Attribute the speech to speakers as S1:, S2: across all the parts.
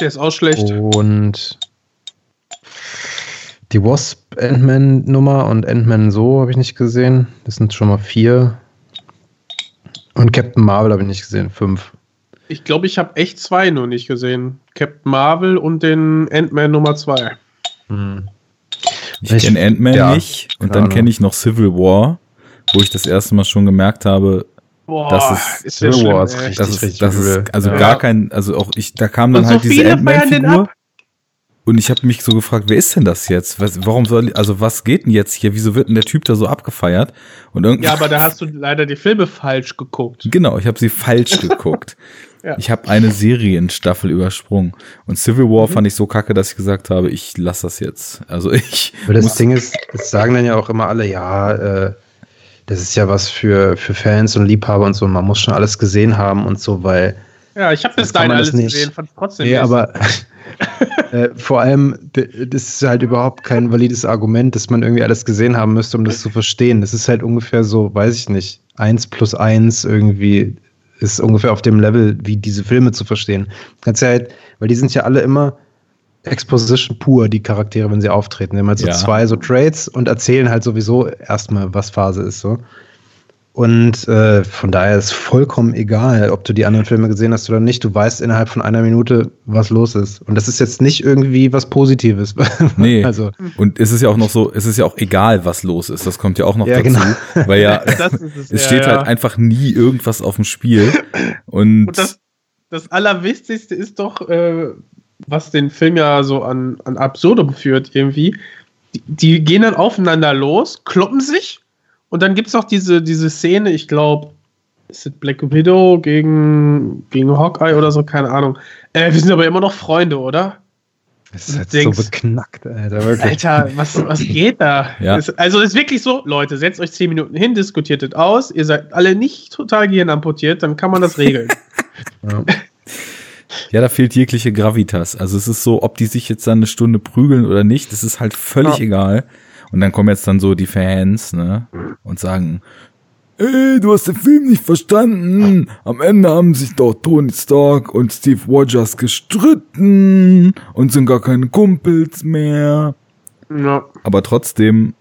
S1: Der ist auch schlecht.
S2: Und die Wasp Ant-Man Nummer und Ant-Man so habe ich nicht gesehen. Das sind schon mal vier. Und Captain Marvel habe ich nicht gesehen, fünf.
S1: Ich glaube, ich habe echt zwei nur nicht gesehen. Captain Marvel und den Ant-Man Nummer zwei.
S3: Hm. Ich, kenne Ant-Man ja, nicht und dann kenne ich noch Civil War, wo ich das erste Mal schon gemerkt habe, Boah, das ist, ist Civil schlimm, War ist richtig, das ist, richtig das ist also ja. gar kein, also auch ich, da kam dann und halt so diese Ant-Man-Figur. Und ich habe mich so gefragt, wer ist denn das jetzt? Was, warum soll, also was geht denn jetzt hier? Wieso wird denn der Typ da so abgefeiert?
S1: Und ja, aber da hast du leider die Filme falsch geguckt.
S3: Genau, ich habe sie falsch geguckt. ja. Ich habe eine Serienstaffel übersprungen. Und Civil War mhm. fand ich so kacke, dass ich gesagt habe, ich lass das jetzt. Also ich.
S2: Aber das Ding ist, das sagen dann ja auch immer alle, ja, äh, das ist ja was für, für Fans und Liebhaber und so. Man muss schon alles gesehen haben und so, weil.
S1: Ja, ich habe bis dahin alles nicht. gesehen, fand trotzdem.
S2: Nee, aber äh, vor allem, das ist halt überhaupt kein valides Argument, dass man irgendwie alles gesehen haben müsste, um das zu verstehen. Das ist halt ungefähr so, weiß ich nicht, eins plus eins irgendwie ist ungefähr auf dem Level, wie diese Filme zu verstehen. Kannst ja halt, weil die sind ja alle immer Exposition pur, die Charaktere, wenn sie auftreten. Die haben halt so ja. zwei so Trades und erzählen halt sowieso erstmal, was Phase ist so. Und äh, von daher ist vollkommen egal, ob du die anderen Filme gesehen hast oder nicht. Du weißt innerhalb von einer Minute, was los ist. Und das ist jetzt nicht irgendwie was Positives.
S3: Nee. also. Und es ist ja auch noch so, es ist ja auch egal, was los ist. Das kommt ja auch noch ja, dazu. Genau. Weil ja, es, es, steht ja, halt einfach nie irgendwas auf dem Spiel. Und, Und
S1: das, das Allerwichtigste ist doch, äh, was den Film ja so an, an Absurdum führt irgendwie. Die, die gehen dann aufeinander los, kloppen sich und dann gibt es noch diese, diese Szene, ich glaube, ist es Black Widow gegen, gegen Hawkeye oder so, keine Ahnung. Äh, wir sind aber immer noch Freunde, oder?
S2: Das ist halt denkst, so beknackt,
S1: Alter, wirklich. Alter, was, was geht da? Ja. Ist, also ist wirklich so, Leute, setzt euch zehn Minuten hin, diskutiert es aus, ihr seid alle nicht total gehirnamputiert, dann kann man das regeln.
S3: ja. Ja. da fehlt jegliche Gravitas. Also es ist so, ob die sich jetzt dann eine Stunde prügeln oder nicht, das ist halt völlig ja. egal. Und dann kommen jetzt dann so die Fans, ne, und sagen, Ey, du hast den Film nicht verstanden. Am Ende haben sich doch Tony Stark und Steve Rogers gestritten und sind gar keine Kumpels mehr. Ja. Aber trotzdem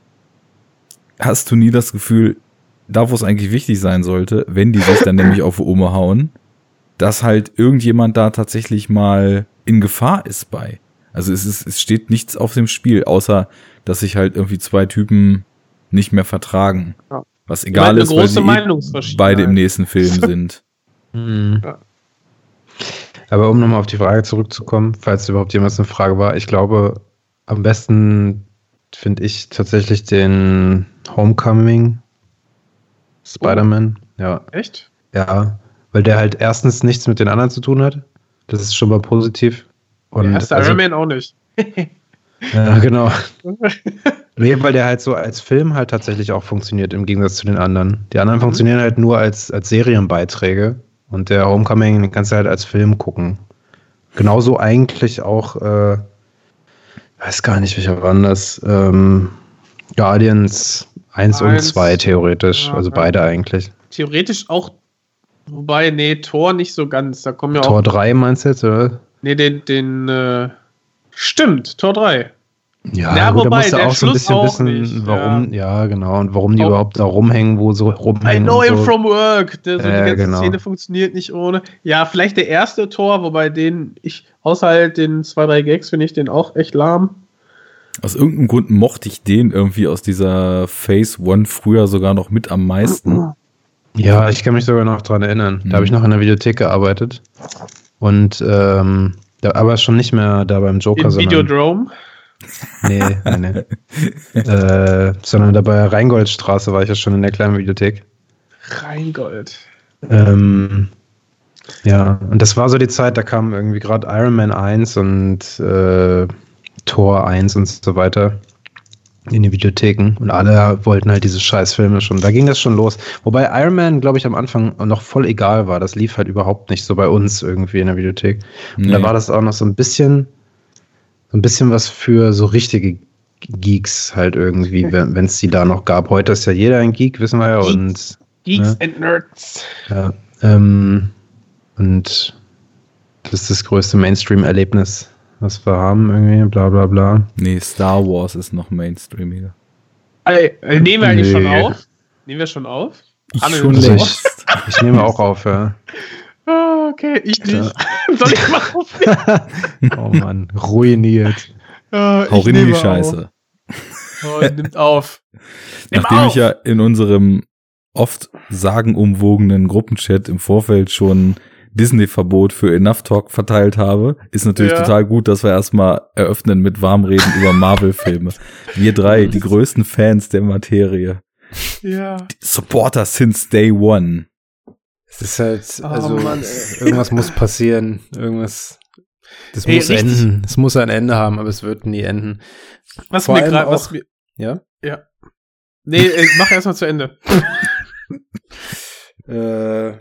S3: hast du nie das Gefühl, da wo es eigentlich wichtig sein sollte, wenn die sich dann nämlich auf Oma hauen, dass halt irgendjemand da tatsächlich mal in Gefahr ist bei. Also es ist, es steht nichts auf dem Spiel, außer dass sich halt irgendwie zwei Typen nicht mehr vertragen. Ja. Was egal ist, weil sie eh beide im nächsten Film sind.
S2: Ja. Aber um nochmal auf die Frage zurückzukommen, falls überhaupt jemals eine Frage war, ich glaube, am besten finde ich tatsächlich den Homecoming Spider-Man. Oh. Ja.
S1: Echt?
S2: Ja, weil der halt erstens nichts mit den anderen zu tun hat. Das ist schon mal positiv.
S1: Und der erste also, Iron Man auch nicht.
S2: Ja, genau. nee, weil der halt so als Film halt tatsächlich auch funktioniert, im Gegensatz zu den anderen. Die anderen mhm. funktionieren halt nur als, als Serienbeiträge. Und der Homecoming, kannst du halt als Film gucken. Genauso eigentlich auch, äh, weiß gar nicht, welcher wann das, ähm, Guardians 1 und 2 theoretisch. Ja, also beide eigentlich.
S1: Theoretisch auch, wobei, nee, Tor nicht so ganz. Da kommen ja
S2: Tor auch. Tor 3 meinst du jetzt, oder?
S1: Nee, den, den, äh, Stimmt, Tor 3.
S2: Ja, ja gut, wobei, da musst du auch so ein bisschen wissen, nicht, warum, ja. ja. genau, und warum die auch, überhaupt da rumhängen, wo so rumhängen.
S1: I know him so. from work. Der, so äh, die ganze genau. Szene funktioniert nicht ohne. Ja, vielleicht der erste Tor, wobei den ich, außer halt den zwei, drei Gags, finde ich den auch echt lahm.
S3: Aus irgendeinem Grund mochte ich den irgendwie aus dieser Phase One früher sogar noch mit am meisten.
S2: Ja, ich kann mich sogar noch dran erinnern. Da habe ich mhm. noch in der Videothek gearbeitet. Und ähm, da, aber schon nicht mehr da beim Joker,
S1: sondern. Videodrome?
S2: Nee, nee, nee. äh, sondern da bei Rheingoldstraße war ich ja schon in der kleinen Videothek.
S1: Rheingold.
S2: Ähm, ja, und das war so die Zeit, da kam irgendwie gerade Iron Man 1 und äh, Tor 1 und so weiter in die Videotheken und alle wollten halt diese Scheißfilme schon. Da ging das schon los. Wobei Iron Man, glaube ich, am Anfang noch voll egal war. Das lief halt überhaupt nicht so bei uns irgendwie in der Videothek. Und nee. da war das auch noch so ein bisschen, so ein bisschen was für so richtige Geeks halt irgendwie, wenn es die da noch gab. Heute ist ja jeder ein Geek, wissen wir ja. Und,
S1: Geeks ne? and Nerds.
S2: Ja, ähm, und das ist das größte Mainstream-Erlebnis, was wir haben, irgendwie, bla bla bla.
S3: Nee, Star Wars ist noch mainstreamiger.
S1: Ey, äh, nehmen wir eigentlich
S2: Nee.
S1: schon auf? Nehmen wir schon auf?
S3: Ich schon längst.
S2: Ich nehme auch auf, ja.
S1: Ah, okay, ich
S2: Ja.
S1: nicht. Soll ich mal aufnehmen?
S2: Oh Mann, ruiniert.
S1: Ah,
S3: Hau in die Scheiße.
S1: Auf. Oh, nimmt auf. Nimm
S3: Nachdem
S1: auf.
S3: ich ja in unserem oft sagenumwogenen Gruppenchat im Vorfeld schon Disney-Verbot für Enough Talk verteilt habe, ist natürlich
S1: Ja.
S3: total gut, dass wir erstmal eröffnen mit Warmreden über Marvel-Filme. Wir drei, die größten Fans der Materie.
S1: Ja.
S3: Supporter since day one.
S2: Es ist halt,
S1: Oh,
S2: also,
S1: Mann, ey.
S2: irgendwas muss passieren. Irgendwas. Das
S1: Ey,
S2: muss
S1: richtig.
S2: enden. Es muss ein Ende haben, aber es wird nie enden.
S1: Was
S2: Vor
S1: mir gerade, was mir,
S2: Ja?
S1: nee, äh, mach erstmal zu Ende.
S2: Äh,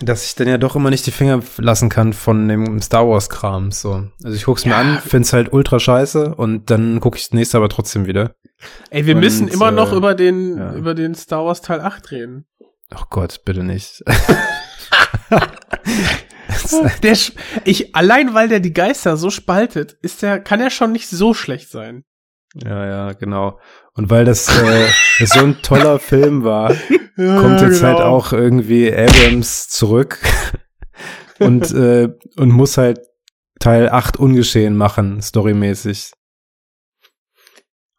S2: dass ich dann ja doch immer nicht die Finger lassen kann von dem Star Wars Kram. So. Also ich guck's mir
S1: Ja.
S2: an, find's halt ultra scheiße und dann gucke ich das nächste aber trotzdem wieder.
S1: Ey, wir
S2: Und,
S1: müssen immer noch
S2: äh,
S1: über den,
S2: ja.
S1: über den Star Wars Teil 8 reden.
S2: Oh Gott, bitte nicht.
S1: Der, ich, allein weil der die Geister so spaltet, ist der, kann er schon nicht so schlecht sein.
S2: Ja, ja, genau. Und weil das, äh, so ein toller Film war, kommt jetzt
S1: genau.
S2: halt auch irgendwie Abrams zurück und, äh, und muss halt Teil 8 ungeschehen machen, storymäßig.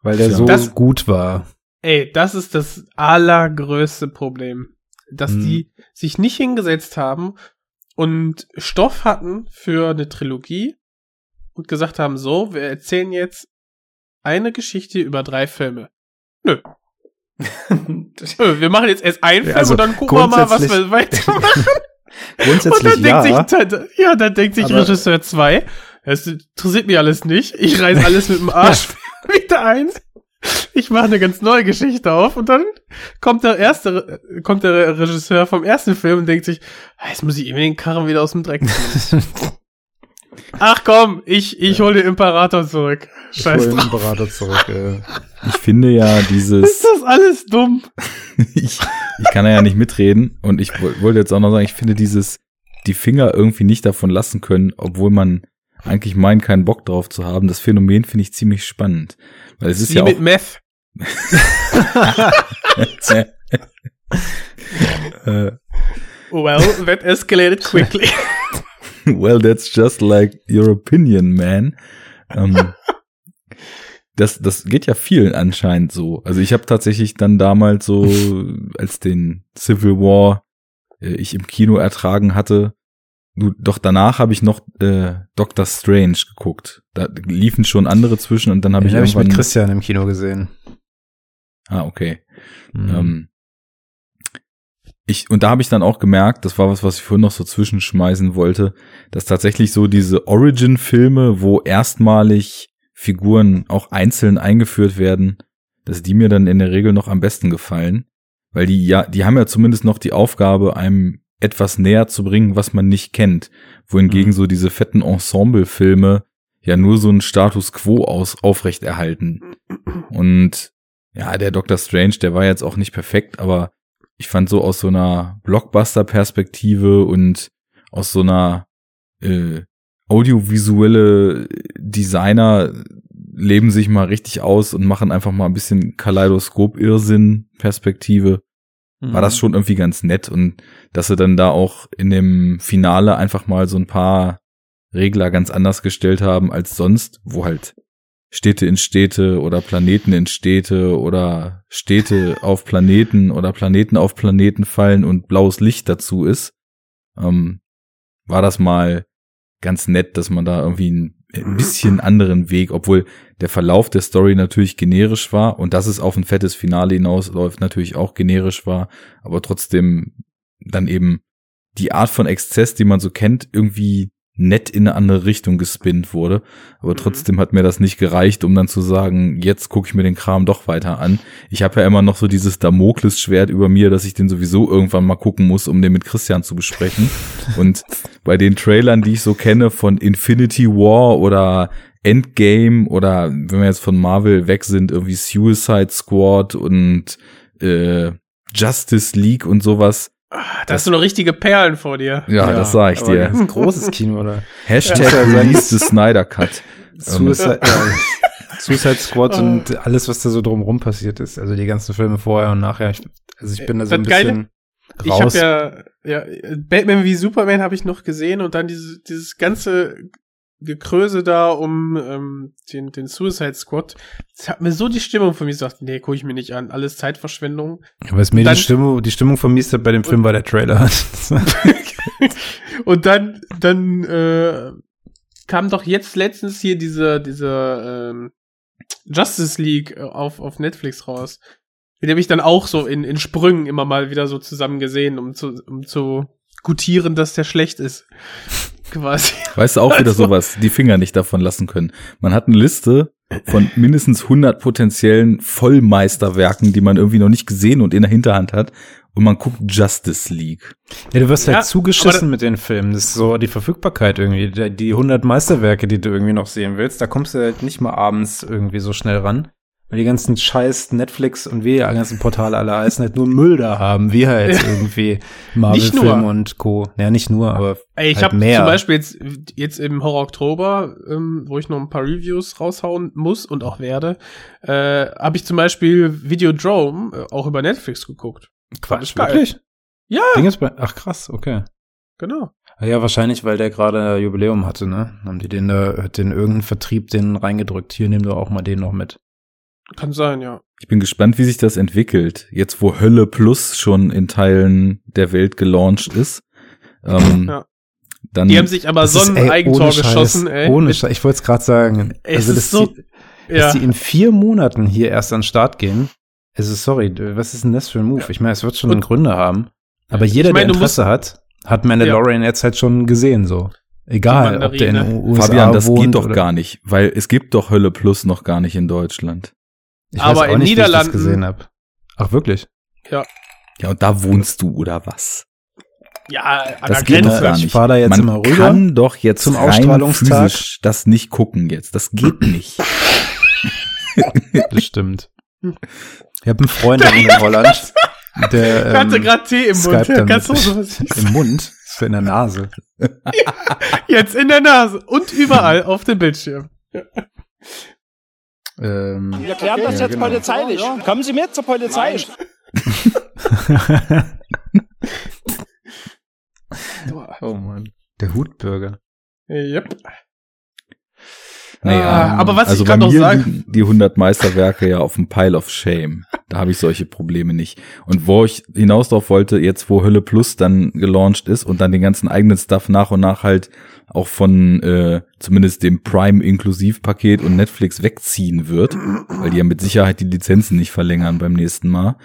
S2: Weil der
S3: Ja.
S2: so
S1: Das-
S2: gut war.
S1: Ey, das ist das allergrößte Problem. Dass
S2: Mhm.
S1: die sich nicht hingesetzt haben und Stoff hatten für eine Trilogie und gesagt haben, so, wir erzählen jetzt eine Geschichte über drei Filme. Nö. Nö, wir machen jetzt erst einen Film
S2: Also
S1: und dann gucken wir mal, was wir
S2: grundsätzlich-
S1: weitermachen. Und
S2: Grundsätzlich
S1: dann
S2: ja.
S1: denkt sich, ja, dann denkt sich Regisseur 2, das interessiert mich alles nicht. Ich reiß alles mit dem Arsch wieder ein. Ich mache eine ganz neue Geschichte auf und dann kommt der erste, kommt der Regisseur vom ersten Film und denkt sich, ah, jetzt muss ich ihm den Karren wieder aus dem Dreck ziehen. Ach komm, ich, ich hol den Imperator zurück.
S2: Ich
S1: Scheiß
S2: hol den
S1: drauf.
S2: Imperator zurück. Äh.
S3: Ich finde ja
S1: Ist
S3: dieses,
S1: das alles dumm?
S3: ich, ich kann ja nicht mitreden und ich woll- wollte jetzt auch noch sagen, ich finde dieses, die Finger irgendwie nicht davon lassen können, obwohl man eigentlich meint, keinen Bock drauf zu haben. Das Phänomen finde ich ziemlich spannend. Weil es ist
S1: Wie
S3: ja
S1: mit
S3: auch,
S1: Meth.
S3: äh,
S1: Well, that escalated quickly.
S3: well, that's just like your opinion, man. Ähm, das, das geht ja vielen anscheinend so. Also ich habe tatsächlich dann damals so, als den Civil War äh, ich im Kino ertragen hatte, doch danach habe ich noch äh, Doctor Strange geguckt. Da liefen schon andere zwischen und dann habe ich
S2: habe ich mit Christian im Kino gesehen.
S3: ah, okay.
S2: Mhm.
S3: Ähm, ich, und da habe ich dann auch gemerkt, das war was, was ich vorhin noch so zwischenschmeißen wollte, dass tatsächlich so diese Origin-Filme, wo erstmalig Figuren auch einzeln eingeführt werden, dass die mir dann in der Regel noch am besten gefallen. Weil die ja, die haben ja zumindest noch die Aufgabe, einem etwas näher zu bringen, was man nicht kennt. Wohingegen
S2: Mhm.
S3: so diese fetten Ensemble-Filme ja nur so einen Status quo aus, aufrechterhalten. Und ja, der Doctor Strange, der war jetzt auch nicht perfekt, aber ich fand so aus so einer Blockbuster-Perspektive und aus so einer äh, audiovisuelle Designer leben sich mal richtig aus und machen einfach mal ein bisschen Kaleidoskop-Irrsinn-Perspektive war
S2: Mhm.
S3: das schon irgendwie ganz nett und dass sie dann da auch in dem Finale einfach mal so ein paar Regler ganz anders gestellt haben als sonst, wo halt Städte in Städte oder Planeten in Städte oder Städte auf Planeten oder Planeten auf Planeten fallen und blaues Licht dazu ist, ähm, war das mal ganz nett, dass man da irgendwie ein, ein bisschen anderen Weg, obwohl der Verlauf der Story natürlich generisch war und dass es auf ein fettes Finale hinausläuft natürlich auch generisch war, aber trotzdem dann eben die Art von Exzess, die man so kennt, irgendwie nett in eine andere Richtung gespinnt wurde. Aber
S1: Mhm.
S3: trotzdem hat mir das nicht gereicht, um dann zu sagen, jetzt gucke ich mir den Kram doch weiter an. Ich habe ja immer noch so dieses Damoklesschwert über mir, dass ich den sowieso irgendwann mal gucken muss, um den mit Christian zu besprechen. Und bei den Trailern, die ich so kenne von Infinity War oder Endgame oder wenn wir jetzt von Marvel weg sind, irgendwie Suicide Squad und äh, Justice League und sowas,
S1: Da hast du noch richtige Perlen vor dir.
S3: Ja, das sag ich dir.
S2: Das ist ein großes Kino, oder?
S3: Hashtag
S2: Ja.
S3: Release the Snyder Cut.
S2: Suicide, ja, Suicide Squad und alles, was da so drumherum passiert ist. Also die ganzen Filme vorher und nachher. Ich, also ich bin da so ein
S1: Das Geile-
S2: bisschen
S1: Ich habe
S2: raus.
S1: ja, ja, Batman wie Superman habe ich noch gesehen und dann dieses, dieses ganze Gekröse da um ähm, den, den Suicide Squad. Das hat mir so die Stimmung von mir gesagt, nee, gucke ich mir nicht an. Alles Zeitverschwendung.
S2: Aber es mir
S1: dann-
S2: die Stimmung, die Stimmung vermisst hat bei dem Film war der Trailer.
S1: und dann, dann äh, kam doch jetzt letztens hier diese, diese ähm, Justice League äh, auf, auf Netflix raus. Den habe ich dann auch so in, in Sprüngen immer mal wieder so zusammen gesehen, um zu, um zu gutieren, dass der schlecht ist. Quasi.
S3: Weißt du auch wieder
S1: Also-
S3: sowas, die Finger nicht davon lassen können. Man hat eine Liste von mindestens 100 potenziellen Vollmeisterwerken, die man irgendwie noch nicht gesehen und in der Hinterhand hat. Und man guckt Justice League.
S2: Ja, du wirst halt
S1: Ja,
S2: zugeschissen
S1: aber-
S2: mit den Filmen. Das ist so die Verfügbarkeit irgendwie. Die- Die 100 Meisterwerke, die du irgendwie noch sehen willst, da kommst du halt nicht mal abends irgendwie so schnell ran. Weil die ganzen scheiß Netflix und die ganzen Portale alle heißen, halt nur Müll da haben, wie halt irgendwie
S1: Nicht
S2: Marvel-Film und Co. Ja, nicht nur, aber
S1: Ey, ich
S2: halt
S1: habe zum Beispiel jetzt, jetzt im Horror Oktober, ähm, wo ich noch ein paar Reviews raushauen muss und auch werde, äh, habe ich zum Beispiel Videodrome äh, auch über Netflix geguckt.
S2: Quatsch, wirklich?
S1: Ja,
S2: Ding ist bei, ach krass, okay.
S1: genau.
S2: Ah Ja, wahrscheinlich, weil der gerade Jubiläum hatte, ne? Haben die den da, hat den irgendeinen Vertrieb den reingedrückt. Hier, nimm doch auch mal den noch mit.
S1: Kann sein, ja.
S3: Ich bin gespannt, wie sich das entwickelt. Jetzt, wo Hölle Plus schon in Teilen der Welt gelauncht ist. Ähm,
S1: Ja.
S3: Dann,
S1: Die haben sich aber so ein Eigentor
S2: ohne Scheiß,
S1: geschossen, ey.
S2: Ohne Scheiß. Ich wollte es gerade sagen.
S1: Es
S2: also,
S1: ist
S2: dass,
S1: so-
S2: die,
S1: ja.
S2: dass die in vier Monaten hier erst an den Start gehen. Also, sorry, was ist denn das für ein Move? Ich meine, es wird schon
S1: Und-
S2: einen Gründe haben. Aber jeder,
S1: Ich meine,
S2: der Interesse hat, hat Mandalorian jetzt halt schon gesehen, so. Egal, ob der in den. USA
S3: Fabian, das
S2: wohnt
S3: geht doch
S2: oder-
S3: gar nicht, weil es gibt doch Hölle Plus noch gar nicht in Deutschland.
S2: Ich
S1: Aber
S2: weiß auch
S1: in
S2: nicht, wie ich das
S1: Niederlanden-
S2: gesehen habe. Ach, wirklich?
S3: Ja, und da wohnst du oder was?
S1: ja, an
S3: Das
S1: der
S3: geht doch
S1: Grenze.
S3: gar
S2: Ich
S3: nicht.
S2: fahr da jetzt
S3: Man
S2: immer rüber
S3: kann doch jetzt
S2: zum Ausstrahlungstag.
S3: das nicht gucken jetzt. Das geht nicht.
S2: Das stimmt. Ich habe einen Freund in Holland, der
S1: Ich hatte
S2: ähm,
S1: gerade Tee im Mund. Ja,
S2: mit-
S1: sowas
S2: im Mund, ist in der Nase.
S1: Jetzt in der Nase und überall auf dem Bildschirm.
S2: Ähm,
S4: Wir klären das
S2: Ja,
S4: jetzt
S2: genau.
S4: polizeilich. Kommen Sie mit zur Polizei.
S2: oh Mann. Der Hutbürger.
S1: Yep.
S3: Nee,
S1: Ah,
S3: ähm,
S1: aber was
S3: also
S1: ich grad noch sagen-
S3: liegen die 100 Meisterwerke ja auf dem Pile of Shame. Da habe ich solche Probleme nicht. Und wo ich hinaus drauf wollte, jetzt wo Hölle Plus dann gelauncht ist und dann den ganzen eigenen Stuff nach und nach halt auch von äh, zumindest dem Prime Inklusivpaket und Netflix wegziehen wird, weil die ja mit Sicherheit die Lizenzen nicht verlängern beim nächsten Mal.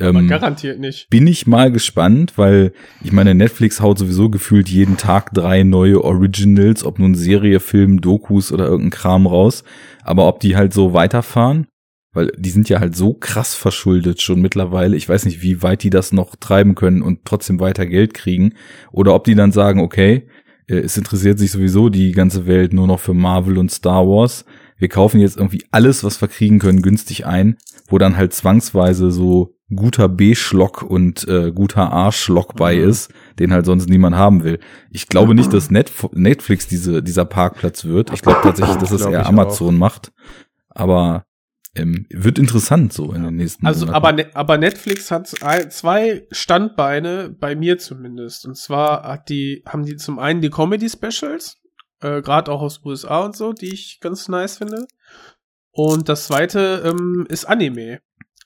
S3: Ähm,
S1: garantiert nicht.
S3: bin ich mal gespannt, weil ich meine, Netflix haut sowieso gefühlt jeden Tag drei neue Originals, ob nun Serie, Film, Dokus oder irgendein Kram raus. Aber ob die halt so weiterfahren, weil die sind ja halt so krass verschuldet schon mittlerweile. Ich weiß nicht, wie weit die das noch treiben können und trotzdem weiter Geld kriegen. Oder ob die dann sagen, okay, äh, es interessiert sich sowieso die ganze Welt nur noch für Marvel und Star Wars. Wir kaufen jetzt irgendwie alles, was wir kriegen können, günstig ein, wo dann halt zwangsweise so guter B-Schlock und äh, guter A-Schlock bei ist, den halt sonst niemand haben will. Ich glaube nicht, dass Netf Netflix diese, dieser Parkplatz wird. Ich glaube tatsächlich, dass es
S2: Glaub
S3: eher Amazon macht. Aber ähm, wird interessant so in den nächsten
S1: Also,
S3: Monaten.
S1: aber, Ne- aber Netflix hat zwei Standbeine, bei mir zumindest. Und zwar hat die, haben die zum einen die Comedy-Specials, äh, gerade auch aus USA und so, die ich ganz nice finde. Und das zweite ähm, ist Anime.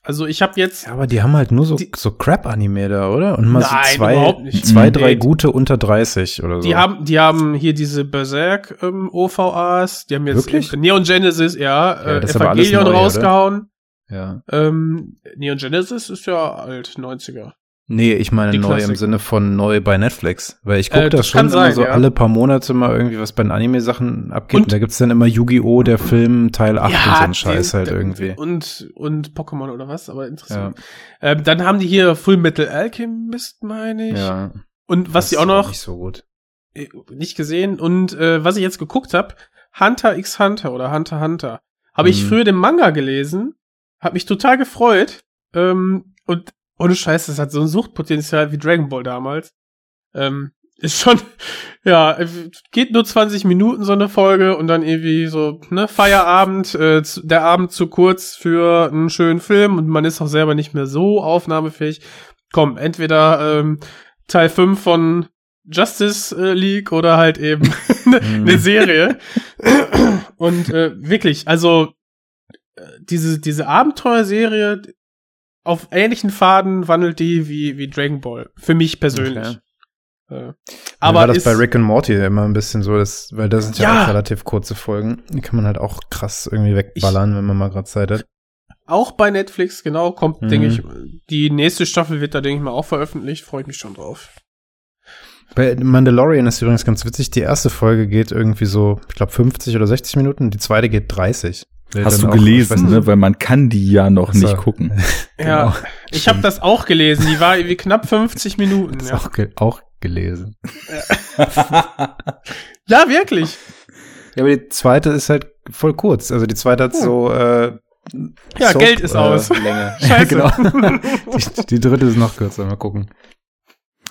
S1: Also ich habe jetzt
S2: Ja, aber die haben halt nur so,
S1: Die-
S2: so Crap-Anime da, oder? Und mal
S1: Nein,
S2: so zwei,
S1: überhaupt nicht.
S2: zwei
S1: Nee.
S2: drei gute unter 30 oder so.
S1: Die haben, die haben hier diese Berserk ähm, OVAs, die haben jetzt
S2: Wirklich?
S1: Neon Genesis, ja, äh,
S2: aber alles
S1: Evangelion
S2: neu, oder?
S1: rausgehauen.
S2: ja.
S1: Ähm, Neon Genesis ist ja alt, 90er.
S2: Nee, ich meine
S1: Die
S2: neu im
S1: Klassik.
S2: Sinne von neu bei Netflix. Weil ich gucke
S1: Äh,
S2: das
S1: das
S2: schon
S1: sein,
S2: so
S1: ja.
S2: alle paar Monate mal irgendwie, was bei den Anime-Sachen abgeht.
S1: Und-
S2: da gibt's dann immer Yu-Gi-Oh! der Film Teil 8 und so ein Scheiß
S1: den-
S2: halt irgendwie.
S1: Und, und Pokémon oder was, aber interessant. Ähm, dann haben die hier Full Metal Alchemist, meine ich.
S2: Ja.
S1: Und was sie auch noch
S2: Nicht so gut.
S1: äh, nicht gesehen und äh, was ich jetzt geguckt habe, Hunter x Hunter oder Hunter Hunter. Habe ich
S2: Mhm.
S1: früher den Manga gelesen, habe mich total gefreut ähm, und ohne Scheiß, das hat so ein Suchtpotenzial wie Dragon Ball damals. Ähm, ist schon, ja, geht nur 20 Minuten so eine Folge und dann irgendwie so, ne, Feierabend, äh, der Abend zu kurz für einen schönen Film und man ist auch selber nicht mehr so aufnahmefähig. Komm, entweder ähm, Teil 5 von Justice äh, League oder halt eben eine Serie. und äh, wirklich, also äh, diese, diese Abenteuerserie auf ähnlichen Faden wandelt die wie, wie Dragon Ball. Für mich persönlich.
S2: Okay.
S1: Äh,
S2: Aber war das
S1: ist,
S2: bei Rick und Morty immer ein bisschen so, dass, weil da sind ja,
S1: Ja.
S2: auch relativ kurze Folgen. Die kann man halt auch krass irgendwie wegballern, wenn man mal gerade Zeit hat.
S1: auch bei Netflix, genau, kommt,
S2: Mhm.
S1: denke ich, die nächste Staffel wird da, denke ich mal, auch veröffentlicht. Freue ich mich schon drauf.
S2: Bei Mandalorian ist übrigens ganz witzig. Die erste Folge geht irgendwie so, ich glaube, 50 oder 60 Minuten. Die zweite geht 30. Weil
S3: Hast du
S2: auch-
S3: gelesen,
S2: nicht-
S3: ne? Weil man kann die ja noch
S2: Ach so.
S3: nicht gucken.
S1: Ja, ich habe das auch gelesen. Die war irgendwie knapp 50 Minuten.
S2: Das
S1: Ja,
S2: auch, ge auch gelesen.
S1: ja wirklich.
S2: Ja, aber die zweite ist halt voll kurz. Also die zweite hat
S1: Hm.
S2: so äh,
S1: Ja,
S2: Soap,
S1: Geld ist
S2: äh,
S1: aus.
S2: Länge.
S1: Scheiße.
S2: genau. Die, die dritte ist noch kürzer. Mal gucken.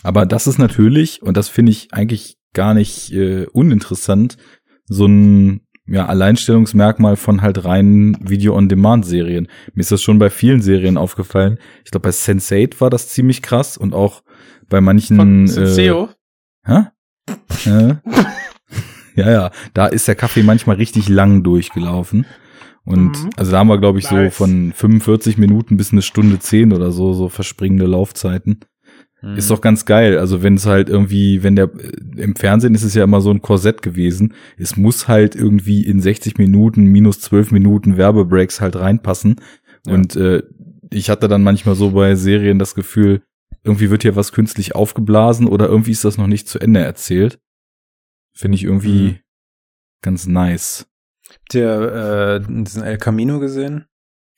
S3: Aber das ist natürlich, und das finde ich eigentlich gar nicht äh, uninteressant, so ein ja, Alleinstellungsmerkmal von halt reinen Video-on-Demand-Serien. Mir ist das schon bei vielen Serien aufgefallen. Ich glaube, bei Sense8 war das ziemlich krass und auch bei manchen
S1: Von
S3: äh,
S1: Senseo.
S3: Hä? Äh? ja, ja, da ist der Kaffee manchmal richtig lang durchgelaufen. Und
S1: Mhm.
S3: also da haben wir, glaube ich,
S1: Nice.
S3: so von 45 Minuten bis eine Stunde 10 oder so, so verspringende Laufzeiten.
S2: Mhm.
S3: Ist doch ganz geil. Also wenn es halt irgendwie, wenn der äh, im Fernsehen ist es ja immer so ein Korsett gewesen. Es muss halt irgendwie in 60 Minuten minus 12 Minuten Werbebreaks halt reinpassen.
S2: Ja.
S3: Und äh, ich hatte dann manchmal so bei Serien das Gefühl, irgendwie wird hier was künstlich aufgeblasen oder irgendwie ist das noch nicht zu Ende erzählt. Finde ich irgendwie
S2: Mhm.
S3: ganz nice.
S2: Habt ihr äh, diesen El Camino gesehen?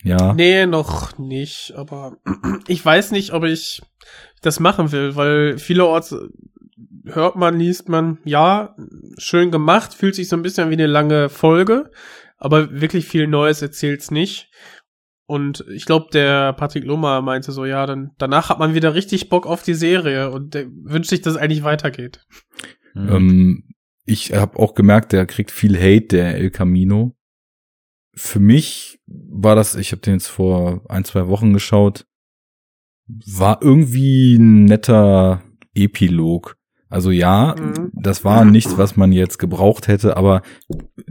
S3: Ja.
S1: Nee, noch nicht. Aber ich weiß nicht, ob ich das machen will, weil vielerorts hört man, liest man, ja, schön gemacht, fühlt sich so ein bisschen wie eine lange Folge, aber wirklich viel Neues erzählt's nicht. Und ich glaube, der Patrick Lohmer meinte so, ja, dann danach hat man wieder richtig Bock auf die Serie und der wünscht sich, dass es eigentlich weitergeht.
S2: Mhm.
S3: Ähm, ich habe auch gemerkt, der kriegt viel Hate, der El Camino. Für mich war das, ich habe den jetzt vor ein, zwei Wochen geschaut, war irgendwie ein netter Epilog. Also ja,
S1: Mhm.
S3: das war nichts, was man jetzt gebraucht hätte, aber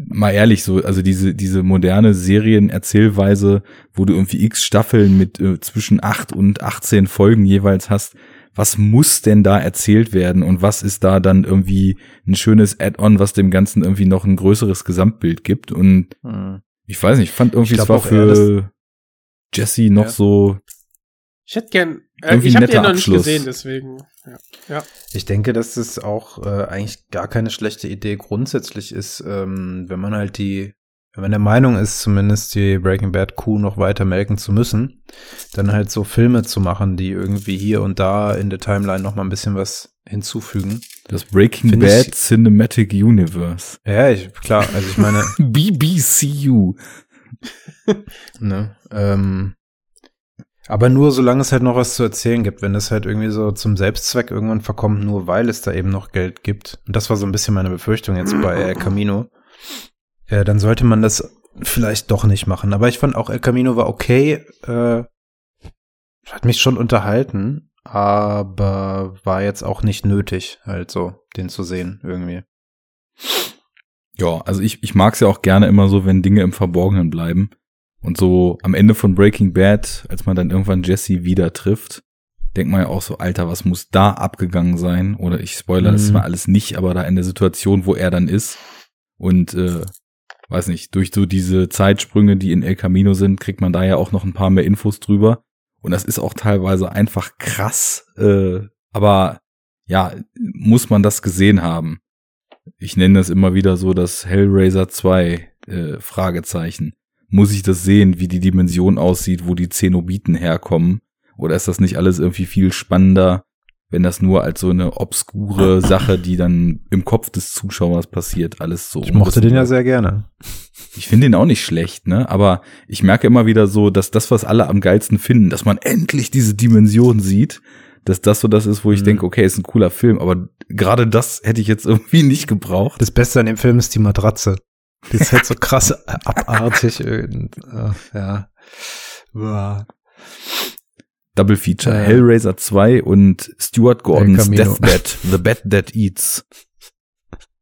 S3: mal ehrlich so, also diese, diese moderne Serienerzählweise, wo du irgendwie x Staffeln mit äh, zwischen acht und 18 Folgen jeweils hast, was muss denn da erzählt werden und was ist da dann irgendwie ein schönes Add-on, was dem Ganzen irgendwie noch ein größeres Gesamtbild gibt und
S2: Mhm.
S3: ich weiß nicht, ich fand irgendwie,
S2: Ich
S3: es war
S2: eher,
S3: für Jesse noch
S2: Ja.
S3: so,
S1: Ich hätte gern, äh,
S3: Irgendwie
S1: ich habe
S3: netter
S1: den noch nicht
S3: Abschluss.
S1: gesehen, deswegen. Ja. ja.
S2: Ich denke, dass es auch äh, eigentlich gar keine schlechte Idee grundsätzlich ist, ähm, wenn man halt die, wenn man der Meinung ist, zumindest die Breaking Bad Kuh noch weiter melken zu müssen, dann halt so Filme zu machen, die irgendwie hier und da in der Timeline noch mal ein bisschen was hinzufügen.
S3: das Breaking
S2: Find
S3: Bad
S2: ich-
S3: Cinematic Universe.
S2: Ja, ich, klar, also ich meine,
S3: BBCU.
S2: ne, ähm, aber nur solange es halt noch was zu erzählen gibt, wenn es halt irgendwie so zum Selbstzweck irgendwann verkommt, nur weil es da eben noch Geld gibt. Und das war so ein bisschen meine Befürchtung jetzt bei El Camino. Äh, dann sollte man das vielleicht doch nicht machen. Aber ich fand auch El Camino war okay. Äh, hat mich schon unterhalten, aber war jetzt auch nicht nötig, halt so, den zu sehen irgendwie.
S3: Ja, also ich, ich mag's ja auch gerne immer so, wenn Dinge im Verborgenen bleiben. Und so am Ende von Breaking Bad, als man dann irgendwann Jesse wieder trifft, denkt man ja auch so, Alter, was muss da abgegangen sein? Oder ich spoiler das
S2: Mhm.
S3: zwar alles nicht, aber da in der Situation, wo er dann ist. Und äh, weiß nicht, durch so diese Zeitsprünge, die in El Camino sind, kriegt man da ja auch noch ein paar mehr Infos drüber. Und das ist auch teilweise einfach krass. Äh, aber ja, muss man das gesehen haben. Ich nenne das immer wieder so das Hellraiser 2 äh, Fragezeichen. Muss ich das sehen, wie die Dimension aussieht, wo die Zenobiten herkommen? Oder ist das nicht alles irgendwie viel spannender, wenn das nur als so eine obskure Sache, die dann im Kopf des Zuschauers passiert, alles so.
S2: Ich mochte den ja sehr gerne.
S3: Ich finde ihn auch nicht schlecht, ne? Aber ich merke immer wieder so, dass das, was alle am geilsten finden, dass man endlich diese Dimension sieht, dass das so das ist, wo ich
S2: Mhm.
S3: denke, okay, ist ein cooler Film, aber gerade das hätte ich jetzt irgendwie nicht gebraucht.
S2: Das Beste an dem Film ist die Matratze. Die ist halt so krass abartig. Und, ach, ja. Boah.
S3: Double Feature,
S2: Ja.
S3: Hellraiser 2 und Stuart Gordons. Deathbed, The Bed That Eats.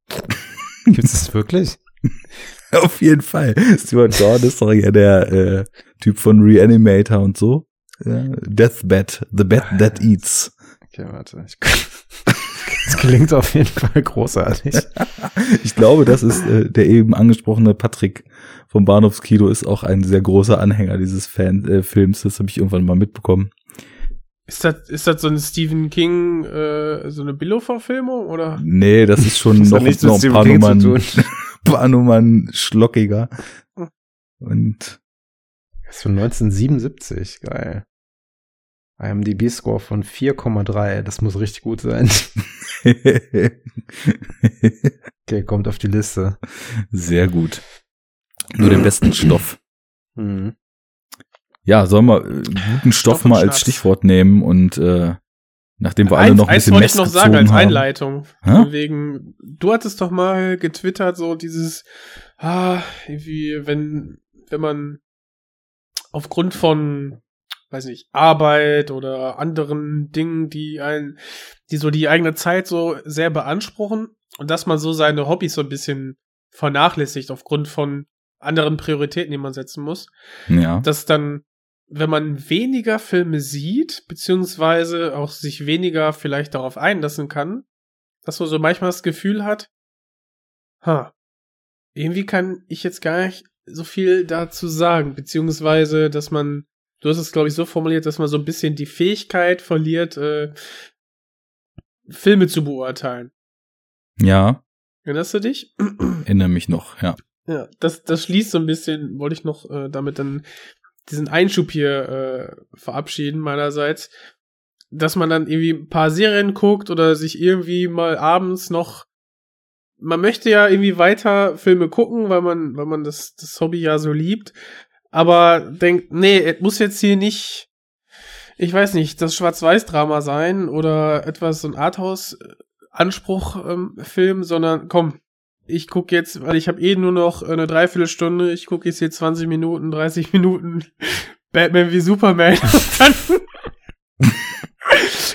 S2: Gibt's das wirklich?
S3: Auf jeden Fall. Stuart Gordon ist doch ja der äh, Typ von Reanimator und so. Ja, Deathbed, The Bed That Eats.
S2: Okay, warte. Ich, das klingt auf jeden Fall großartig.
S3: Ich glaube, das ist äh, der eben angesprochene Patrick vom Bahnhofskino ist auch ein sehr großer Anhänger dieses Fan äh, Films. Das habe ich irgendwann mal mitbekommen.
S1: Ist das, ist das so eine Stephen King, äh, so eine Billo-Verfilmung oder?
S3: Nee, das ist schon
S2: Das
S3: noch,
S2: nichts
S3: noch ein paar Nummern, paar Nummern schlockiger. Und
S2: Das ist von 1977. Geil. IMDb-Score von 4,3. Das muss richtig gut sein. Okay, kommt auf die Liste.
S3: sehr gut. Nur den besten Stoff.
S2: Hm.
S3: Ja, sollen wir äh, guten Stoff
S1: Stoff
S3: mal als. Stichwort nehmen und äh, nachdem wir alle
S1: eins,
S3: noch ein
S1: eins
S3: bisschen
S1: wollte
S3: Mess
S1: ich noch sagen als. Einleitung. Wegen, du hattest doch mal getwittert, so dieses, ah, irgendwie, wenn, wenn man aufgrund von, weiß nicht, Arbeit oder anderen Dingen, die ein, die so die eigene Zeit so sehr beanspruchen und dass man so seine Hobbys so ein bisschen vernachlässigt aufgrund von anderen Prioritäten, die man setzen muss
S3: Ja.
S1: dass dann, wenn man weniger Filme sieht, beziehungsweise auch sich weniger vielleicht darauf einlassen kann, dass man so manchmal das Gefühl hat, ha, irgendwie kann ich jetzt gar nicht so viel dazu sagen, beziehungsweise, dass man, du hast es, glaube ich, so formuliert, dass man so ein bisschen die Fähigkeit verliert, äh, Filme zu beurteilen.
S3: Ja,
S1: Erinnerst du dich?
S3: erinnere mich noch, ja.
S1: Ja, das, das schließt so ein bisschen, wollte ich noch äh, damit dann diesen Einschub hier äh, verabschieden meinerseits, dass man dann irgendwie ein paar Serien guckt oder sich irgendwie mal abends noch man möchte ja irgendwie weiter Filme gucken, weil man weil man das das Hobby ja so liebt, aber denkt, nee, es muss jetzt hier nicht ich weiß nicht, das Schwarz-Weiß-Drama sein oder etwas so ein Arthouse-Anspruch-Film, sondern komm, ich guck jetzt, weil ich habe eh nur noch eine Dreiviertelstunde, ich gucke jetzt hier 20 Minuten, 30 Minuten Batman wie Superman dann,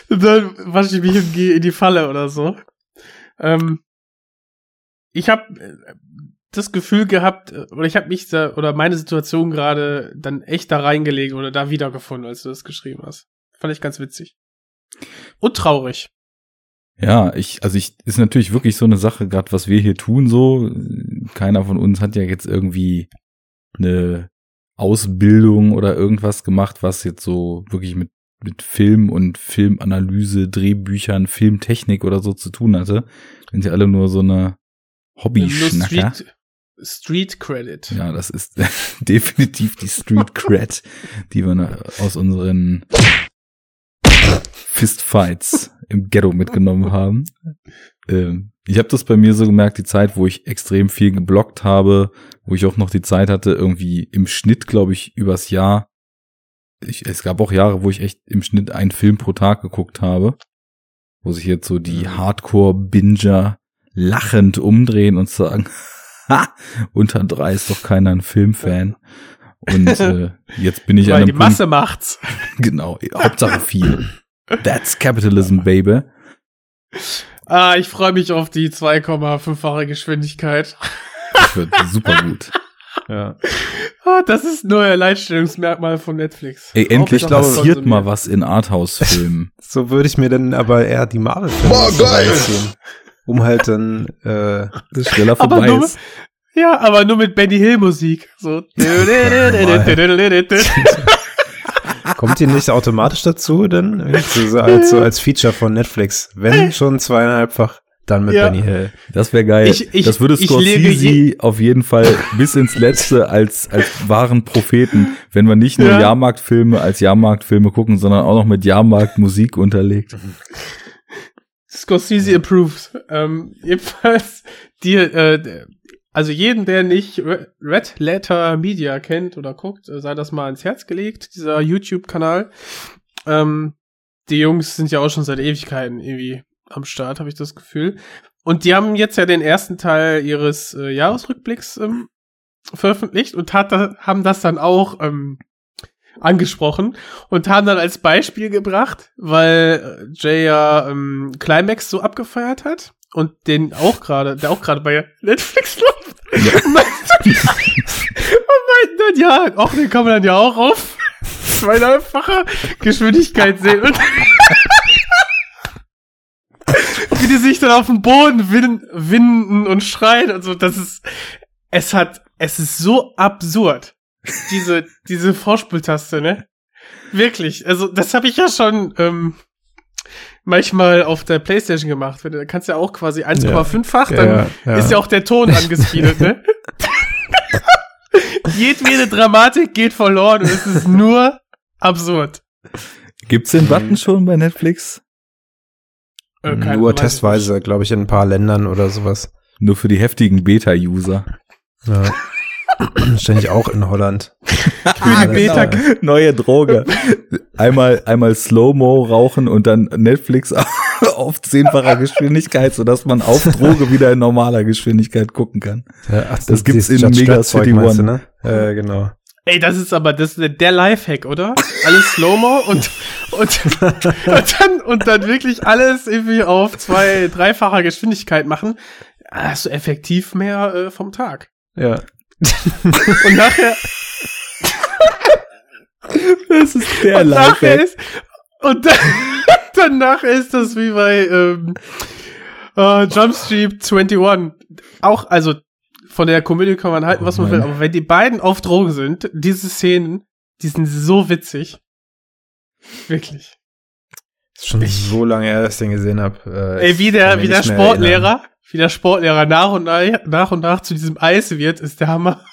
S1: dann wasche ich mich und gehe in die Falle oder so. Ähm, ich habe das Gefühl gehabt, oder ich habe mich da, oder meine Situation gerade dann echt da reingelegt oder da wiedergefunden, als du das geschrieben hast. Fand ich ganz witzig. Und traurig.
S3: Ja, ich, also ich, ist natürlich wirklich so eine Sache, gerade was wir hier tun, so. Keiner von uns hat ja jetzt irgendwie eine Ausbildung oder irgendwas gemacht, was jetzt so wirklich mit, mit Film und Filmanalyse, Drehbüchern, Filmtechnik oder so zu tun hatte. Sind ja alle nur so eine Hobby-Schnacker.
S1: Street, Credit.
S3: Ja, das ist definitiv die Street Cred, die wir aus unseren Fistfights im Ghetto mitgenommen haben. Ähm, ich habe das bei mir so gemerkt, die Zeit, wo ich extrem viel geblockt habe, wo ich auch noch die Zeit hatte, irgendwie im Schnitt, glaube ich, übers Jahr. Ich, es gab auch Jahre, wo ich echt im Schnitt einen Film pro Tag geguckt habe, wo sich jetzt so die Hardcore-Binger lachend umdrehen und sagen, unter drei ist doch keiner ein Filmfan. Und äh, jetzt bin ich
S1: Weil
S3: an
S1: die
S3: einem Punkt,
S1: Masse macht's.
S3: genau, Hauptsache viel. That's capitalism, baby.
S1: Ah, ich freue mich auf die 2,5-fache Geschwindigkeit.
S3: Das wird super gut.
S2: Ja.
S1: Ah, das ist nur ein Alleinstellungsmerkmal von Netflix.
S3: Ey, endlich passiert mal was in Arthouse-Filmen.
S2: So würde ich mir dann aber eher die Marvel-Filme so reinziehen. Um halt dann, äh,
S3: Das schneller
S1: Aber
S3: vorbei
S1: nur-
S3: ist.
S1: Ja, aber nur mit Benny Hill Musik. So.
S2: kommt die nicht automatisch dazu, dann? So, als, so als Feature von Netflix. Wenn schon zweieinhalbfach, Dann mit
S1: Ja.
S2: Benny Hill.
S3: Das wäre geil.
S1: Ich- ich-
S3: das würde Scorsese auf jeden Fall bis ins Letzte als, als wahren Propheten, wenn wir nicht nur
S1: Ja.
S3: Jahrmarktfilme als Jahrmarktfilme gucken, sondern auch noch mit Jahrmarktmusik unterlegt.
S1: Scorsese approves. Ähm, jedenfalls, die, äh, also jeden, der nicht Re- Red Letter Media kennt oder guckt, äh, sei das mal ins Herz gelegt, dieser YouTube-Kanal. Ähm, die Jungs sind ja auch schon seit Ewigkeiten irgendwie am Start, habe ich das Gefühl. Und die haben jetzt ja den ersten Teil ihres äh, Jahresrückblicks ähm, veröffentlicht und hat, haben das dann auch ähm, angesprochen und haben dann als Beispiel gebracht, weil äh, Jay ja ähm, Climax so abgefeiert hat und den auch gerade, der auch gerade bei Netflix läuft. Meinten- und meinten dann, ja, auch den kann man dann ja auch auf zweieinhalbfacher Geschwindigkeit sehen. Und wie die sich dann auf dem Boden win winden und schreien und so, das ist, es hat, es ist so absurd. Diese, diese Vorspultaste, ne? Wirklich. Also, das habe ich ja schon ähm, manchmal auf der Playstation gemacht. Da kannst du ja auch quasi 1,5-fach, dann
S2: Ja, ja.
S1: ist ja auch der Ton angespeedet, ne? Jedwede Dramatik geht verloren und es ist nur absurd.
S3: Gibt's den Button schon bei Netflix?
S1: Äh,
S2: Nur testweise, glaube ich, in ein paar Ländern oder sowas.
S3: Nur für die heftigen Beta-User.
S2: Ja. Ständig auch in Holland.
S1: Für die Beta.
S3: Neue Droge. Einmal, einmal Slow-Mo rauchen und dann Netflix auf zehnfacher Geschwindigkeit, sodass man auf Droge wieder in normaler Geschwindigkeit gucken kann.
S2: Ja, ach,
S3: Das gibt's
S2: dieses
S3: in Mega City
S2: meinst du,
S3: One.
S2: Ne? Äh, genau.
S1: Ey, das ist aber das ist der Lifehack, oder? Alles Slow-Mo und, und, und dann, und dann wirklich alles irgendwie auf zwei, dreifacher Geschwindigkeit machen. Ah, Hast du effektiv mehr äh, vom Tag.
S2: Ja.
S1: Und nachher,
S3: Das ist der
S1: und nachher
S3: Lifehack.
S1: ist, und dann, danach ist das wie bei ähm, äh, Jump Street 21. Auch, also von der Komödie kann man halten, was man will, aber wenn die beiden auf Drogen sind, diese Szenen, die sind so witzig. Wirklich.
S2: Ist schon
S1: Ich-
S2: so lange her, dass ich den gesehen habe. Äh,
S1: Ey, wie der, wie der Sportlehrer, wie der Sportlehrer nach und nach, nach und nach zu diesem Eis wird, ist der Hammer.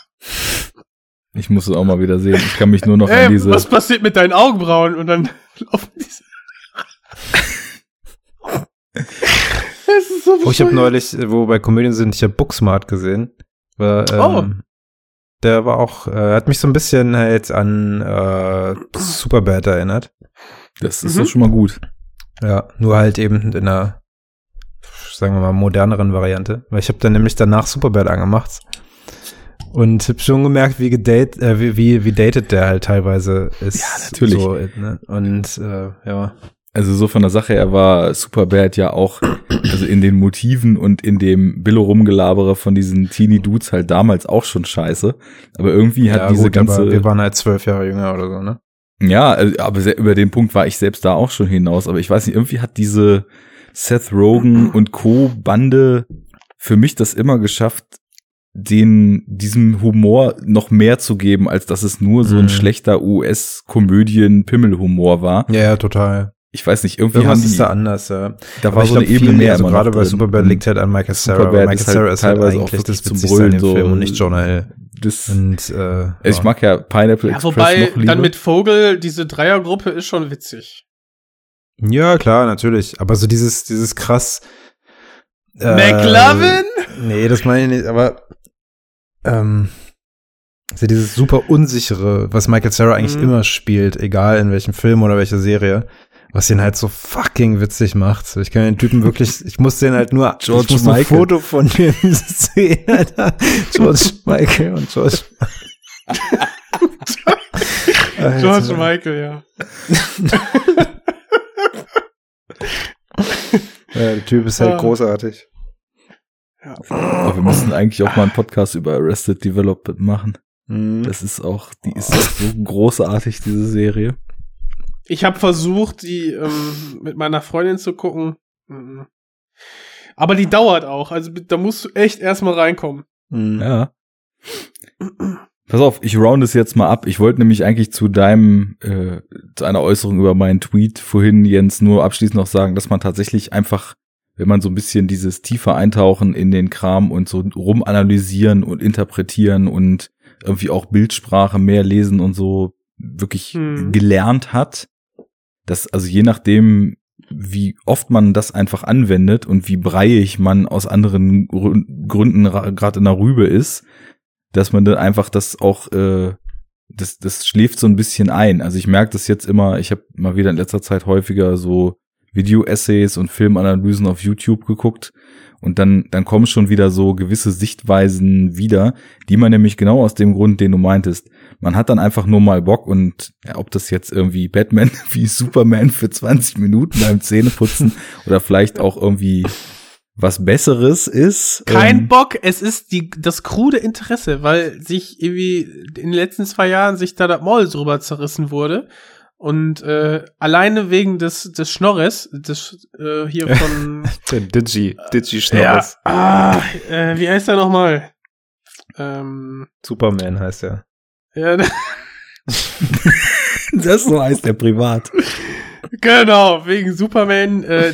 S3: Ich muss es auch mal wieder sehen. Ich kann mich nur noch
S1: Ey,
S3: an diese.
S1: was passiert mit deinen Augenbrauen? Und dann laufen diese. Es ist so
S2: Oh, ich habe neulich, wo wir bei Komödien sind, ich habe Booksmart gesehen. War, ähm,
S1: Oh.
S2: Der war auch, äh, hat mich so ein bisschen halt an äh, Superbad erinnert.
S3: Das ist
S1: Mhm.
S3: doch schon mal gut.
S2: Ja, nur halt eben in einer, sagen wir mal, moderneren Variante. Weil ich habe dann nämlich danach Superbad angemacht und hab schon gemerkt, wie gedate, äh, wie, wie, wie dated der halt teilweise ist.
S3: Ja, natürlich.
S2: So, ne? Und äh, ja.
S3: Also so von der Sache her war Superbad ja auch, also in den Motiven und in dem Billo-Rumgelabere von diesen Teenie-Dudes halt damals auch schon scheiße. Aber irgendwie hat
S2: ja,
S3: diese
S2: gut,
S3: ganze.
S2: wir waren halt zwölf Jahre jünger oder so, ne?
S3: Ja, also, aber über den Punkt war ich selbst da auch schon hinaus. Aber ich weiß nicht, irgendwie hat diese Seth Rogen und Co. Bande für mich das immer geschafft, den, diesem Humor noch mehr zu geben, als dass es nur so ein
S2: Mhm.
S3: schlechter US-Komödien-Pimmelhumor war.
S2: Ja, ja, total.
S3: Ich weiß nicht, irgendwie
S2: Irgendwas
S3: haben die,
S2: ist da anders, ja.
S3: da
S2: Aber
S3: war
S2: ich
S3: so eine
S2: glaub,
S3: Ebene
S2: viel-
S3: mehr
S2: also gerade bei. Superbad
S3: Und
S2: liegt halt an Michael Cera.
S3: Superbad
S2: weil Michael
S3: ist halt
S2: Cera ist halt
S3: teilweise auch
S2: das
S3: zum Brüllen,
S2: Film
S3: so.
S2: und nicht Jonah Hill.
S3: Das,
S2: Und, äh,
S3: also ich
S2: ja.
S3: mag ja Pineapple
S1: Ja,
S3: Express
S1: wobei,
S3: noch lieber.
S1: dann mit Vogel, diese Dreiergruppe ist schon witzig.
S2: Ja, klar, natürlich. Aber so dieses, dieses krass. äh,
S1: McLovin?
S2: Nee, das meine ich nicht, aber ähm, so dieses super unsichere, was Michael Cera eigentlich
S1: Mhm.
S2: immer spielt, egal in welchem Film oder welcher Serie, was ihn halt so fucking witzig macht. Ich kann den Typen wirklich, ich muss den halt nur,
S3: George
S2: ich muss
S3: Michael.
S2: ein Foto von dem sehen, Alter. George Michael und George.
S1: George Michael, ja.
S2: Ja, der Typ ist halt
S1: Ah.
S2: großartig.
S3: Aber wir müssen eigentlich auch mal einen Podcast über Arrested Development machen.
S2: Mhm.
S3: Das ist auch, die ist so großartig, diese Serie.
S1: Ich habe versucht, die ähm, mit meiner Freundin zu gucken. Mhm. Aber die dauert auch. Also da musst du echt erstmal reinkommen.
S2: Mhm.
S3: Ja. Pass auf, ich round es jetzt mal ab. Ich wollte nämlich eigentlich zu deinem, äh, zu einer Äußerung über meinen Tweet vorhin, Jens, nur abschließend noch sagen, dass man tatsächlich einfach wenn man so ein bisschen dieses tiefer eintauchen in den Kram und so rumanalysieren und interpretieren und irgendwie auch Bildsprache mehr lesen und so wirklich
S1: Hm.
S3: gelernt hat, dass also je nachdem, wie oft man das einfach anwendet und wie breiig man aus anderen Grü- Gründen gerade in der Rübe ist, dass man dann einfach das auch, äh, das, das schläft so ein bisschen ein. Also ich merke das jetzt immer, ich habe mal wieder in letzter Zeit häufiger so Video-Essays und Filmanalysen auf YouTube geguckt und dann, dann kommen schon wieder so gewisse Sichtweisen wieder, die man nämlich genau aus dem Grund, den du meintest. Man hat dann einfach nur mal Bock und ja, ob das jetzt irgendwie Batman wie Superman für 20 Minuten beim Zähneputzen oder vielleicht auch irgendwie was Besseres ist.
S1: Kein
S3: ähm,
S1: Bock, es ist die, das krude Interesse, weil sich irgendwie in den letzten zwei Jahren sich da das Maul drüber zerrissen wurde. Und äh, alleine wegen des, des Schnorres, des äh, hier von
S2: Der Digi, Digi
S1: ja,
S2: Schnorres.
S1: ah, äh, wie heißt er nochmal? Ähm,
S2: Superman heißt er.
S1: ja,
S3: Das so heißt der privat.
S1: genau, wegen Superman. Äh,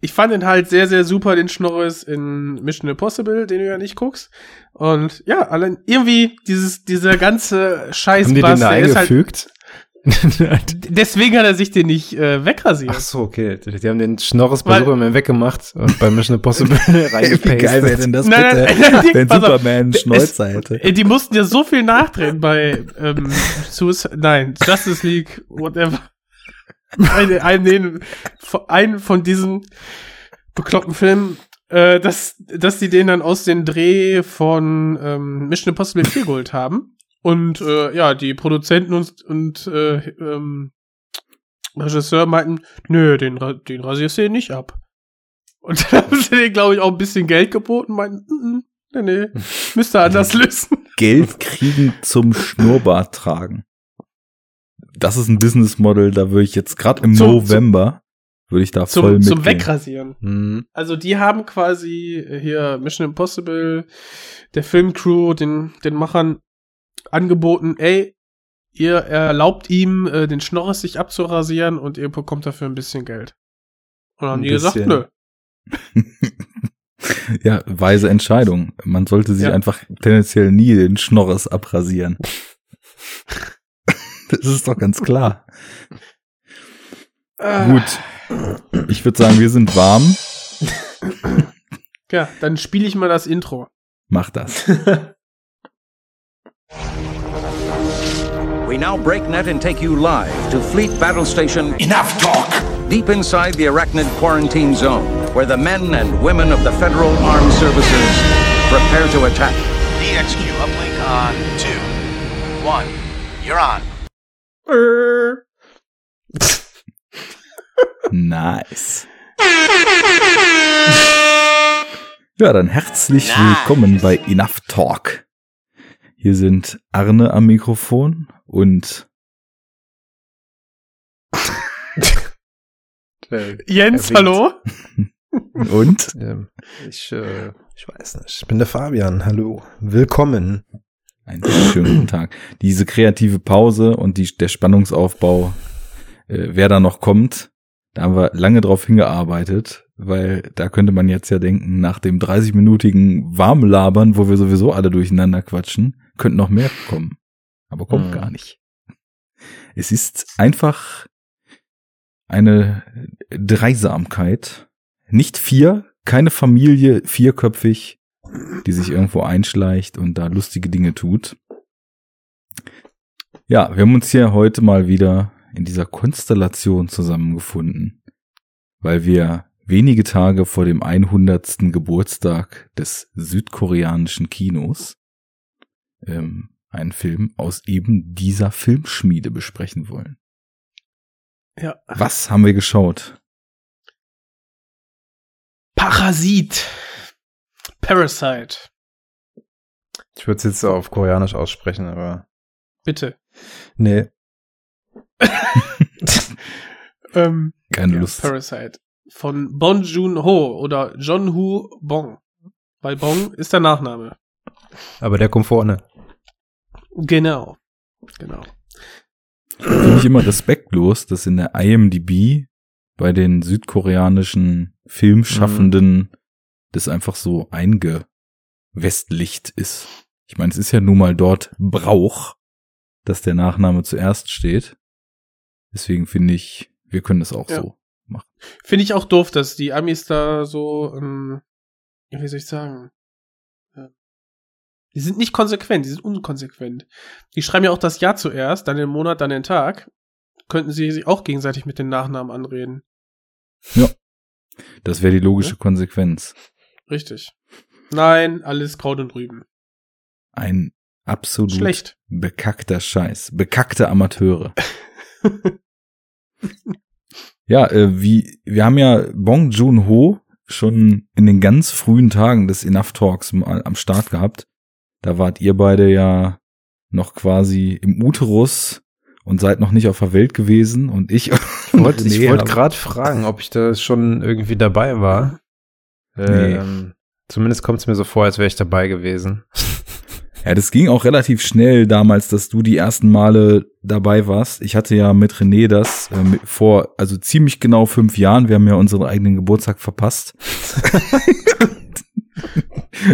S1: ich fand ihn halt sehr, sehr super, den Schnorres in Mission Impossible, den du ja nicht guckst. Und ja, allein irgendwie dieses, dieser ganze Scheiß
S2: Haben die den da
S1: der ist halt,
S2: eingefügt?
S1: deswegen hat er sich den nicht äh, wegrasiert.
S2: Ach so, okay. Die haben den Schnorres bei
S1: Weil-
S2: Superman weggemacht und bei Mission Impossible
S3: Wie geil wäre denn
S2: reingepastet.
S3: das
S1: Nein, nein,
S3: bitte,
S1: nein,
S3: wenn
S1: pass auf.
S3: Superman Schnäuzer hätte.
S1: Ey, Die mussten ja so viel nachdrehen bei ähm, Suicide, nein, Justice League, whatever. Ein, ein, den, ein von diesen bekloppten Filmen, äh, dass, dass die den dann aus dem Dreh von ähm, Mission Impossible 4 geholt haben. Und äh, ja, die Produzenten und, und äh, ähm, Regisseur meinten, nö, den, den rasierst du dir nicht ab. Und dann haben sie denen, glaube ich, auch ein bisschen Geld geboten, meinten, mm, mm, nee, nee, müsst ihr anders lösen.
S3: Geld kriegen zum Schnurrbart tragen. Das ist ein Business Model, da würde ich jetzt gerade im
S1: Zum-
S3: November würde ich da voll
S1: Zum, zum
S3: mitgehen.
S1: Wegrasieren.
S2: Hm.
S1: Also die haben quasi hier Mission Impossible, der Filmcrew, den, den Machern angeboten, ey, ihr erlaubt ihm, äh, den Schnorres sich abzurasieren und ihr bekommt dafür ein bisschen Geld. Und dann haben die gesagt, nö.
S3: Ja, weise Entscheidung. Man sollte sich
S1: Ja.
S3: einfach tendenziell nie den Schnorres abrasieren. das ist doch ganz klar.
S1: Äh,
S3: Gut. Ich würde sagen, wir sind warm.
S1: Ja, dann spiele ich mal das Intro.
S3: Mach das.
S5: We now break net and take you live to Fleet Battle Station. Enough talk! Deep inside the Arachnid Quarantine Zone, where the men and women of the Federal Armed Services prepare to attack.
S6: DXQ uplink on two, one. You're on.
S3: Nice. Ja, dann herzlich willkommen bei Enough Talk. Hier sind Arne am Mikrofon und
S2: Äh,
S1: Jens,
S2: Er winkt.
S1: hallo?
S3: und
S2: ähm, ich, äh, ich weiß nicht. Ich bin der Fabian. Hallo. Willkommen.
S3: Einen schönen Tag. Diese kreative Pause und die, der Spannungsaufbau, äh, wer da noch kommt, da haben wir lange drauf hingearbeitet, weil da könnte man jetzt ja denken, nach dem 30-minütigen Warmlabern, wo wir sowieso alle durcheinander quatschen, könnte noch mehr kommen. Aber kommt
S2: Hm.
S3: gar nicht. Es ist einfach eine Dreisamkeit. Nicht vier, keine Familie, vierköpfig, die sich irgendwo einschleicht und da lustige Dinge tut. Ja, wir haben uns hier heute mal wieder in dieser Konstellation zusammengefunden, weil wir wenige Tage vor dem 100. Geburtstag des südkoreanischen Kinos ähm, einen Film aus eben dieser Filmschmiede besprechen wollen.
S1: Ja.
S3: Was haben wir geschaut?
S1: Parasit. Parasite.
S2: Ich würde es jetzt auf Koreanisch aussprechen, aber
S1: Bitte.
S2: nee.
S1: Ähm,
S3: Keine
S1: ja,
S3: Lust.
S1: Parasite. Von Bon Joon-ho oder John Hu Bong. Weil Bong ist der Nachname.
S2: Aber der kommt vorne.
S1: Genau. Genau.
S3: Finde ich immer respektlos, dass in der IMDb bei den südkoreanischen Filmschaffenden mhm. Das einfach so eingewestlicht ist. Ich meine, es ist ja nun mal dort Brauch, dass der Nachname zuerst steht. Deswegen finde ich, wir können das auch ja. so machen.
S1: Finde ich auch doof, dass die Amis da so, ähm, wie soll ich sagen, die sind nicht konsequent, die sind unkonsequent. Die schreiben ja auch das Jahr zuerst, dann den Monat, dann den Tag. Könnten sie sich auch gegenseitig mit den Nachnamen anreden.
S3: Ja. Das wäre die logische ja? Konsequenz.
S1: Richtig. Nein, alles Kraut und Rüben.
S3: Ein absolut
S1: Schlecht.
S3: bekackter Scheiß. Bekackte Amateure. ja, äh, wie, wir haben ja Bong Joon-ho schon in den ganz frühen Tagen des Enough Talks mal am Start gehabt. Da wart ihr beide ja noch quasi im Uterus und seid noch nicht auf der Welt gewesen und ich
S2: wollte ich wollte gerade fragen, ob ich da schon irgendwie dabei war. Nee. Ähm, zumindest kommt es mir so vor, als wäre ich dabei gewesen.
S3: Ja, das ging auch relativ schnell damals, dass du die ersten Male dabei warst. Ich hatte ja mit René das äh, vor, also ziemlich genau fünf Jahren. Wir haben ja unseren eigenen Geburtstag verpasst.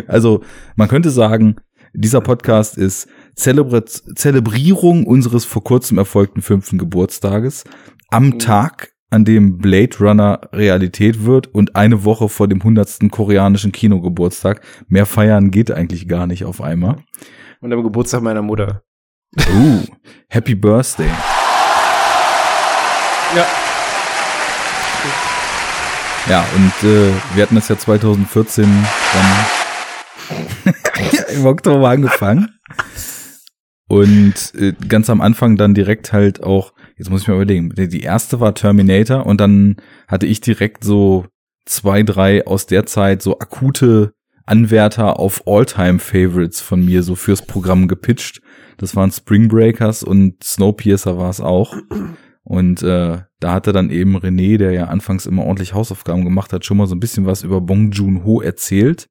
S3: also man könnte sagen, dieser Podcast ist Zelebra Zelebrierung unseres vor kurzem erfolgten fünften Geburtstages am mhm. Tag, an dem Blade Runner Realität wird und eine Woche vor dem hundertsten koreanischen Kinogeburtstag. Mehr feiern geht eigentlich gar nicht auf einmal.
S2: Und am Geburtstag meiner Mutter.
S3: Uh, Happy Birthday.
S1: Ja.
S3: Ja, und äh, wir hatten das ja 2014 dann im Oktober angefangen. Und äh, ganz am Anfang dann direkt halt auch, jetzt muss ich mir überlegen, die erste war Terminator und dann hatte ich direkt so zwei, drei aus der Zeit so akute Anwärter auf All-Time-Favorites von mir so fürs Programm gepitcht. Das waren Spring Breakers und Snowpiercer war es auch. Und äh, da hatte dann eben René, der ja anfangs immer ordentlich Hausaufgaben gemacht hat, schon mal so ein bisschen was über Bong Joon-ho erzählt.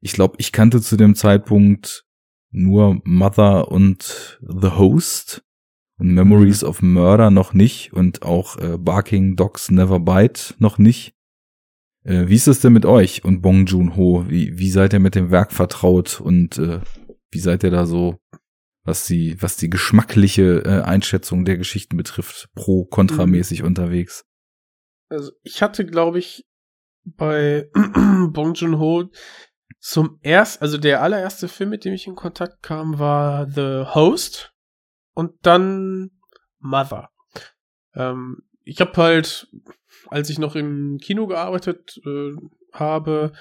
S3: Ich glaube, ich kannte zu dem Zeitpunkt nur Mother und The Host und Memories of Murder noch nicht und auch äh, Barking Dogs Never Bite noch nicht. Äh, wie ist es denn mit euch und Bong Joon-ho? Wie, wie seid ihr mit dem Werk vertraut und äh, wie seid ihr da so, was die, was die geschmackliche äh, Einschätzung der Geschichten betrifft, pro kontramäßig mhm. unterwegs?
S1: Also ich hatte, glaube ich, bei Bong Joon-ho zum erst, also der allererste Film, mit dem ich in Kontakt kam, war The Host und dann Mother. Ähm, ich habe halt, als ich noch im Kino gearbeitet äh, habe,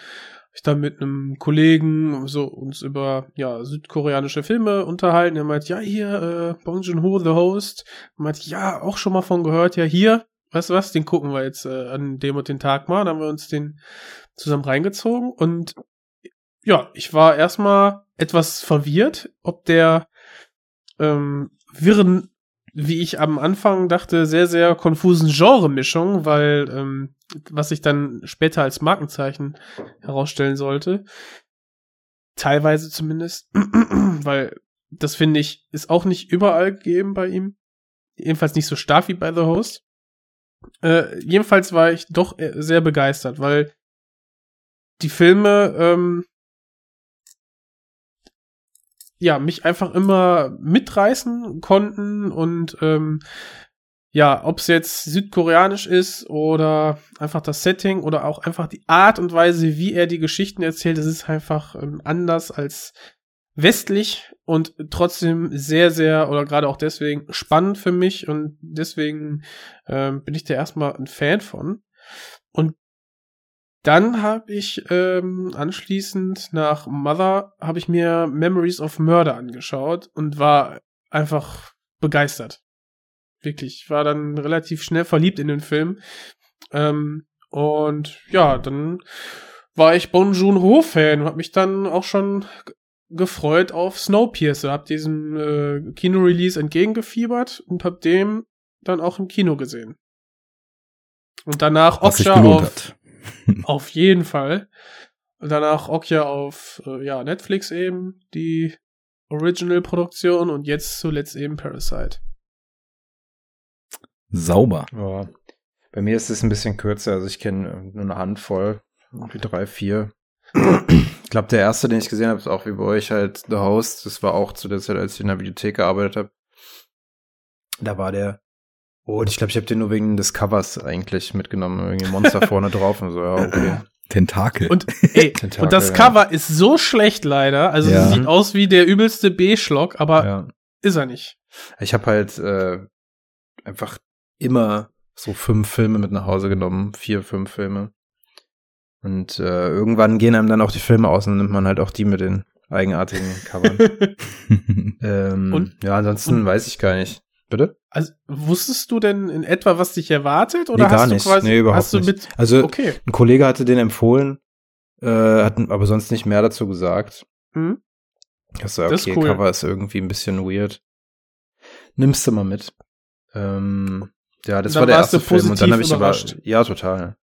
S1: ich dann mit einem Kollegen so uns über ja südkoreanische Filme unterhalten. Er meint, ja hier äh, Bong Joon Ho, The Host. Er meint, ja auch schon mal von gehört. Ja hier, weißt du was? Den gucken wir jetzt äh, an dem und den Tag mal. Dann haben wir uns den zusammen reingezogen und ja, ich war erstmal etwas verwirrt, ob der ähm, wirren, wie ich am Anfang dachte, sehr, sehr konfusen Genre-Mischung, weil ähm, was sich dann später als Markenzeichen herausstellen sollte. Teilweise zumindest, weil das finde ich, ist auch nicht überall gegeben bei ihm. Jedenfalls nicht so stark wie bei The Host. Äh, jedenfalls war ich doch äh, sehr begeistert, weil die Filme ähm, ja, mich einfach immer mitreißen konnten und ähm, ja, ob es jetzt südkoreanisch ist oder einfach das Setting oder auch einfach die Art und Weise, wie er die Geschichten erzählt, das ist einfach ähm, anders als westlich und trotzdem sehr, sehr oder gerade auch deswegen spannend für mich und deswegen ähm, bin ich da erstmal ein Fan von. Und dann habe ich ähm, anschließend nach Mother habe ich mir Memories of Murder angeschaut und war einfach begeistert. Wirklich, ich war dann relativ schnell verliebt in den Film. Ähm, und ja, dann war ich Bon Joon-ho Fan und habe mich dann auch schon gefreut auf Snowpiercer, hab diesem äh, Kino-Release entgegengefiebert und hab dem dann auch im Kino gesehen. Und danach Okja auf. auf jeden Fall. Und danach Okja auf äh, ja, Netflix eben, die Original-Produktion und jetzt zuletzt eben Parasite.
S3: Sauber.
S2: Ja. Bei mir ist es ein bisschen kürzer, also ich kenne nur eine Handvoll, irgendwie drei, vier. Ich glaube, der erste, den ich gesehen habe, ist auch wie bei euch halt The Host. Das war auch zu der Zeit, als ich in der Bibliothek gearbeitet habe. Da war der. Oh, und ich glaube, ich habe den nur wegen des Covers eigentlich mitgenommen. Irgendwie ein Monster vorne drauf und so, ja, okay.
S3: Tentakel.
S1: Und, ey,
S2: Tentakel,
S1: und das
S2: ja.
S1: Cover ist so schlecht leider. Also
S3: Ja.
S1: es sieht aus wie der übelste B-Schlock, aber
S2: Ja.
S1: ist er nicht.
S2: Ich habe halt äh, einfach immer so fünf Filme mit nach Hause genommen, vier, fünf Filme. Und äh, irgendwann gehen einem dann auch die Filme aus und nimmt man halt auch die mit den eigenartigen Covern. ähm,
S1: Und-
S2: ja, ansonsten
S1: und-
S2: weiß ich gar nicht. Bitte?
S1: Also wusstest du denn in etwa, was dich erwartet? Oder
S2: Nee, gar
S1: hast
S2: nicht.
S1: du quasi
S2: Nee, überhaupt
S1: hast du
S2: nicht.
S1: mit
S2: Also
S1: Okay.
S2: ein Kollege hatte den empfohlen, äh, hat aber sonst nicht mehr dazu gesagt.
S1: Hm?
S2: Ich so,
S1: Das ist
S2: okay,
S1: cool.
S2: Cover ist irgendwie ein bisschen weird. Nimmst du mal mit. Ähm, ja, das war der erste Film und dann habe ich aber
S1: überrascht.
S2: ja total.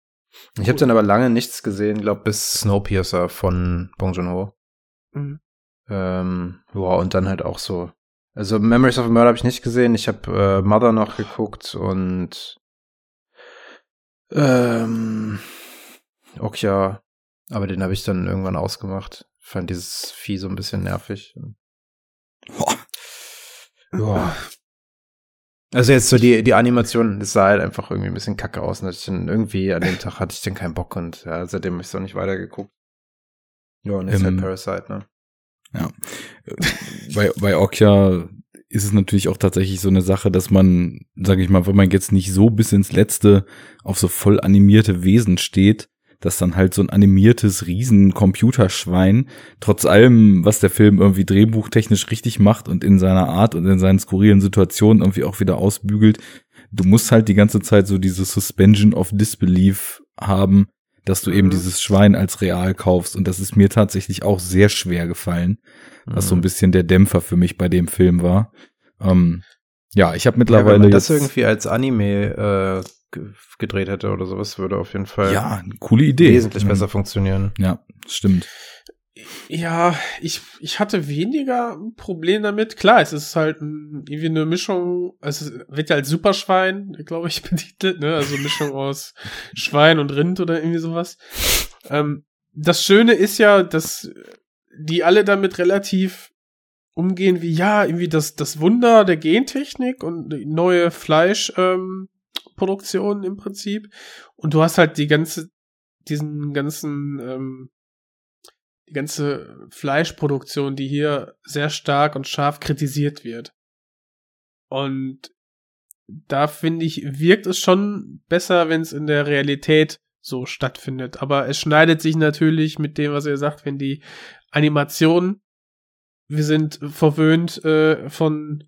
S2: Ich habe
S1: Cool.
S2: dann aber lange nichts gesehen, glaube bis Snowpiercer von Bong Joon-ho.
S1: Mhm.
S2: Ähm, ja, und dann halt auch so. Also Memories of a Murder habe ich nicht gesehen. Ich habe äh, Mother noch geguckt und ähm, Okja, aber den habe ich dann irgendwann ausgemacht. Fand dieses Vieh so ein bisschen nervig.
S3: Boah.
S2: Ja. Also jetzt so die, die Animation, das sah halt einfach irgendwie ein bisschen kacke aus. Und dann irgendwie an dem Tag hatte ich dann keinen Bock und ja, seitdem habe ich so nicht weitergeguckt. Ja, und jetzt
S3: Ähm,
S2: halt Parasite, ne?
S3: Bei, bei Okja ist es natürlich auch tatsächlich so eine Sache, dass man, sage ich mal, wenn man jetzt nicht so bis ins Letzte auf so voll animierte Wesen steht, dass dann halt so ein animiertes Riesen-Computerschwein, trotz allem, was der Film irgendwie drehbuchtechnisch richtig macht und in seiner Art und in seinen skurrilen Situationen irgendwie auch wieder ausbügelt, du musst halt die ganze Zeit so diese Suspension of Disbelief haben, dass du eben
S1: Mhm.
S3: dieses Schwein als real kaufst. Und das ist mir tatsächlich auch sehr schwer gefallen was
S2: Mhm.
S3: so ein bisschen der Dämpfer für mich bei dem Film war. Ähm, ja, ich habe
S2: ja, wenn
S3: mittlerweile
S2: man das irgendwie als Anime äh, ge- gedreht hätte oder sowas, würde auf jeden Fall
S3: ja eine coole Idee.
S2: wesentlich
S3: Mhm.
S2: besser funktionieren.
S3: Ja, stimmt.
S1: Ja, ich, ich hatte weniger ein Problem damit. Klar, es ist halt irgendwie eine Mischung, also es wird ja als Superschwein, glaube ich, betitelt, ne? Also Mischung aus Schwein und Rind oder irgendwie sowas. Ähm, das Schöne ist ja, dass die alle damit relativ umgehen wie, ja, irgendwie das, das Wunder der Gentechnik und neue Fleischproduktion ähm, im Prinzip. Und du hast halt die ganze, diesen ganzen, ähm, die ganze Fleischproduktion, die hier sehr stark und scharf kritisiert wird. Und da finde ich, wirkt es schon besser, wenn es in der Realität so stattfindet. Aber es schneidet sich natürlich mit dem, was ihr sagt, wenn die Animation, wir sind verwöhnt äh, von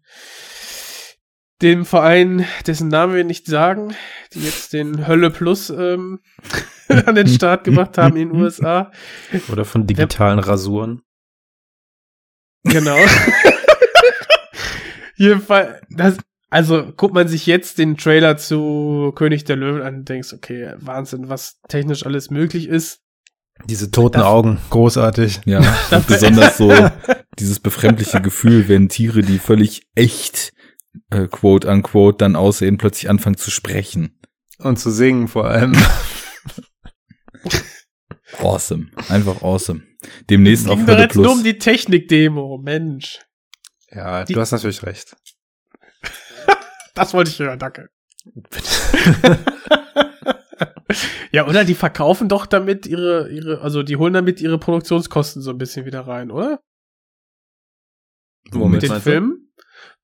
S1: dem Verein, dessen Namen wir nicht sagen, die jetzt den Hölle Plus ähm, an den Start gebracht haben in den USA.
S2: Oder von digitalen Rasuren.
S1: Genau. Jedenfalls, das, also guckt man sich jetzt den Trailer zu König der Löwen an und denkst, okay, Wahnsinn, was technisch alles möglich ist.
S2: Diese toten
S1: Das-
S2: Augen, großartig.
S3: Ja, besonders so dieses befremdliche Gefühl, wenn Tiere, die völlig echt, äh, quote unquote, dann aussehen, plötzlich anfangen zu sprechen.
S2: Und zu singen vor allem.
S3: Awesome. Einfach awesome. Demnächst auf Hölle
S1: jetzt nur um
S3: Plus.
S1: die Technik-Demo, Mensch.
S2: Ja,
S1: Die-
S2: du hast natürlich recht.
S1: Das wollte ich hören, danke. ja, oder die verkaufen doch damit ihre, ihre, also die holen damit ihre Produktionskosten so ein bisschen wieder rein, oder?
S2: Womit
S1: mit den? Filmen.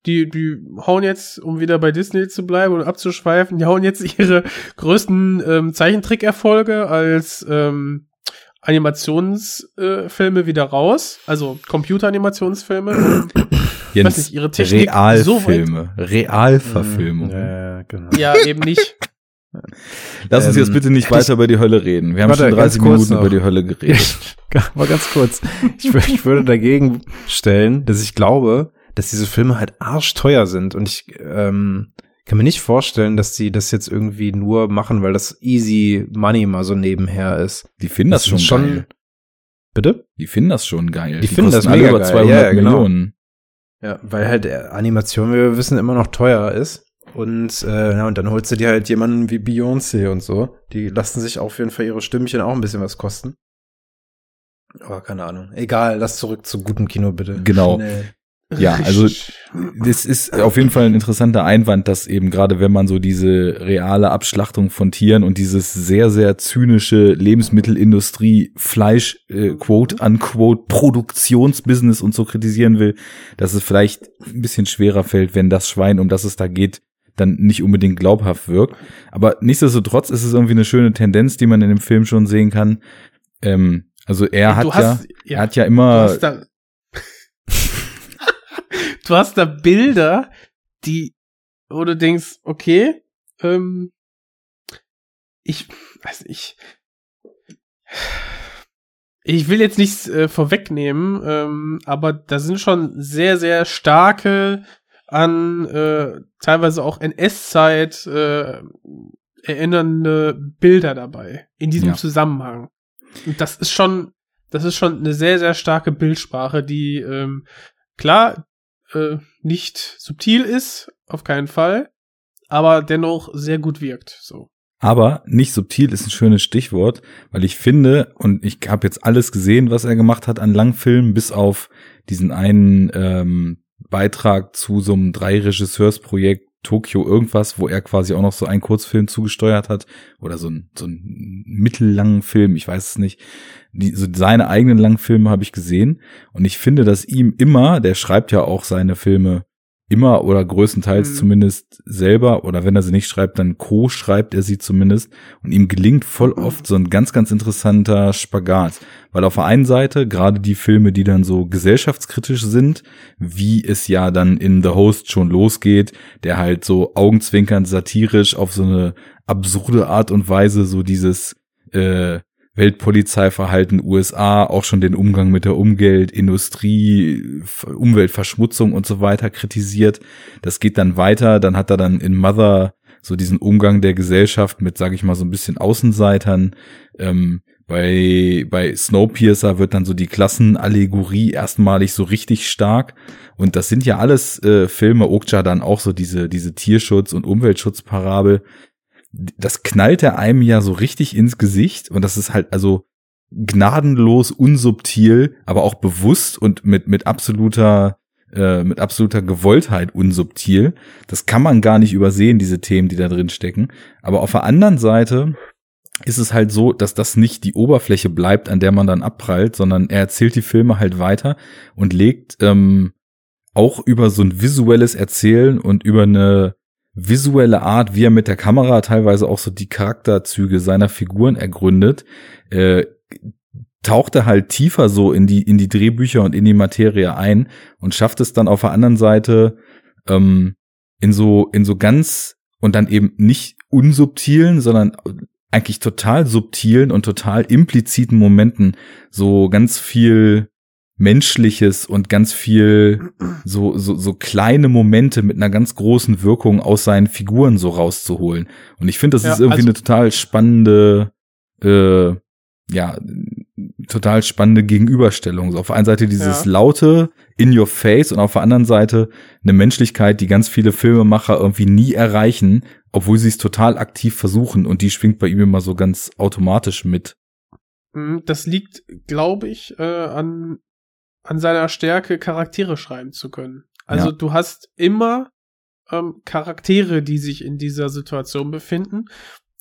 S1: Die, die hauen jetzt, um wieder bei Disney zu bleiben und abzuschweifen, die hauen jetzt ihre größten ähm, Zeichentrick-Erfolge als ähm, Animationsfilme äh, wieder raus, also Computeranimationsfilme.
S3: Jens,
S1: nicht, ihre Technik
S3: Realfilme. Realverfilmung.
S2: Ja, ja, genau.
S1: Ja, eben nicht.
S3: Lass uns
S2: Ähm,
S3: jetzt bitte nicht
S2: hätte ich-
S3: weiter über die Hölle reden. Wir haben schon
S2: ganz
S3: 30
S2: kurz
S3: Minuten
S2: noch.
S3: über die Hölle geredet.
S2: Aber ganz kurz. Ich, ich würde dagegen stellen, dass ich glaube, dass diese Filme halt arschteuer sind und ich ähm, kann mir nicht vorstellen, dass die das jetzt irgendwie nur machen, weil das easy money mal so nebenher ist.
S3: Die finden das,
S2: Das
S3: schon, geil.
S2: Bitte?
S3: Die finden das schon geil.
S2: Die finden das
S3: kosten alle
S2: mega
S3: über
S2: geil.
S3: 200
S2: Ja, ja, genau.
S3: Millionen.
S2: Ja, weil halt äh, Animation, wie wir wissen, immer noch teuer ist. Und, äh, ja, und dann holst du dir halt jemanden wie Beyoncé und so. Die lassen sich auf jeden Fall ihre Stimmchen auch ein bisschen was kosten. Aber keine Ahnung. Egal, lass zurück zu gutem Kino bitte.
S3: Genau.
S2: Schnell.
S3: Ja, also das ist auf jeden Fall ein interessanter Einwand, dass eben gerade wenn man so diese reale Abschlachtung von Tieren und dieses sehr, sehr zynische Lebensmittelindustrie, Fleisch, äh, quote, unquote, Produktionsbusiness und so kritisieren will, dass es vielleicht ein bisschen schwerer fällt, wenn das Schwein, um das es da geht, dann nicht unbedingt glaubhaft wirkt. Aber nichtsdestotrotz ist es irgendwie eine schöne Tendenz, die man in dem Film schon sehen kann. Ähm, also er hat
S1: hast-
S3: ja,
S1: ja,
S3: er hat ja immer
S1: du hast da Bilder, die, wo du denkst, okay, ähm, ich, weiß ich, ich will jetzt nichts äh, vorwegnehmen, ähm, aber da sind schon sehr, sehr starke an äh, teilweise auch NS-Zeit äh, erinnernde Bilder dabei in diesem
S3: Ja.
S1: Zusammenhang. Und das ist schon, das ist schon eine sehr, sehr starke Bildsprache, die ähm, klar äh, nicht subtil ist, auf keinen Fall, aber dennoch sehr gut wirkt. So.
S3: Aber nicht subtil ist ein schönes Stichwort, weil ich finde, und ich habe jetzt alles gesehen, was er gemacht hat an Langfilmen, bis auf diesen einen ähm, Beitrag zu so einem Drei-Regisseurs-Projekt Tokio irgendwas, wo er quasi auch noch so einen Kurzfilm zugesteuert hat oder so ein, so ein mittellangen Film, ich weiß es nicht. Die, so seine eigenen langen Filme habe ich gesehen und ich finde, dass ihm immer, der schreibt ja auch seine Filme immer oder größtenteils
S1: Mhm.
S3: zumindest selber oder wenn er sie nicht schreibt, dann co-schreibt er sie zumindest. Und ihm gelingt voll oft so ein ganz, ganz interessanter Spagat, weil auf der einen Seite gerade die Filme, die dann so gesellschaftskritisch sind, wie es ja dann in The Host schon losgeht, der halt so augenzwinkernd satirisch auf so eine absurde Art und Weise so dieses äh, Weltpolizeiverhalten USA, auch schon den Umgang mit der Umwelt, Industrie, Umweltverschmutzung und so weiter kritisiert. Das geht dann weiter, dann hat er dann in Mother so diesen Umgang der Gesellschaft mit, sage ich mal, so ein bisschen Außenseitern. Ähm, bei, bei Snowpiercer wird dann so die Klassenallegorie erstmalig so richtig stark. Und das sind ja alles äh, Filme, Okja dann auch so diese, diese Tierschutz- und Umweltschutzparabel. Das knallt er einem ja so richtig ins Gesicht. Und das ist halt also gnadenlos, unsubtil, aber auch bewusst und mit, mit absoluter, äh, mit absoluter Gewolltheit unsubtil. Das kann man gar nicht übersehen, diese Themen, die da drin stecken. Aber auf der anderen Seite ist es halt so, dass das nicht die Oberfläche bleibt, an der man dann abprallt, sondern er erzählt die Filme halt weiter und legt ähm, auch über so ein visuelles Erzählen und über eine visuelle Art, wie er mit der Kamera teilweise auch so die Charakterzüge seiner Figuren ergründet, äh, taucht er halt tiefer so in die in die Drehbücher und in die Materie ein und schafft es dann auf der anderen Seite ähm, in so in so ganz und dann eben nicht unsubtilen, sondern eigentlich total subtilen und total impliziten Momenten so ganz viel Menschliches und ganz viel so, so, so kleine Momente mit einer ganz großen Wirkung aus seinen Figuren so rauszuholen. Und ich finde, das
S1: Ja,
S3: ist irgendwie
S1: also-
S3: eine total spannende, äh, ja, total spannende Gegenüberstellung. So auf der einen Seite dieses
S1: Ja.
S3: laute in your face und auf der anderen Seite eine Menschlichkeit, die ganz viele Filmemacher irgendwie nie erreichen, obwohl sie es total aktiv versuchen und die schwingt bei ihm immer so ganz automatisch mit.
S1: Mm, Das liegt, glaube ich, äh, an, an seiner Stärke, Charaktere schreiben zu können. Also
S3: Ja.
S1: du hast immer ähm, Charaktere, die sich in dieser Situation befinden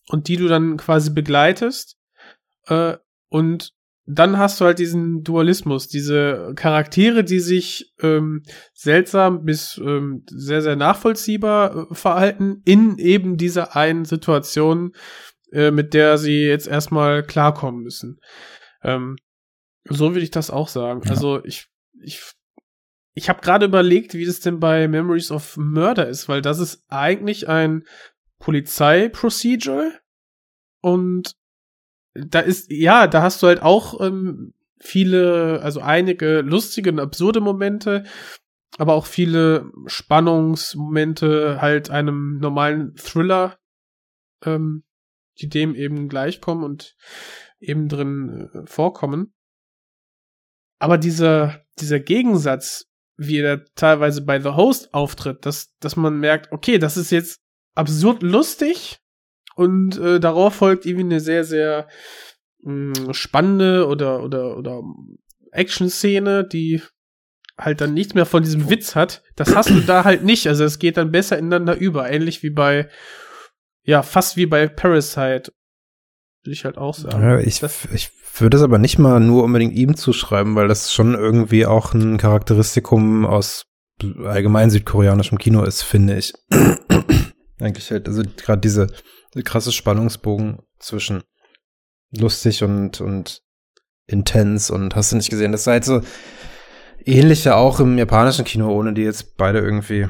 S1: und die du dann quasi begleitest. Äh, und dann hast du halt diesen Dualismus, diese Charaktere, die sich ähm, seltsam bis ähm, sehr, sehr nachvollziehbar äh, verhalten in eben dieser einen Situation, äh, mit der sie jetzt erstmal klarkommen müssen. Ähm, so würde ich das auch sagen.
S3: Ja.
S1: Also ich, ich, ich habe gerade überlegt, wie das denn bei Memories of Murder ist, weil das ist eigentlich ein Polizeiprocedural und da ist, ja, da hast du halt auch ähm, viele, also einige lustige und absurde Momente, aber auch viele Spannungsmomente halt einem normalen Thriller, ähm, die dem eben gleichkommen und eben drin äh, vorkommen. Aber dieser, dieser Gegensatz, wie er teilweise bei The Host auftritt, dass, dass man merkt, okay, das ist jetzt absurd lustig und äh, darauf folgt irgendwie eine sehr, sehr mh, spannende oder, oder, oder Action-Szene, die halt dann nichts mehr von diesem Witz hat. Das hast du da halt nicht. Also es geht dann besser ineinander über. Ähnlich wie bei, ja, fast wie bei Parasite. Würde ich halt auch sagen.
S2: Ja, ich, ich würde es aber nicht mal nur unbedingt ihm zuschreiben, weil das schon irgendwie auch ein Charakteristikum aus allgemein südkoreanischem Kino ist, finde ich. Eigentlich halt, also gerade diese, krasse Spannungsbogen zwischen lustig und, und intens und hast du nicht gesehen, das ist halt so ähnliche auch im japanischen Kino, ohne die jetzt beide irgendwie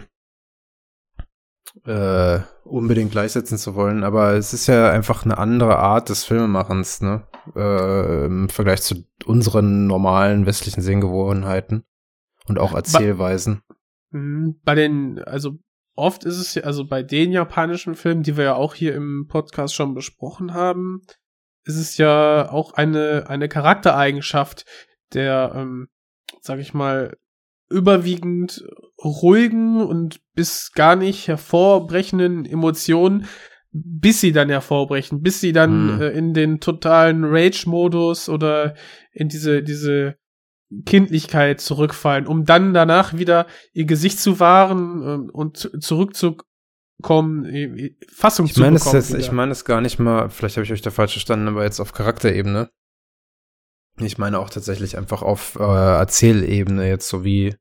S2: äh, unbedingt gleichsetzen zu wollen, aber es ist ja einfach eine andere Art des Filmemachens, ne? Äh, Im Vergleich zu unseren normalen westlichen Sehgewohnheiten und auch Erzählweisen.
S1: Mhm. Bei den, also oft ist es ja, also bei den japanischen Filmen, die wir ja auch hier im Podcast schon besprochen haben, ist es ja auch eine, eine Charaktereigenschaft der, ähm, sag ich mal, überwiegend ruhigen und bis gar nicht hervorbrechenden Emotionen, bis sie dann hervorbrechen, bis sie dann
S2: Mhm.
S1: äh, in den totalen Rage-Modus oder in diese, diese Kindlichkeit zurückfallen, um dann danach wieder ihr Gesicht zu wahren ähm, und zu- zurückzukommen, äh, Fassung
S2: Ich
S1: zu
S2: meine es
S1: bekommen.
S2: jetzt, ich meine es gar nicht mal, vielleicht habe ich euch da falsch verstanden, aber jetzt auf Charakterebene. Ich meine auch tatsächlich einfach auf äh, Erzählebene jetzt so wie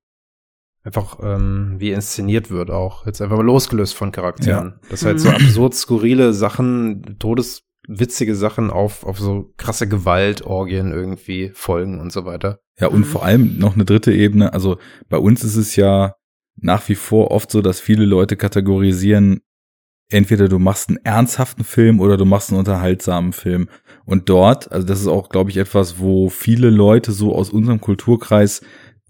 S2: einfach ähm, wie inszeniert wird auch jetzt einfach mal losgelöst von Charakteren. Das halt so
S1: Mhm.
S2: absurd skurrile Sachen, todeswitzige Sachen auf auf so krasse Gewaltorgien irgendwie folgen und so weiter.
S3: Ja, und
S1: Mhm.
S3: vor allem noch eine dritte Ebene. Also bei uns ist es ja nach wie vor oft so, dass viele Leute kategorisieren, entweder du machst einen ernsthaften Film oder du machst einen unterhaltsamen Film. Und dort, also das ist auch, glaube ich, etwas, wo viele Leute so aus unserem Kulturkreis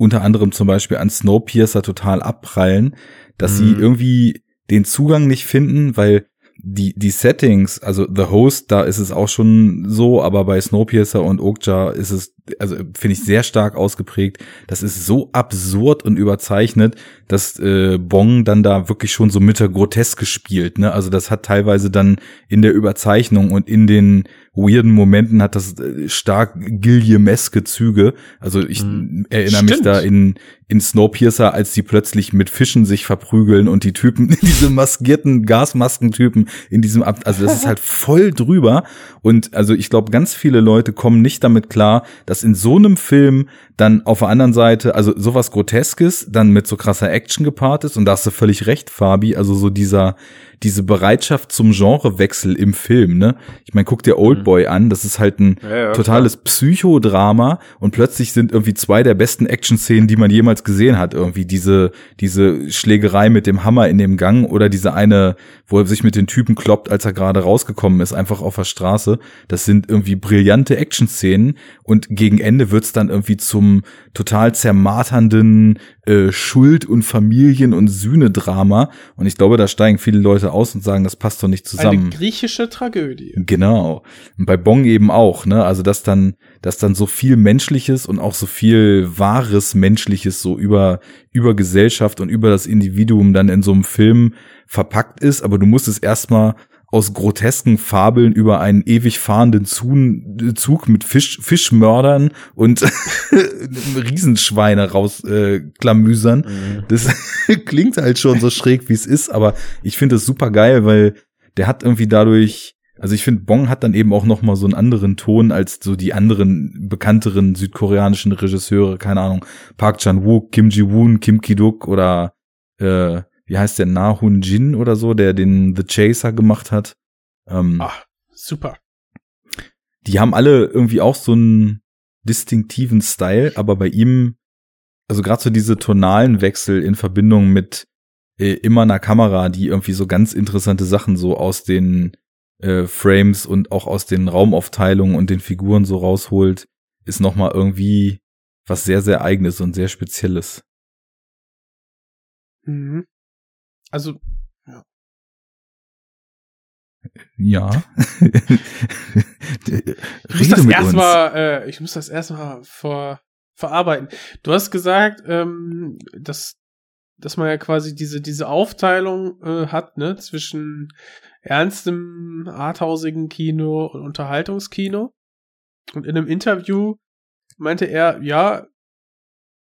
S3: unter anderem zum Beispiel an Snowpiercer total abprallen, dass sie
S2: Mhm.
S3: irgendwie den Zugang nicht finden, weil die, die Settings, also The Host, da ist es auch schon so, aber bei Snowpiercer und Okja ist es, also finde ich sehr stark ausgeprägt. Das ist so absurd und überzeichnet, dass äh, Bong dann da wirklich schon so mit der Groteske spielt. Ne? Also das hat teilweise dann in der Überzeichnung und in den weirden Momenten hat das äh, stark Gilliameske Züge. Also ich
S2: Mhm.
S3: erinnere mich
S1: Stimmt.
S3: da in, in Snowpiercer, als die plötzlich mit Fischen sich verprügeln und die Typen, diese maskierten Gasmaskentypen in diesem, Ab also das ist halt voll drüber. Und also ich glaube, ganz viele Leute kommen nicht damit klar, dass in so einem Film dann auf der anderen Seite, also sowas Groteskes, dann mit so krasser Action gepaart ist. Und da hast du völlig recht, Fabi. Also so dieser, diese Bereitschaft zum Genrewechsel im Film, ne? Ich meine, guck dir Oldboy an, das ist halt ein
S2: Ja, ja,
S3: totales Psychodrama und plötzlich sind irgendwie zwei der besten Action-Szenen, die man jemals gesehen hat, irgendwie diese, diese Schlägerei mit dem Hammer in dem Gang oder diese eine, wo er sich mit den Typen kloppt, als er gerade rausgekommen ist, einfach auf der Straße. Das sind irgendwie brillante Action-Szenen und gegen Ende wird's dann irgendwie zum total zermarternden äh, Schuld- und Familien- und Sühnedrama und ich glaube, da steigen viele Leute aus und sagen, das passt doch nicht zusammen.
S1: Eine griechische Tragödie.
S3: Genau. Und bei Bong eben auch, ne? Also, dass dann, dass dann so viel Menschliches und auch so viel wahres Menschliches so über, über Gesellschaft und über das Individuum dann in so einem Film verpackt ist, aber du musst es erstmal aus grotesken Fabeln über einen ewig fahrenden Zug mit Fisch, Fischmördern und Riesenschweine rausklamüsern. Äh, klamüsern.
S2: Mhm.
S3: Das klingt halt schon so schräg, wie es ist, aber ich finde es super geil, weil der hat irgendwie dadurch, also ich finde, Bong hat dann eben auch noch mal so einen anderen Ton als so die anderen bekannteren südkoreanischen Regisseure, keine Ahnung, Park Chan-wook, Kim Ji-woon, Kim Ki-duk oder äh, wie heißt der, Na Hun Jin oder so, der den The Chaser gemacht hat. Ähm,
S1: Ah, super.
S3: die haben alle irgendwie auch so einen distinktiven Style, aber bei ihm, also gerade so diese tonalen Wechsel in Verbindung mit äh, immer einer Kamera, die irgendwie so ganz interessante Sachen so aus den äh, Frames und auch aus den Raumaufteilungen und den Figuren so rausholt, ist noch mal irgendwie was sehr sehr eigenes und sehr spezielles.
S1: Mhm. Also,
S3: Ja.
S1: ich muss das erstmal, äh, ich muss das erstmal vor, verarbeiten. Du hast gesagt, ähm, dass dass man ja quasi diese, diese Aufteilung äh, hat, ne, zwischen ernstem, arthausigen Kino und Unterhaltungskino. Und in einem Interview meinte er, ja,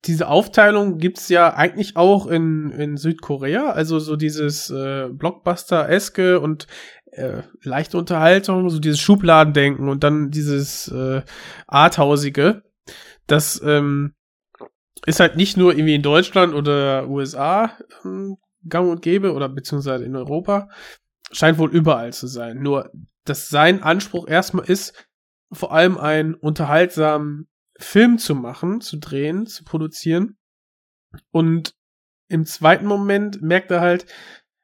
S1: diese Aufteilung gibt's ja eigentlich auch in, in Südkorea, also so dieses äh, Blockbuster-eske und äh, leichte Unterhaltung, so dieses Schubladendenken und dann dieses äh, Arthausige. Das ähm, ist halt nicht nur irgendwie in Deutschland oder USA ähm, gang und gäbe oder beziehungsweise in Europa, scheint wohl überall zu sein. Nur, dass sein Anspruch erstmal ist, vor allem einen unterhaltsamen Film zu machen, zu drehen, zu produzieren. Und im zweiten Moment merkt er halt,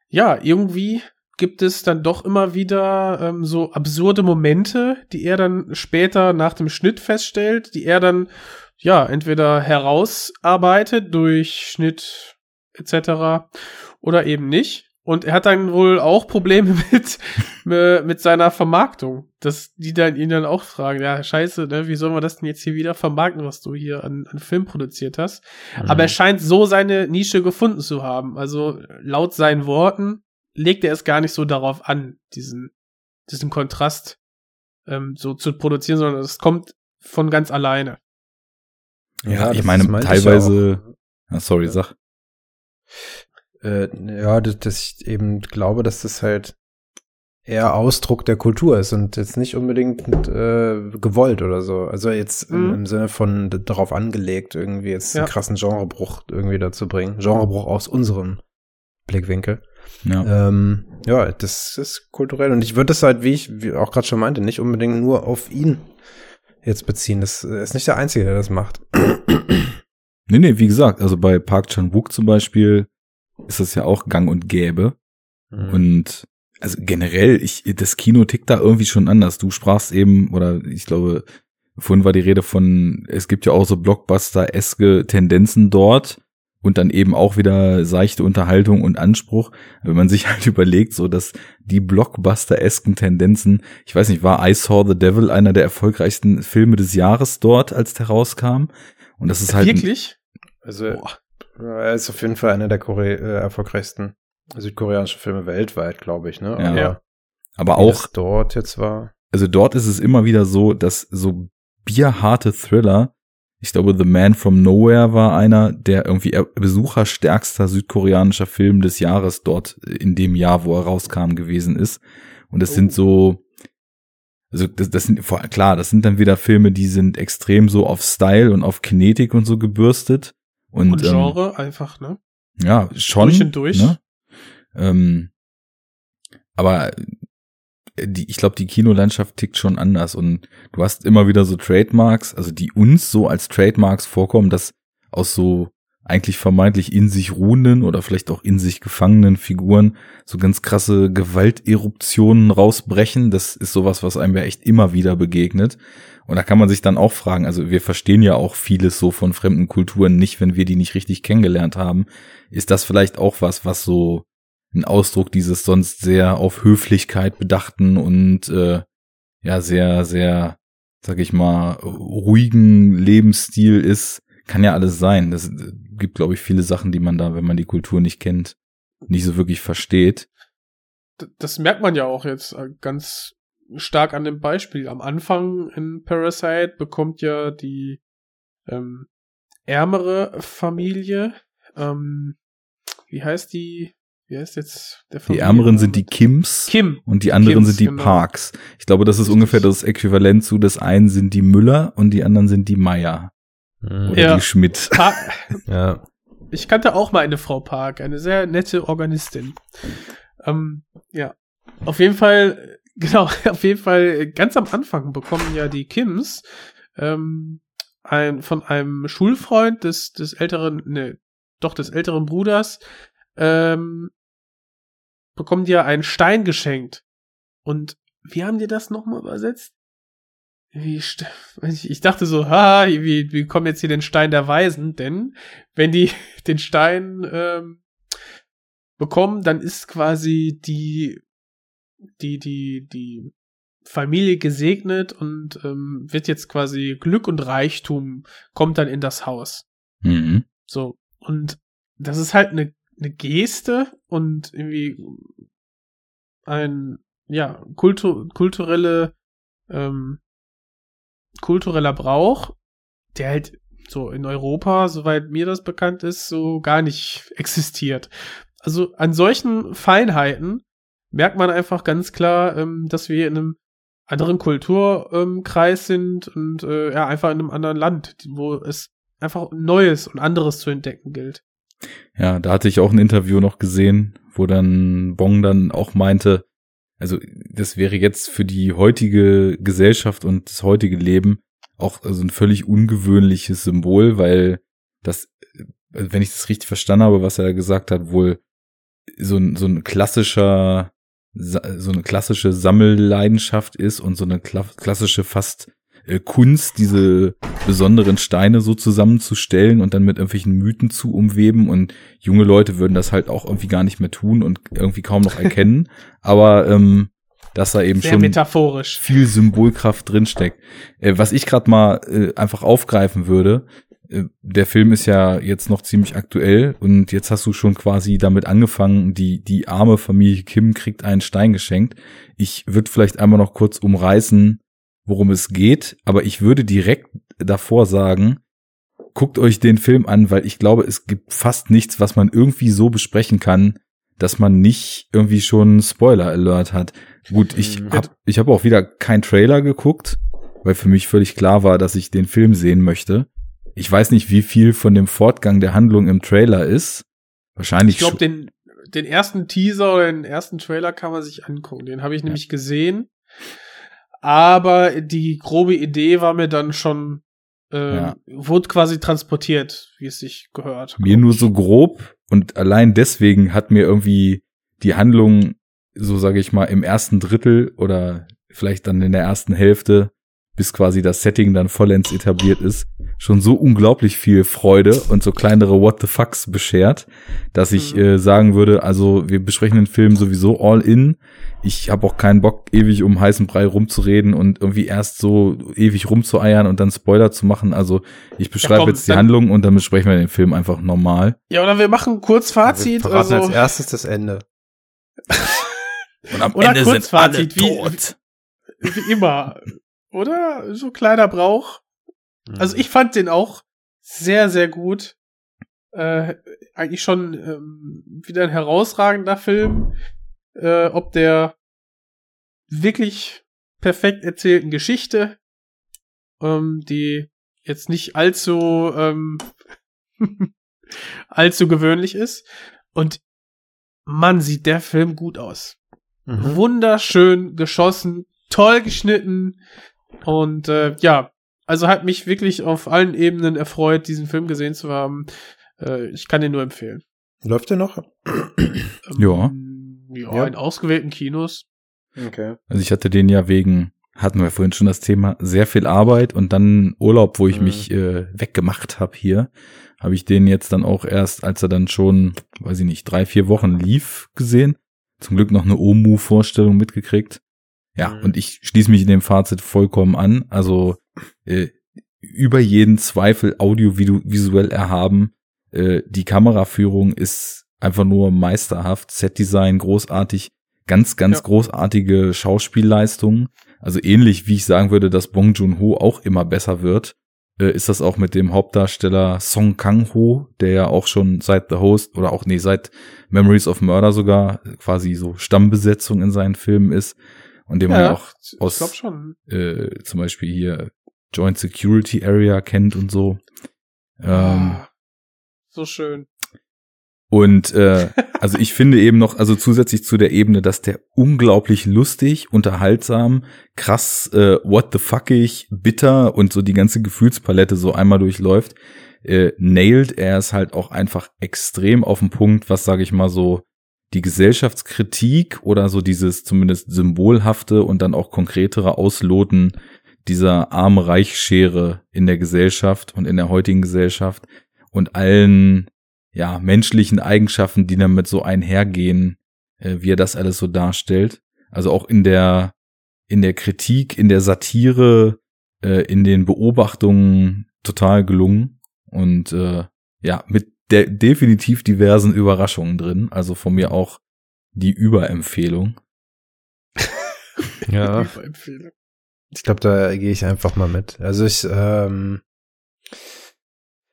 S1: ja, irgendwie gibt es dann doch immer wieder ähm, so absurde Momente, die er dann später nach dem Schnitt feststellt, die er dann ja entweder herausarbeitet durch Schnitt etc. oder eben nicht. Und er hat dann wohl auch Probleme mit, mit seiner Vermarktung. Dass die dann ihn dann auch fragen, ja, scheiße, ne, wie sollen wir das denn jetzt hier wieder vermarkten, was du hier an, an Film produziert hast? Mhm. Aber er scheint so seine Nische gefunden zu haben. Also laut seinen Worten legt er es gar nicht so darauf an, diesen, diesen Kontrast ähm, so zu produzieren, sondern es kommt von ganz alleine.
S3: Ja, ja ich meine, teilweise. Ja, sorry, sag.
S2: Äh, ja, dass, dass ich eben glaube, dass das halt eher Ausdruck der Kultur ist und jetzt nicht unbedingt äh, gewollt oder so. Also jetzt mhm. im, im, Sinne von darauf angelegt, irgendwie jetzt ja. einen krassen Genrebruch irgendwie dazu bringen. Genrebruch aus unserem Blickwinkel. Ja. Ähm, ja, das ist kulturell. Und ich würde das halt, wie ich wie auch gerade schon meinte, nicht unbedingt nur auf ihn jetzt beziehen. Das ist nicht der Einzige, der das macht.
S3: Nee, nee, wie gesagt, also bei Park Chan-wook zum Beispiel ist das ja auch gang und gäbe. Mhm. Und also generell, ich, das Kino tickt da irgendwie schon anders. Du sprachst eben, oder ich glaube, vorhin war die Rede von, es gibt ja auch so Blockbuster-eske Tendenzen dort und dann eben auch wieder seichte Unterhaltung und Anspruch. Wenn man sich halt überlegt, so dass die Blockbuster-esken Tendenzen, ich weiß nicht, war I Saw the Devil einer der erfolgreichsten Filme des Jahres dort, als der rauskam? Und das ist halt.
S1: Wirklich?
S2: Also, Boah. Er ist auf jeden Fall einer der Kore äh, erfolgreichsten südkoreanischen Filme weltweit, glaube ich, ne?
S3: Ja. Aber, Aber auch
S2: dort jetzt war.
S3: Also dort ist es immer wieder so, dass so bierharte Thriller, ich glaube, The Man from Nowhere war einer der irgendwie besucherstärkster südkoreanischer Film des Jahres dort in dem Jahr, wo er rauskam, gewesen ist. Und das oh. sind so, also das, das sind klar, das sind dann wieder Filme, die sind extrem so auf Style und auf Kinetik und so gebürstet. Und, und
S1: Genre ähm, einfach, ne?
S3: Ja, schon.
S1: Durch und durch. Ne?
S3: Ähm, aber die, ich glaube, die Kinolandschaft tickt schon anders und du hast immer wieder so Trademarks, also die uns so als Trademarks vorkommen, dass aus so eigentlich vermeintlich in sich ruhenden oder vielleicht auch in sich gefangenen Figuren so ganz krasse Gewalteruptionen rausbrechen. Das ist sowas, was einem ja echt immer wieder begegnet. Und da kann man sich dann auch fragen, also wir verstehen ja auch vieles so von fremden Kulturen nicht, wenn wir die nicht richtig kennengelernt haben. Ist das vielleicht auch was, was so ein Ausdruck dieses sonst sehr auf Höflichkeit bedachten und äh, ja sehr, sehr, sag ich mal, ruhigen Lebensstil ist? Kann ja alles sein. Das gibt, glaube ich, viele Sachen, die man da, wenn man die Kultur nicht kennt, nicht so wirklich versteht.
S1: Das merkt man ja auch jetzt äh, ganz stark an dem Beispiel. Am Anfang in Parasite bekommt ja die ähm, ärmere Familie, ähm, wie heißt die? Wie heißt jetzt
S3: der Familie? Die ärmeren sind die Kims.
S1: Kim.
S3: Und die anderen Kims, sind die genau. Parks. Ich glaube, das ist ungefähr das Äquivalent zu, das einen sind die Müller und die anderen sind die Meier.
S1: Oder ja.
S3: die Schmidt.
S1: Pa ja. Ich kannte auch mal eine Frau Park, eine sehr nette Organistin. Ähm, ja. Auf jeden Fall, genau, auf jeden Fall, ganz am Anfang bekommen ja die Kims ähm, ein, von einem Schulfreund des, des älteren, ne, doch des älteren Bruders, ähm, bekommen die ja einen Stein geschenkt. Und wie haben die das nochmal übersetzt? Ich dachte so, ha, wie, wie kommen jetzt hier den Stein der Weisen? Denn wenn die den Stein ähm, bekommen, dann ist quasi die die die die Familie gesegnet und ähm, wird jetzt quasi Glück und Reichtum kommt dann in das Haus.
S3: Mhm.
S1: So und das ist halt eine, eine Geste und irgendwie ein, ja, kultu kulturelle, ähm, kultureller Brauch, der halt so in Europa, soweit mir das bekannt ist, so gar nicht existiert. Also an solchen Feinheiten merkt man einfach ganz klar, ähm, dass wir in einem anderen Kulturkreis ähm, sind und äh, ja, einfach in einem anderen Land, wo es einfach Neues und anderes zu entdecken gilt.
S3: Ja, da hatte ich auch ein Interview noch gesehen, wo dann Bong dann auch meinte, also das wäre jetzt für die heutige Gesellschaft und das heutige Leben auch also ein völlig ungewöhnliches Symbol, weil das, wenn ich das richtig verstanden habe, was er gesagt hat, wohl so ein, so ein klassischer, so eine klassische Sammelleidenschaft ist und so eine klassische fast äh, Kunst, diese besonderen Steine so zusammenzustellen und dann mit irgendwelchen Mythen zu umweben und junge Leute würden das halt auch irgendwie gar nicht mehr tun und irgendwie kaum noch erkennen. Aber ähm, dass da eben
S1: Sehr
S3: schon
S1: metaphorisch.
S3: viel Symbolkraft drinsteckt. Äh, was ich gerade mal äh, einfach aufgreifen würde, äh, der Film ist ja jetzt noch ziemlich aktuell und jetzt hast du schon quasi damit angefangen, die, die arme Familie Kim kriegt einen Stein geschenkt. Ich würde vielleicht einmal noch kurz umreißen, worum es geht, aber ich würde direkt davor sagen, guckt euch den Film an, weil ich glaube, es gibt fast nichts, was man irgendwie so besprechen kann, dass man nicht irgendwie schon Spoiler Alert hat. Gut, ich
S1: Mhm.
S3: habe ich hab auch wieder kein Trailer geguckt, weil für mich völlig klar war, dass ich den Film sehen möchte. Ich weiß nicht, wie viel von dem Fortgang der Handlung im Trailer ist. Wahrscheinlich
S1: Ich glaube, den, den ersten Teaser oder den ersten Trailer kann man sich angucken. Den habe ich nämlich gesehen. Aber die grobe Idee war mir dann schon, ähm,
S3: Ja.
S1: wurde quasi transportiert, wie es sich gehört.
S3: mir nur so grob und allein deswegen hat mir irgendwie die Handlung, so sage ich mal, im ersten Drittel oder vielleicht dann in der ersten Hälfte, bis quasi das Setting dann vollends etabliert ist, schon so unglaublich viel Freude und so kleinere What the Fucks beschert, dass ich
S1: Mhm.
S3: äh, sagen würde, also wir besprechen den Film sowieso all in. Ich habe auch keinen Bock, ewig um heißen Brei rumzureden und irgendwie erst so ewig rumzueiern und dann Spoiler zu machen. Also ich beschreibe
S1: komm,
S3: jetzt die Handlung und dann besprechen wir den Film einfach normal.
S1: Ja, oder wir machen kurz Fazit.
S2: Wir verraten
S1: Also,
S2: als erstes das Ende.
S3: Und am
S1: Oder Kurzfazit, wie-
S3: tot.
S1: wie immer. Oder? So kleiner Brauch.
S2: Mhm.
S1: Also ich fand den auch sehr, sehr gut. Äh, eigentlich schon ähm, wieder ein herausragender Film. Äh, ob der wirklich perfekt erzählten Geschichte, ähm, die jetzt nicht allzu ähm, allzu gewöhnlich ist. Und man sieht der Film gut aus.
S2: Mhm.
S1: Wunderschön geschossen, toll geschnitten und äh, ja, also hat mich wirklich auf allen Ebenen erfreut, diesen Film gesehen zu haben. Äh, ich kann den nur empfehlen.
S2: Läuft der noch?
S3: Ja.
S1: Ähm, ja,
S2: Ja.
S1: in ausgewählten Kinos.
S2: Okay.
S3: Also ich hatte den ja wegen, hatten wir vorhin schon das Thema, sehr viel Arbeit und dann Urlaub, wo ich
S2: Mhm.
S3: mich äh, weggemacht habe hier, habe ich den jetzt dann auch erst, als er dann schon, weiß ich nicht, drei, vier Wochen lief, gesehen. Zum Glück noch eine OMU-Vorstellung mitgekriegt. Ja,
S2: Mhm.
S3: und ich schließe mich in dem Fazit vollkommen an. Also äh, über jeden Zweifel audiovisuell erhaben. Äh, die Kameraführung ist einfach nur meisterhaft. Setdesign großartig. Ganz, ganz
S1: Ja.
S3: großartige Schauspielleistungen. Also ähnlich wie ich sagen würde, dass Bong Joon-ho auch immer besser wird, äh, ist das auch mit dem Hauptdarsteller Song Kang-ho, der ja auch schon seit The Host oder auch nee, seit Memories of Murder sogar quasi so Stammbesetzung in seinen Filmen ist und den man ja auch
S1: ich
S3: aus äh, zum Beispiel hier Joint Security Area kennt und so. Ähm,
S1: Ah, so schön.
S3: und äh, also ich finde eben noch, also zusätzlich zu der Ebene, dass der unglaublich lustig, unterhaltsam, krass, äh, what the fuckig, bitter und so die ganze Gefühlspalette so einmal durchläuft, äh, nailed er es halt auch einfach extrem auf den Punkt, was sage ich mal so die Gesellschaftskritik oder so dieses zumindest symbolhafte und dann auch konkretere Ausloten dieser arm-reich-Schere in der Gesellschaft und in der heutigen Gesellschaft und allen ja menschlichen Eigenschaften, die damit so einhergehen, äh, wie er das alles so darstellt. Also auch in der in der Kritik, in der Satire, äh, in den Beobachtungen total gelungen und äh, ja mit de definitiv diversen Überraschungen drin. Also von mir auch die Überempfehlung.
S2: Ja, ich glaube, da gehe ich einfach mal mit. Also ich, ähm,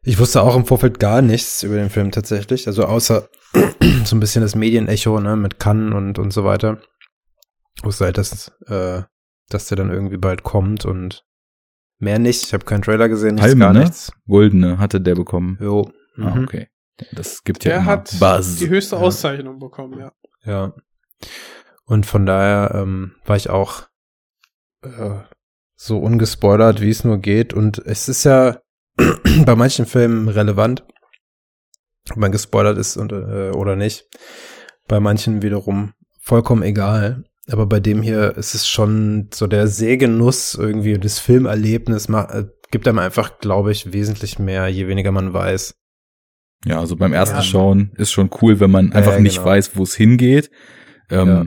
S2: ich wusste auch im Vorfeld gar nichts über den Film tatsächlich. Also außer so ein bisschen das Medienecho, ne, mit Cannes und, und so weiter. Wusste halt, dass, äh, dass der dann irgendwie bald kommt und mehr nicht. Ich habe keinen Trailer gesehen, nichts,
S3: Palme,
S2: gar
S3: ne?
S2: nichts.
S3: Goldene hatte der bekommen.
S2: Jo.
S3: Ah,
S2: Mhm.
S3: okay. Das gibt ja
S1: Der
S3: immer
S1: hat
S3: Buzz.
S1: die höchste
S2: Ja.
S1: Auszeichnung bekommen, ja.
S2: Ja. Und von daher ähm, war ich auch äh, so ungespoilert, wie es nur geht. Und es ist ja bei manchen Filmen relevant, ob man gespoilert ist und, äh, oder nicht. Bei manchen wiederum vollkommen egal. Aber bei dem hier ist es schon so der Sehgenuss irgendwie, das Filmerlebnis ma- äh, gibt einem einfach, glaube ich, wesentlich mehr, je weniger man weiß.
S3: Ja, also beim ersten
S1: Ja.
S3: Schauen ist schon cool, wenn man einfach
S2: ja,
S3: nicht
S2: genau.
S3: weiß, wo es hingeht. Ähm,
S2: Ja.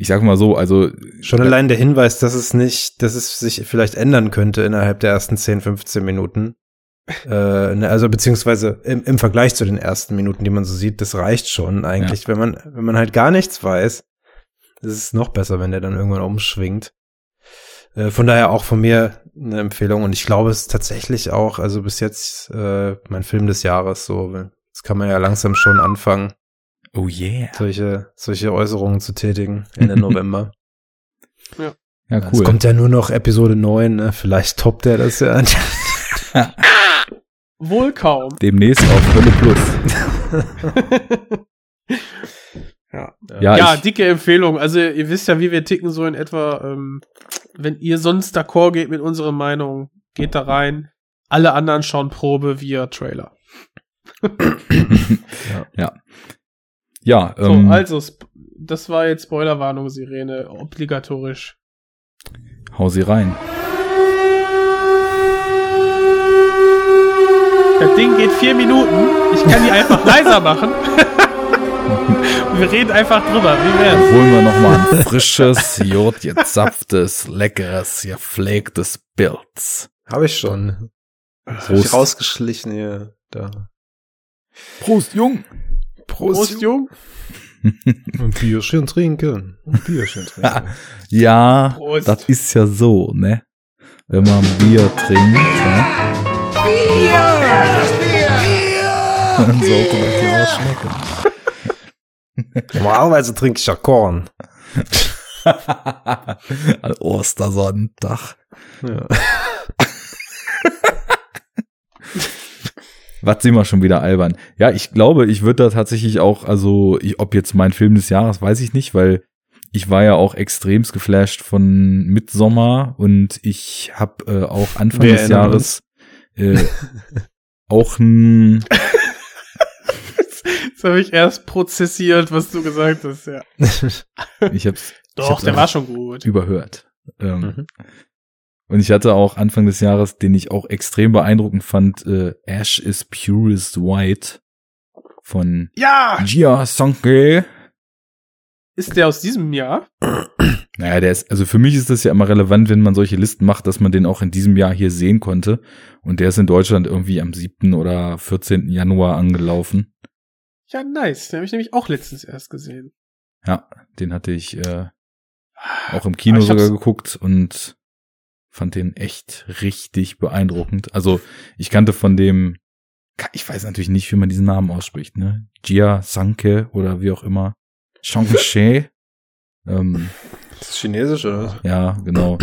S3: Ich sag mal so, also
S2: Schon allein der Hinweis, dass es nicht, dass es sich vielleicht ändern könnte innerhalb der ersten 10, 15 Minuten. äh, ne, also beziehungsweise im, im Vergleich zu den ersten Minuten, die man so sieht, das reicht schon eigentlich. Wenn man, wenn man halt gar nichts weiß, ist es noch besser, wenn der dann irgendwann umschwingt. Äh, von daher auch von mir eine Empfehlung und ich glaube es ist tatsächlich auch, also bis jetzt äh, mein Film des Jahres so. Jetzt kann man ja langsam schon anfangen,
S3: oh yeah.
S2: solche, solche Äußerungen zu tätigen Ende November.
S3: Ja,
S2: Es
S3: cool.
S2: kommt ja nur noch Episode 9, ne? Vielleicht toppt er das ja.
S1: Wohl kaum.
S3: Demnächst auf Hölle Plus.
S1: Ja.
S3: Ja,
S1: Ja, dicke Empfehlung. Also ihr wisst ja, wie wir ticken so in etwa. Ähm, wenn ihr sonst d'accord geht mit unserer Meinung, geht da rein. Alle anderen schauen Probe via Trailer.
S3: Ja,
S1: So,
S3: ähm,
S1: also, sp- das war jetzt Spoilerwarnung, Sirene, obligatorisch.
S3: hau sie rein.
S1: Das Ding geht vier Minuten. Ich kann die einfach leiser machen. Wir reden einfach drüber. Wie wär's?
S3: Holen wir noch mal ein frisches, jodgezapftes, leckeres, gepflegtes Pilz.
S2: Habe ich schon.
S3: Prost.
S2: Hab ich rausgeschlichen hier. Da.
S3: Prost, Jung.
S1: Prost, Jung.
S2: Ein Bierchen trinken. Ein Bierchen trinken.
S3: Ja,
S1: Prost.
S3: das ist ja so, ne? Wenn man Bier trinkt, ne? Dann sollte das ja auch schmecken.
S2: Normalerweise trinke ich ja Korn.
S3: An Ostersonntag.
S2: Ja.
S3: Was sind wir schon wieder albern? Ja, ich glaube, ich würde da tatsächlich auch, also ich, ob jetzt mein Film des Jahres, weiß ich nicht, weil ich war ja auch extremst geflasht von Midsommer und ich habe äh, auch Anfang
S2: Wir
S3: des Jahres äh, auch ein
S1: Jetzt habe ich erst prozessiert, was du gesagt hast, ja.
S3: ich hab's, ich
S1: Doch,
S3: hab's
S1: der war schon gut.
S3: überhört. Ähm,
S2: Mhm.
S3: Und ich hatte auch Anfang des Jahres, den ich auch extrem beeindruckend fand, äh, Ash is Purest White von
S1: Ja!
S3: Gia Sonke.
S1: Ist der aus diesem Jahr?
S3: Naja, der ist, also für mich ist das ja immer relevant, wenn man solche Listen macht, dass man den auch in diesem Jahr hier sehen konnte. Und der ist in Deutschland irgendwie am 7. oder 14. Januar angelaufen.
S1: Ja, nice. Den habe ich nämlich auch letztens erst gesehen.
S3: Ja, den hatte ich äh, auch im Kino sogar geguckt und fand den echt richtig beeindruckend. Also ich kannte von dem, ich weiß natürlich nicht, wie man diesen Namen ausspricht, ne? Jia Sanke oder wie auch immer. Shangche. ähm,
S2: Das ist chinesisch, oder
S3: ja, genau.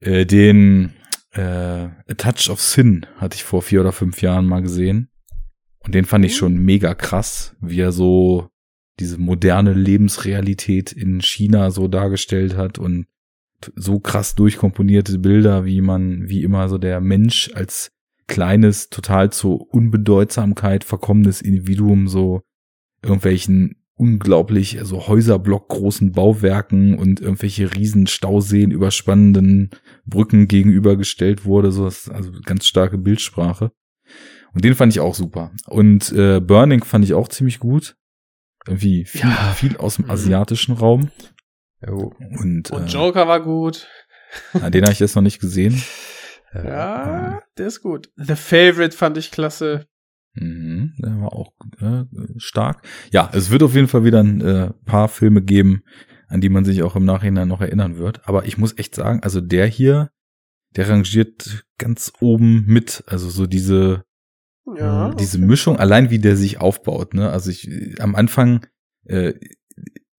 S3: Äh, den äh, A Touch of Sin hatte ich vor vier oder fünf Jahren mal gesehen. Und den fand ich schon mega krass, wie er so diese moderne Lebensrealität in China so dargestellt hat und so krass durchkomponierte Bilder, wie man, wie immer so der Mensch als kleines, total zur Unbedeutsamkeit verkommenes Individuum so irgendwelchen unglaublich, also Häuserblock großen Bauwerken und irgendwelche riesen Stauseen überspannenden Brücken gegenübergestellt wurde, so das, also ganz starke Bildsprache. Und den fand ich auch super. Und äh, Burning fand ich auch ziemlich gut. Irgendwie viel,
S1: Ja.
S3: viel aus dem asiatischen Raum.
S2: Jo.
S3: Und,
S1: Und
S3: äh,
S1: Joker war gut.
S3: na, den habe ich jetzt noch nicht gesehen.
S1: Ja, der ist gut. The Favorite fand ich klasse.
S3: Mhm, der war auch äh, stark. Ja, es wird auf jeden Fall wieder ein äh, paar Filme geben, an die man sich auch im Nachhinein noch erinnern wird. Aber ich muss echt sagen, also der hier, der rangiert ganz oben mit. Also so diese,
S1: Ja.
S3: äh, diese Mischung, allein wie der sich aufbaut. Ne? Also ich am Anfang äh,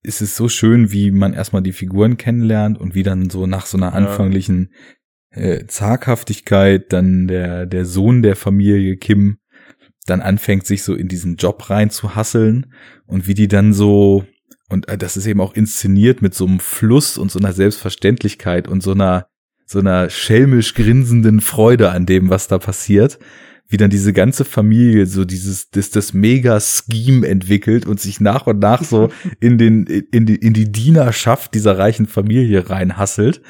S3: ist es so schön, wie man erstmal die Figuren kennenlernt und wie dann so nach so einer anfänglichen äh, Zaghaftigkeit dann der, der Sohn der Familie Kim dann anfängt, sich so in diesen Job rein zu hasseln und wie die dann so, und äh, das ist eben auch inszeniert mit so einem Fluss und so einer Selbstverständlichkeit und so einer, so einer schelmisch grinsenden Freude an dem, was da passiert, wie dann diese ganze Familie so dieses, das, das Mega-Scheme entwickelt und sich nach und nach so in den, in die, in die Dienerschaft dieser reichen Familie reinhasselt.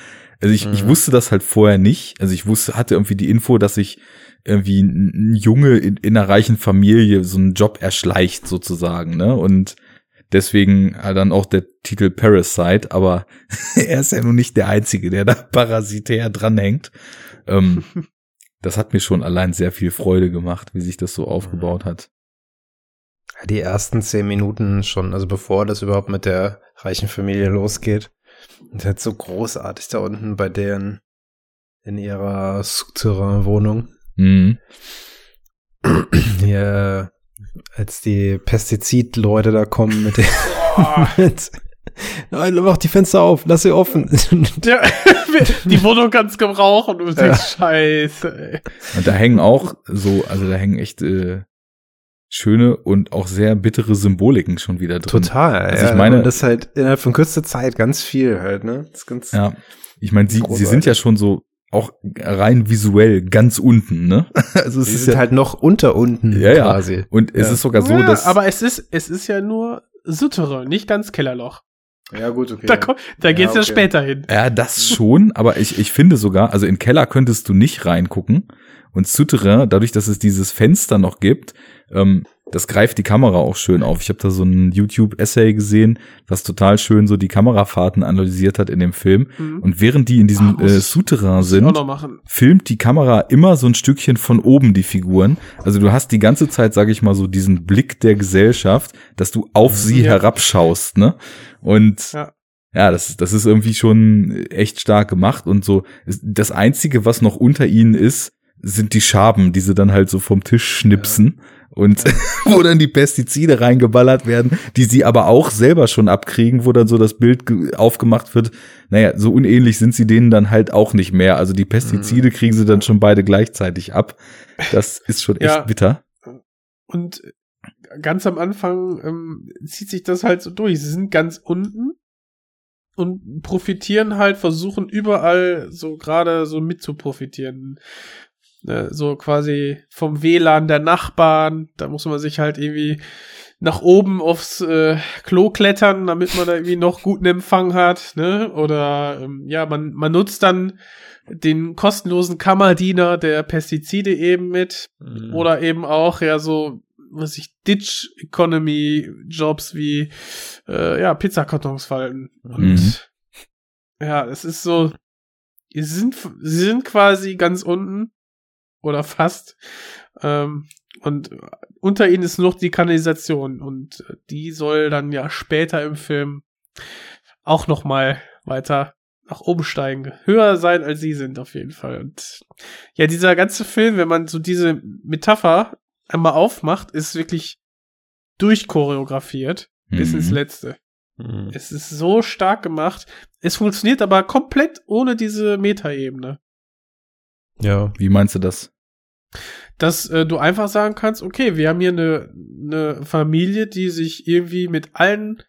S3: Also ich, ich wusste das halt vorher nicht. Also ich wusste, hatte irgendwie die Info, dass ich irgendwie ein ein Junge in, in einer reichen Familie so einen Job erschleicht sozusagen, ne? Und deswegen halt dann auch der Titel Parasite, aber er ist ja nun nicht der Einzige, der da parasitär dranhängt. Ähm, das hat mir schon allein sehr viel Freude gemacht, wie sich das so aufgebaut hat.
S2: Die ersten zehn Minuten schon, also bevor das überhaupt mit der reichen Familie losgeht. Und halt so großartig da unten bei deren in ihrer Souterrain-Wohnung.
S3: Mhm.
S2: Hier, als die Pestizidleute da kommen mit den mit, Nein, mach die Fenster auf, lass sie offen.
S1: Ja, die Wohnung ganz gebrauchen und du
S2: Ja.
S1: denkst, scheiße, ey.
S3: Und da hängen auch so, also da hängen echt äh, schöne und auch sehr bittere Symboliken schon wieder drin.
S2: Total.
S3: Also
S2: ja,
S3: ich meine-
S2: und das halt innerhalb von kürzester Zeit ganz viel halt, ne? Das ist ganz
S3: Ja. Ich meine, sie, sie sind ja schon so auch rein visuell ganz unten, ne? Also es
S2: Sie
S3: ist
S2: sind
S3: ja
S2: halt noch unter unten
S3: Ja, ja.
S2: quasi.
S3: und es
S2: Ja.
S3: ist sogar so,
S1: ja,
S3: dass
S1: aber es ist, es ist ja nur Souterrain, nicht ganz Kellerloch.
S2: Ja, gut, okay.
S1: Da, komm- da geht's ja,
S2: okay.
S1: später hin.
S3: Ja, das schon, aber ich, ich finde sogar, also in Keller könntest du nicht reingucken. Und Souterrain, dadurch, dass es dieses Fenster noch gibt, ähm, das greift die Kamera auch schön auf. Ich habe da so ein YouTube-Essay gesehen, was total schön so die Kamerafahrten analysiert hat in dem Film.
S1: Mhm.
S3: Und während die in diesem
S1: muss
S3: äh, Souterrain sind, filmt die Kamera immer so ein Stückchen von oben die Figuren. Also du hast die ganze Zeit, sage ich mal, so diesen Blick der Gesellschaft, dass du auf sie
S1: Ja.
S3: herabschaust, ne? Und
S1: Ja.
S3: ja, das, das ist irgendwie schon echt stark gemacht und so. Das Einzige, was noch unter ihnen ist, sind die Schaben, die sie dann halt so vom Tisch schnipsen und wo dann die Pestizide reingeballert werden, die sie aber auch selber schon abkriegen, wo dann so das Bild ge- aufgemacht wird. Naja, so unähnlich sind sie denen dann halt auch nicht mehr. Also die Pestizide kriegen sie dann schon beide gleichzeitig ab. Das ist schon echt
S1: Ja.
S3: bitter.
S1: Und ganz am Anfang ähm, zieht sich das halt so durch. Sie sind ganz unten und profitieren halt, versuchen überall so gerade so mit zu profitieren. Ne, so quasi vom WLAN der Nachbarn. Da muss man sich halt irgendwie nach oben aufs äh, Klo klettern, damit man da irgendwie noch guten Empfang hat. Ne? Oder ähm, ja, man, man nutzt dann den kostenlosen Kammerdiener der Pestizide eben mit.
S2: Mhm.
S1: Oder eben auch ja so, was ich, Ditch Economy Jobs wie äh, ja, Pizzakartons falten. Und
S3: Mhm.
S1: ja, es ist so, sie sind, sie sind quasi ganz unten oder fast. Ähm, und unter ihnen ist noch die Kanalisation und die soll dann ja später im Film auch noch mal weiter nach oben steigen, höher sein als sie sind auf jeden Fall. Und ja, dieser ganze Film, wenn man so diese Metapher einmal aufmacht, ist wirklich durchchoreografiert bis
S3: Mhm.
S1: ins Letzte.
S2: Mhm.
S1: Es ist so stark gemacht. Es funktioniert aber komplett ohne diese Metaebene.
S2: Ja.
S3: Wie meinst du das?
S1: Dass äh, du einfach sagen kannst, okay, wir haben hier eine, eine Familie, die sich irgendwie mit allen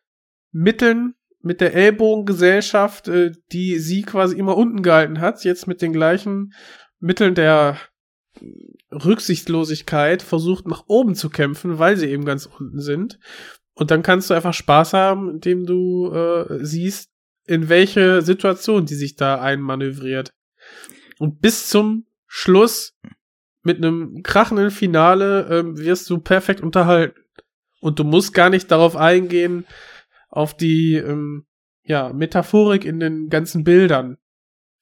S1: Mitteln, mit der Ellbogengesellschaft, äh, die sie quasi immer unten gehalten hat, jetzt mit den gleichen Mitteln der Rücksichtslosigkeit versucht nach oben zu kämpfen, weil sie eben ganz unten sind. Und dann kannst du einfach Spaß haben, indem du äh, siehst, in welche Situation die sich da einmanövriert. Und bis zum Schluss mit einem krachenden Finale ähm, wirst du perfekt unterhalten. Und du musst gar nicht darauf eingehen, auf die ähm, ja, Metaphorik in den ganzen Bildern.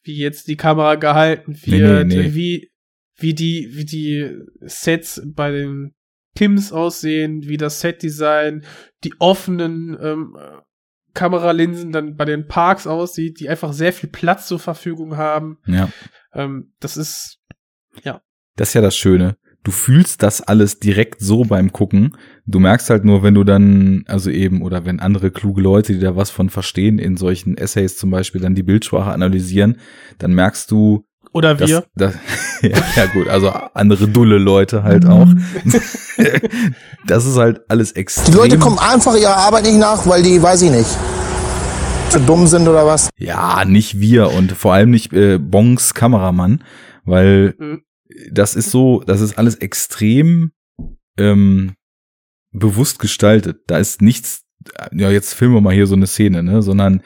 S1: Wie jetzt die Kamera gehalten
S3: Nee,
S1: wird,
S3: nee, nee.
S1: wie wie die wie die Sets bei den Kims aussehen, wie das Setdesign, die offenen ähm, Kameralinsen dann bei den Parks aussieht, die einfach sehr viel Platz zur Verfügung haben.
S3: Ja.
S1: Ähm, das ist, ja.
S3: Das ist ja das Schöne. Du fühlst das alles direkt so beim Gucken. Du merkst halt nur, wenn du dann, also eben, oder wenn andere kluge Leute, die da was von verstehen, in solchen Essays zum Beispiel dann die Bildsprache analysieren, dann merkst du,
S1: Oder wir.
S3: dass, ja, ja gut, also andere dulle Leute halt auch. das ist halt alles extrem.
S7: Die Leute kommen einfach ihrer Arbeit nicht nach, weil die, weiß ich nicht, zu dumm sind oder was.
S3: Ja, nicht wir und vor allem nicht äh, Bongs Kameramann, weil
S1: Mhm.
S3: das ist so, das ist alles extrem ähm, bewusst gestaltet. Da ist nichts, ja, jetzt filmen wir mal hier so eine Szene, ne, sondern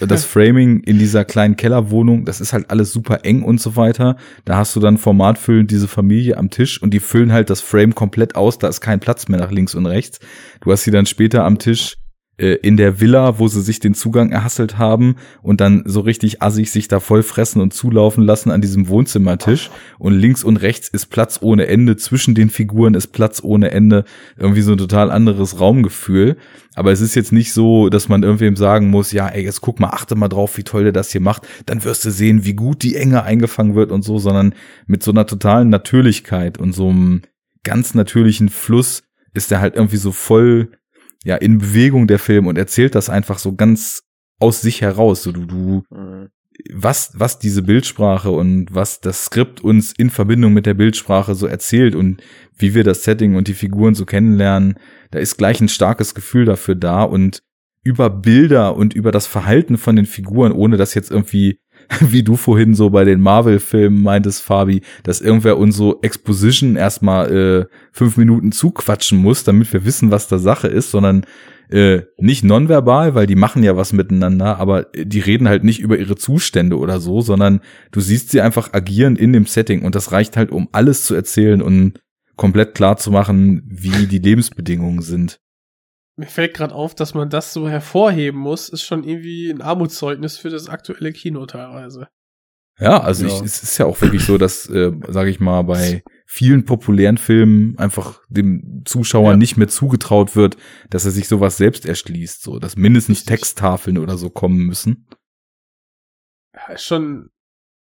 S3: das Framing in dieser kleinen Kellerwohnung, das ist halt alles super eng und so weiter. Da hast du dann formatfüllend diese Familie am Tisch und die füllen halt das Frame komplett aus. Da ist kein Platz mehr nach links und rechts. Du hast sie dann später am Tisch äh, in der Villa, wo sie sich den Zugang erhasselt haben und dann so richtig assig sich da voll fressen und zulaufen lassen an diesem Wohnzimmertisch. Und links und rechts ist Platz ohne Ende. Zwischen den Figuren ist Platz ohne Ende. Irgendwie so ein total anderes Raumgefühl. Aber es ist jetzt nicht so, dass man irgendwem sagen muss, ja, ey, jetzt guck mal, achte mal drauf, wie toll der das hier macht. Dann wirst du sehen, wie gut die Enge eingefangen wird und so, sondern mit so einer totalen Natürlichkeit und so einem ganz natürlichen Fluss ist der halt irgendwie so voll ja in Bewegung der Film und erzählt das einfach so ganz aus sich heraus. So du, du, was, was diese Bildsprache und was das Skript uns in Verbindung mit der Bildsprache so erzählt und wie wir das Setting und die Figuren so kennenlernen, da ist gleich ein starkes Gefühl dafür da und über Bilder und über das Verhalten von den Figuren, ohne dass jetzt irgendwie, wie du vorhin so bei den Marvel-Filmen meintest, Fabi, dass irgendwer uns so Exposition erstmal äh, fünf Minuten zuquatschen muss, damit wir wissen, was da Sache ist, sondern äh, nicht nonverbal, weil die machen ja was miteinander, aber die reden halt nicht über ihre Zustände oder so, sondern du siehst sie einfach agieren in dem Setting und das reicht halt, um alles zu erzählen und komplett klar zu machen, wie die Lebensbedingungen sind.
S1: Mir fällt gerade auf, dass man das so hervorheben muss, ist schon irgendwie ein Armutszeugnis für das aktuelle Kino teilweise.
S3: Ja, also
S2: Ja.
S3: Ich, es ist ja auch wirklich so, dass, äh, sage ich mal, bei vielen populären Filmen einfach dem Zuschauer
S1: Ja.
S3: nicht mehr zugetraut wird, dass er sich sowas selbst erschließt, so dass mindestens. Texttafeln oder so kommen müssen.
S1: Ja, ist schon,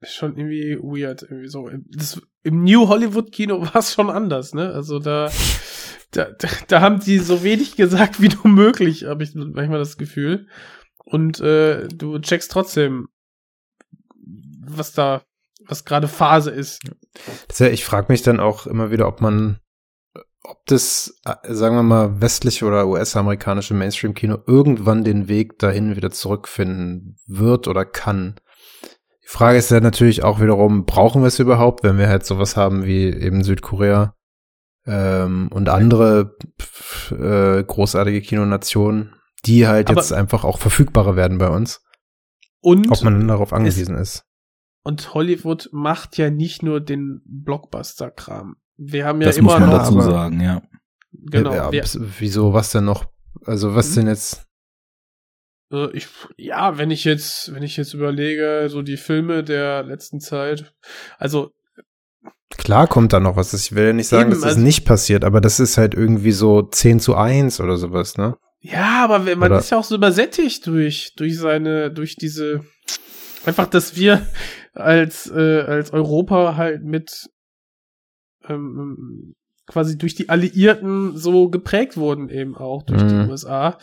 S1: ist schon irgendwie weird. Irgendwie so. Das, Im New Hollywood Kino war es schon anders, ne? Also da, da, da, haben die so wenig gesagt wie nur möglich, habe ich manchmal das Gefühl. Und äh, du checkst trotzdem, was da, was gerade Phase ist
S2: ja, ich frage mich dann auch immer wieder, ob man, ob das, äh, sagen wir mal, westliche oder US-amerikanische Mainstream-Kino irgendwann den Weg dahin wieder zurückfinden wird oder kann. Die Frage ist ja natürlich auch wiederum, brauchen wir es überhaupt, wenn wir halt sowas haben wie eben Südkorea ähm, und andere pf, äh, großartige Kinonationen, die halt
S1: Aber-
S2: jetzt einfach auch verfügbarer werden bei uns,
S1: Und,
S2: ob man darauf angewiesen ist.
S1: und Hollywood macht ja nicht nur den Blockbuster-Kram. Wir haben ja
S3: das
S1: immer
S3: muss man
S1: noch,
S3: dazu sagen, ja.
S1: genau,
S2: ja, ps- wieso, was denn noch? Also was
S1: Mhm.
S2: denn jetzt?
S1: Äh, ich, ja, wenn ich jetzt, wenn ich jetzt überlege, so die Filme der letzten Zeit, also
S2: Klar kommt da noch was. Ich will ja nicht sagen,
S1: Eben,
S2: dass das
S1: also-
S2: nicht passiert, aber das ist halt irgendwie so 10 zu 1 oder sowas, ne?
S1: ja, aber man
S2: Oder-
S1: ist ja auch so übersättigt durch durch seine, durch diese einfach, dass wir als äh, als Europa halt mit ähm, quasi durch die Alliierten so geprägt wurden eben auch durch die
S2: Mhm.
S1: USA,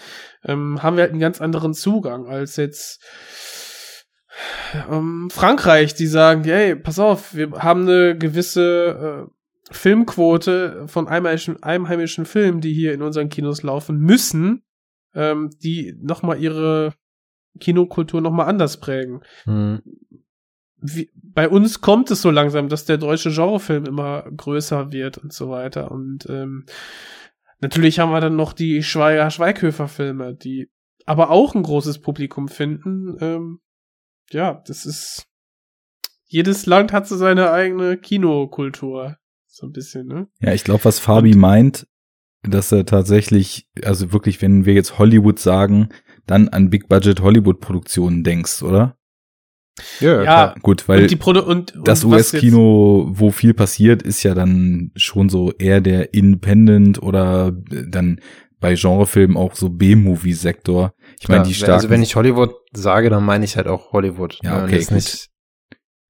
S1: ähm, haben wir halt einen ganz anderen Zugang als jetzt ähm, Frankreich, die sagen, hey, pass auf, wir haben eine gewisse äh, Filmquote von einheimischen, einheimischen Filmen, die hier in unseren Kinos laufen müssen, ähm, die nochmal ihre Kinokultur nochmal anders prägen.
S2: Hm.
S1: Wie, bei uns kommt es so langsam, dass der deutsche Genrefilm immer größer wird und so weiter. Und ähm, natürlich haben wir dann noch die Schweiger Schweighöfer-Filme, die aber auch ein großes Publikum finden. Ähm, ja, das ist. Jedes Land hat so seine eigene Kinokultur. So ein bisschen, ne?
S3: Ja, ich glaube, was Fabi meint, dass er tatsächlich, also wirklich, wenn wir jetzt Hollywood sagen, dann an Big Budget Hollywood Produktionen denkst, oder?
S2: Ja,
S1: Ja,
S3: Gut, weil
S1: und die Produ und,
S3: das US-Kino, wo viel passiert, ist ja dann schon so eher der Independent oder äh, dann bei Genrefilmen auch so B-Movie-Sektor. Ich meine, die starken,
S2: Also wenn ich Hollywood sage, dann meine ich halt auch Hollywood.
S3: Ja,
S2: Und
S3: okay, gut.
S2: nicht,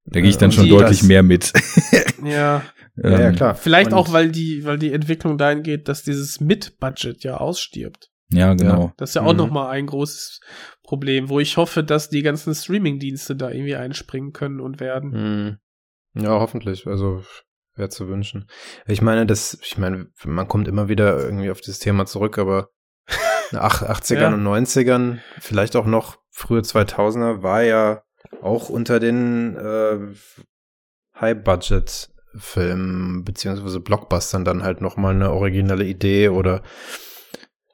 S3: da gehe ich dann
S2: und
S3: schon deutlich
S2: das-
S3: mehr mit.
S1: Ja,
S2: Ja, ja,
S3: Ähm,
S2: klar.
S1: vielleicht
S2: Und-
S1: auch, weil die, weil die Entwicklung dahin geht, dass dieses Mid-Budget ja ausstirbt.
S3: Ja, genau.
S1: Das ist ja auch
S2: Mhm.
S1: noch mal ein großes Problem, wo ich hoffe, dass die ganzen Streaming-Dienste da irgendwie einspringen können und werden.
S2: Hm. Ja, hoffentlich. Also wäre zu wünschen. Ich meine, das, ich meine, man kommt immer wieder irgendwie auf das Thema zurück, aber nach 80ern
S1: Ja.
S2: und 90ern, vielleicht auch noch frühe 2000er, war ja auch unter den äh, High-Budget-Filmen beziehungsweise Blockbustern dann halt noch mal eine originelle Idee oder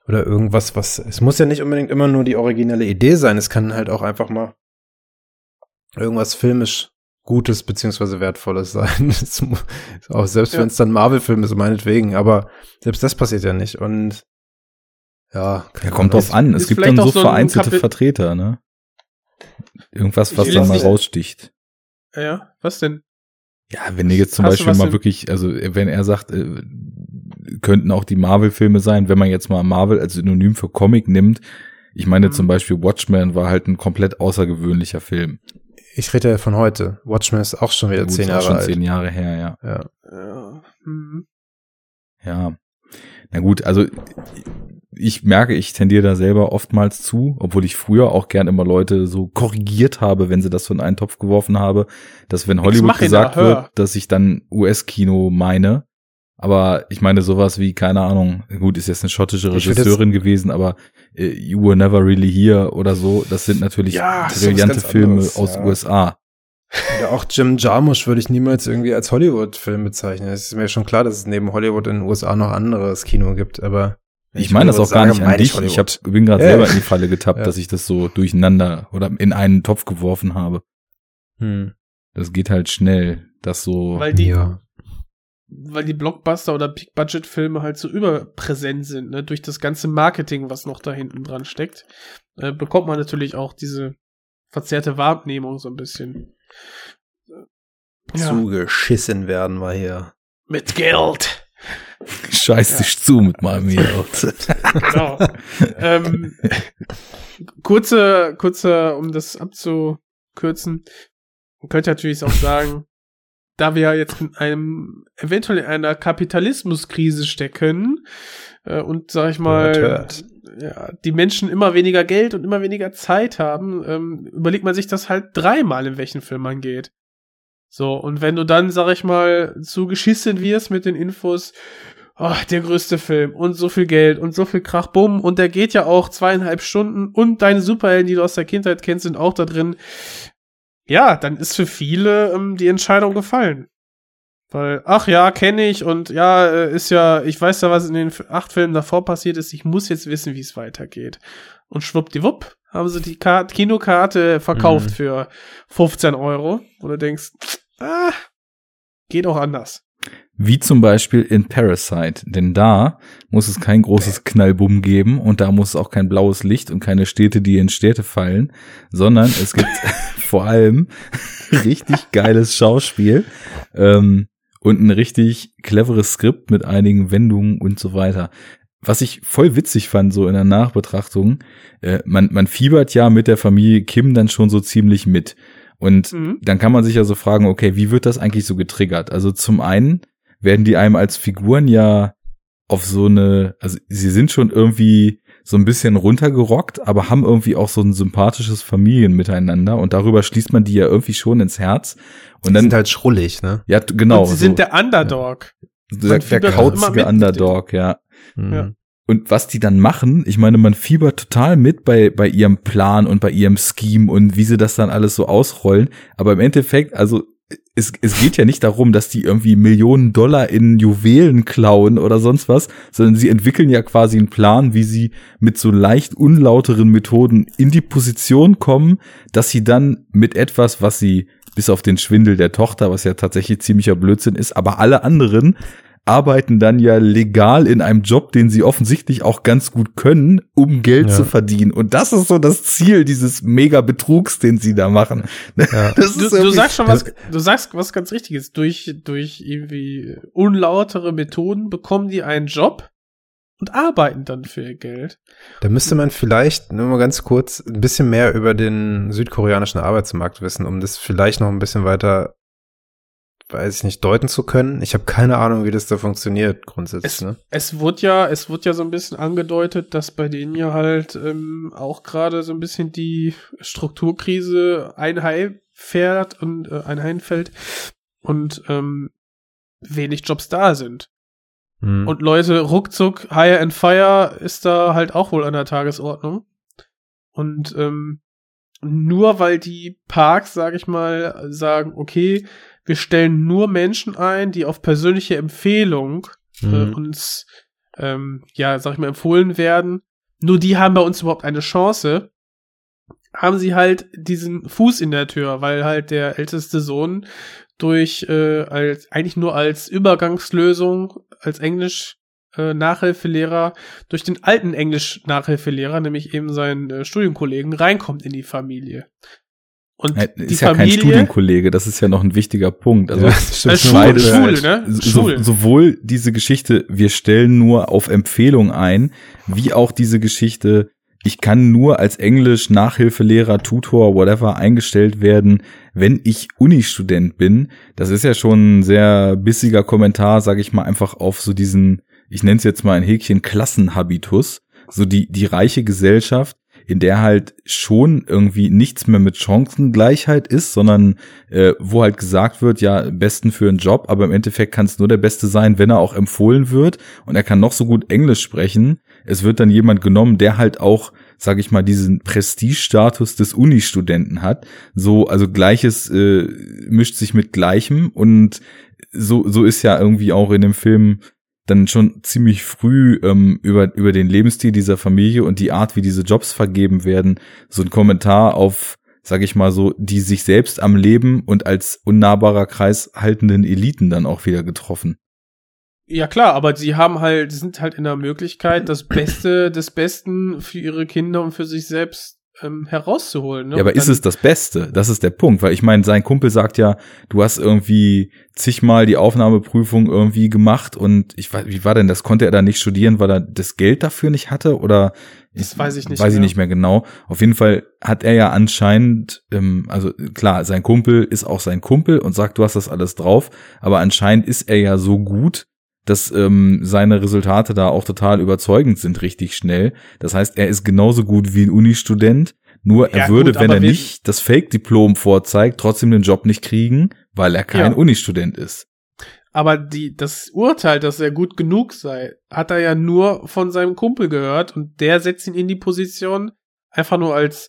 S2: oder irgendwas, was es muss ja nicht unbedingt immer nur die originelle Idee sein, es kann halt auch einfach mal irgendwas filmisch Gutes beziehungsweise Wertvolles sein. Auch selbst
S1: Ja.
S2: wenn es dann Marvel-Film ist, meinetwegen, aber selbst das passiert ja nicht. Und ja,
S3: Ja, kommt drauf an. Es gibt dann so
S1: so ein
S3: vereinzelte
S1: Kapi-
S3: Vertreter, ne? Irgendwas, was
S1: will
S3: mal raussticht.
S1: Ja, was denn?
S3: Ja, wenn ihr jetzt zum
S1: Hast
S3: Beispiel mal wirklich, also wenn er sagt, äh, könnten auch die Marvel-Filme sein, wenn man jetzt mal Marvel als Synonym für Comic nimmt. Ich meine
S1: Mhm.
S3: zum Beispiel Watchmen war halt ein komplett außergewöhnlicher Film.
S2: ich rede ja von heute. Watchmen ist auch schon wieder
S3: Gut,
S2: zehn Jahre
S3: schon
S2: alt.
S3: zehn Jahre her, ja.
S2: Ja.
S1: Ja. hm.
S3: Ja. Na gut, also ich merke, ich tendiere da selber oftmals zu, obwohl ich früher auch gern immer Leute so korrigiert habe, wenn sie das so in einen Topf geworfen habe, dass wenn Hollywood gesagt
S1: da,
S3: wird, dass ich dann US-Kino meine. Aber ich meine sowas wie, keine Ahnung, gut, ist jetzt eine schottische
S2: Ich
S3: Regisseurin gewesen, aber äh, You Were Never Really Here oder so, das sind natürlich
S2: Ja,
S3: brillante Filme
S2: anderes,
S3: aus
S2: ja.
S3: USA.
S2: Ja, auch Jim Jarmusch würde ich niemals irgendwie als Hollywood-Film bezeichnen. Es ist mir schon klar, dass es neben Hollywood in den USA noch anderes Kino gibt, aber wenn
S3: Ich meine das auch gar nicht an dich.
S2: Hollywood.
S3: Ich hab, bin gerade
S2: Ja,
S3: selber in die Falle getappt,
S2: Ja.
S3: dass ich das so durcheinander oder in einen Topf geworfen habe.
S2: Hm.
S3: Das geht halt schnell, das so.
S1: Weil die,
S2: Ja.
S1: Weil die Blockbuster oder Big-Budget-Filme halt so überpräsent sind, ne? durch das ganze Marketing, was noch da hinten dran steckt, äh, bekommt man natürlich auch diese verzerrte Wahrnehmung so ein bisschen. Ja,
S2: Zugeschissen werden wir hier.
S1: mit Geld.
S3: Scheiß dich zu mit meinem Geld.
S1: Genau. ähm, kurze, kurze, um das abzukürzen, man könnte natürlich auch sagen, da wir ja jetzt in einem, eventuell in einer Kapitalismuskrise stecken, äh, und sag ich mal, ja, die Menschen immer weniger Geld und immer weniger Zeit haben, ähm, überlegt man sich das halt dreimal, in welchen Film man geht. So, und wenn du dann, sag ich mal, zu geschissen wirst mit den Infos, oh, der größte Film und so viel Geld und so viel Krach, bumm, und der geht ja auch zweieinhalb Stunden und deine Superhelden, die du aus der Kindheit kennst, sind auch da drin. Ja, dann ist für viele ähm, die Entscheidung gefallen. Weil, ach ja, kenne ich und ja, äh, ist ja, ich weiß ja, was in den acht Filmen davor passiert ist, ich muss jetzt wissen, wie es weitergeht. Und schwuppdiwupp haben sie die Kart Kinokarte verkauft
S2: Mhm.
S1: für 15 Euro, wo du denkst, ah, geht auch anders.
S3: Wie zum Beispiel in Parasite, denn da muss es kein großes Knallbumm geben und da muss es auch kein blaues Licht und keine Städte, die in Städte fallen, sondern es gibt vor allem richtig geiles Schauspiel ähm, und ein richtig cleveres Skript mit einigen Wendungen und so weiter. Was ich voll witzig fand, so in der Nachbetrachtung, äh, man, man fiebert ja mit der Familie Kim dann schon so ziemlich mit. Und
S1: Mhm.
S3: dann kann man sich ja so fragen, okay, wie wird das eigentlich so getriggert? Also zum einen werden die einem als Figuren ja auf so eine, also sie sind schon irgendwie so ein bisschen runtergerockt, aber haben irgendwie auch so ein sympathisches Familienmiteinander und darüber schließt man die ja irgendwie schon ins Herz. Und
S2: Die
S3: dann,
S2: sind halt schrullig, ne?
S3: ja, genau.
S1: und sie
S3: so,
S1: sind der Underdog.
S3: der,
S1: man
S3: der
S1: immer
S3: kauzige Underdog, ja.
S2: Mhm.
S1: Ja.
S3: Und was die dann machen, ich meine, man fiebert total mit bei, bei ihrem Plan und bei ihrem Scheme und wie sie das dann alles so ausrollen. Aber im Endeffekt, also es, es geht ja nicht darum, dass die irgendwie Millionen Dollar in Juwelen klauen oder sonst was, sondern sie entwickeln ja quasi einen Plan, wie sie mit so leicht unlauteren Methoden in die Position kommen, dass sie dann mit etwas, was sie bis auf den Schwindel der Tochter, was ja tatsächlich ziemlicher Blödsinn ist, aber alle anderen arbeiten dann ja legal in einem Job, den sie offensichtlich auch ganz gut können, um Geld
S2: Ja.
S3: zu verdienen. Und das ist so das Ziel dieses Mega-Betrugs, den sie da machen.
S2: Ja.
S3: Das
S1: Du,
S3: ist
S1: du
S3: irgendwie-
S1: sagst schon was, du sagst was ganz Richtiges. Durch, durch irgendwie unlautere Methoden bekommen die einen Job und arbeiten dann für ihr Geld.
S2: Da müsste man vielleicht nur mal ganz kurz ein bisschen mehr über den südkoreanischen Arbeitsmarkt wissen, um das vielleicht noch ein bisschen weiter, weiß ich nicht, deuten zu können. Ich habe keine Ahnung, wie das da funktioniert grundsätzlich.
S1: Es,
S2: ne?
S1: es wird ja, es wird ja so ein bisschen angedeutet, dass bei denen ja halt ähm, auch gerade so ein bisschen die Strukturkrise einheimfährt und äh, einheimfällt und ähm, wenig Jobs da sind.
S2: Hm.
S1: Und Leute, ruckzuck, Hire and Fire ist da halt auch wohl an der Tagesordnung. Und ähm, nur weil die Parks, sag ich mal, sagen, okay, wir stellen nur Menschen ein, die auf persönliche Empfehlung äh,
S2: Mhm.
S1: uns, ähm, ja, sag ich mal, empfohlen werden. Nur die haben bei uns überhaupt eine Chance. Haben sie halt diesen Fuß in der Tür, weil halt der älteste Sohn durch äh, als eigentlich nur als Übergangslösung als Englisch äh, Nachhilfelehrer durch den alten Englisch Nachhilfelehrer, nämlich eben seinen äh, Studienkollegen, reinkommt in die Familie. Und
S3: Ja, ist ja kein
S1: Familie
S3: Studienkollege, das ist ja noch ein wichtiger Punkt. Also
S2: Ja, stimmt.
S1: Äh, Schule, Schule, ne?
S3: so,
S1: Schule.
S3: sowohl diese Geschichte, wir stellen nur auf Empfehlung ein, wie auch diese Geschichte, ich kann nur als Englisch, Nachhilfelehrer, Tutor, whatever eingestellt werden, wenn ich Uni-Student bin. Das ist ja schon ein sehr bissiger Kommentar, sage ich mal, einfach auf so diesen, ich nenne es jetzt mal ein Häkchen Klassenhabitus, so die, die reiche Gesellschaft, in der halt schon irgendwie nichts mehr mit Chancengleichheit ist, sondern äh, wo halt gesagt wird, ja, besten für einen Job, aber im Endeffekt kann es nur der Beste sein, wenn er auch empfohlen wird und er kann noch so gut Englisch sprechen. Es wird dann jemand genommen, der halt auch, sage ich mal, diesen Prestigestatus des Uni-Studenten hat. So, also Gleiches äh, mischt sich mit Gleichem und so, so ist ja irgendwie auch in dem Film dann schon ziemlich früh ähm, über, über den Lebensstil dieser Familie und die Art, wie diese Jobs vergeben werden, so ein Kommentar auf, sag ich mal so, die sich selbst am Leben und als unnahbarer Kreis haltenden Eliten dann auch wieder getroffen.
S1: Ja klar, aber sie haben halt, sind halt in der Möglichkeit, das Beste des Besten für ihre Kinder und für sich selbst ähm, herauszuholen. Ne?
S3: Ja, aber ist es das Beste? Das ist der Punkt, weil ich meine, sein Kumpel sagt ja, du hast irgendwie zigmal die Aufnahmeprüfung irgendwie gemacht und ich weiß, wie war denn das? Konnte er da nicht studieren, weil er das Geld dafür nicht hatte oder?
S1: Das weiß ich nicht
S3: Weiß ich
S1: mehr.
S3: nicht mehr genau. Auf jeden Fall hat er ja anscheinend, ähm, also klar, sein Kumpel ist auch sein Kumpel und sagt, du hast das alles drauf, aber anscheinend ist er ja so gut, dass ähm, seine Resultate da auch total überzeugend sind, richtig schnell. Das heißt, er ist genauso gut wie ein Uni-Student, nur
S1: Ja,
S3: er würde,
S1: gut,
S3: wenn er nicht das Fake-Diplom vorzeigt, trotzdem den Job nicht kriegen, weil er kein
S1: Ja.
S3: Uni-Student ist.
S1: Aber die, das Urteil, dass er gut genug sei, hat er ja nur von seinem Kumpel gehört und der setzt ihn in die Position einfach nur als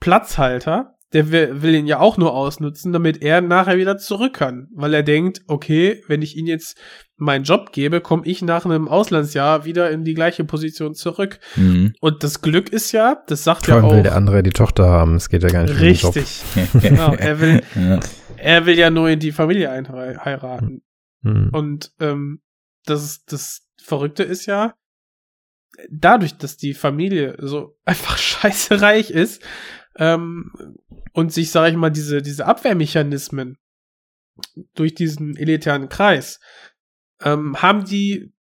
S1: Platzhalter. Der will, will ihn ja auch nur ausnutzen, damit er nachher wieder zurück kann. Weil er denkt, okay, wenn ich ihn jetzt meinen Job gebe, komme ich nach einem Auslandsjahr wieder in die gleiche Position zurück.
S3: Mhm.
S1: Und das Glück ist ja, das sagt
S2: Vor
S1: ja
S2: allem
S1: auch.
S2: will der andere die Tochter haben. Es geht ja gar nicht um den Job.
S1: richtig. genau, er will,
S3: ja.
S1: er will ja nur in die Familie einheiraten.
S2: Hm.
S1: Und ähm, das, das Verrückte ist ja, dadurch, dass die Familie so einfach scheiße reich ist ähm, und sich, sag ich mal, diese, diese Abwehrmechanismen durch diesen elitären Kreis, ähm, haben die,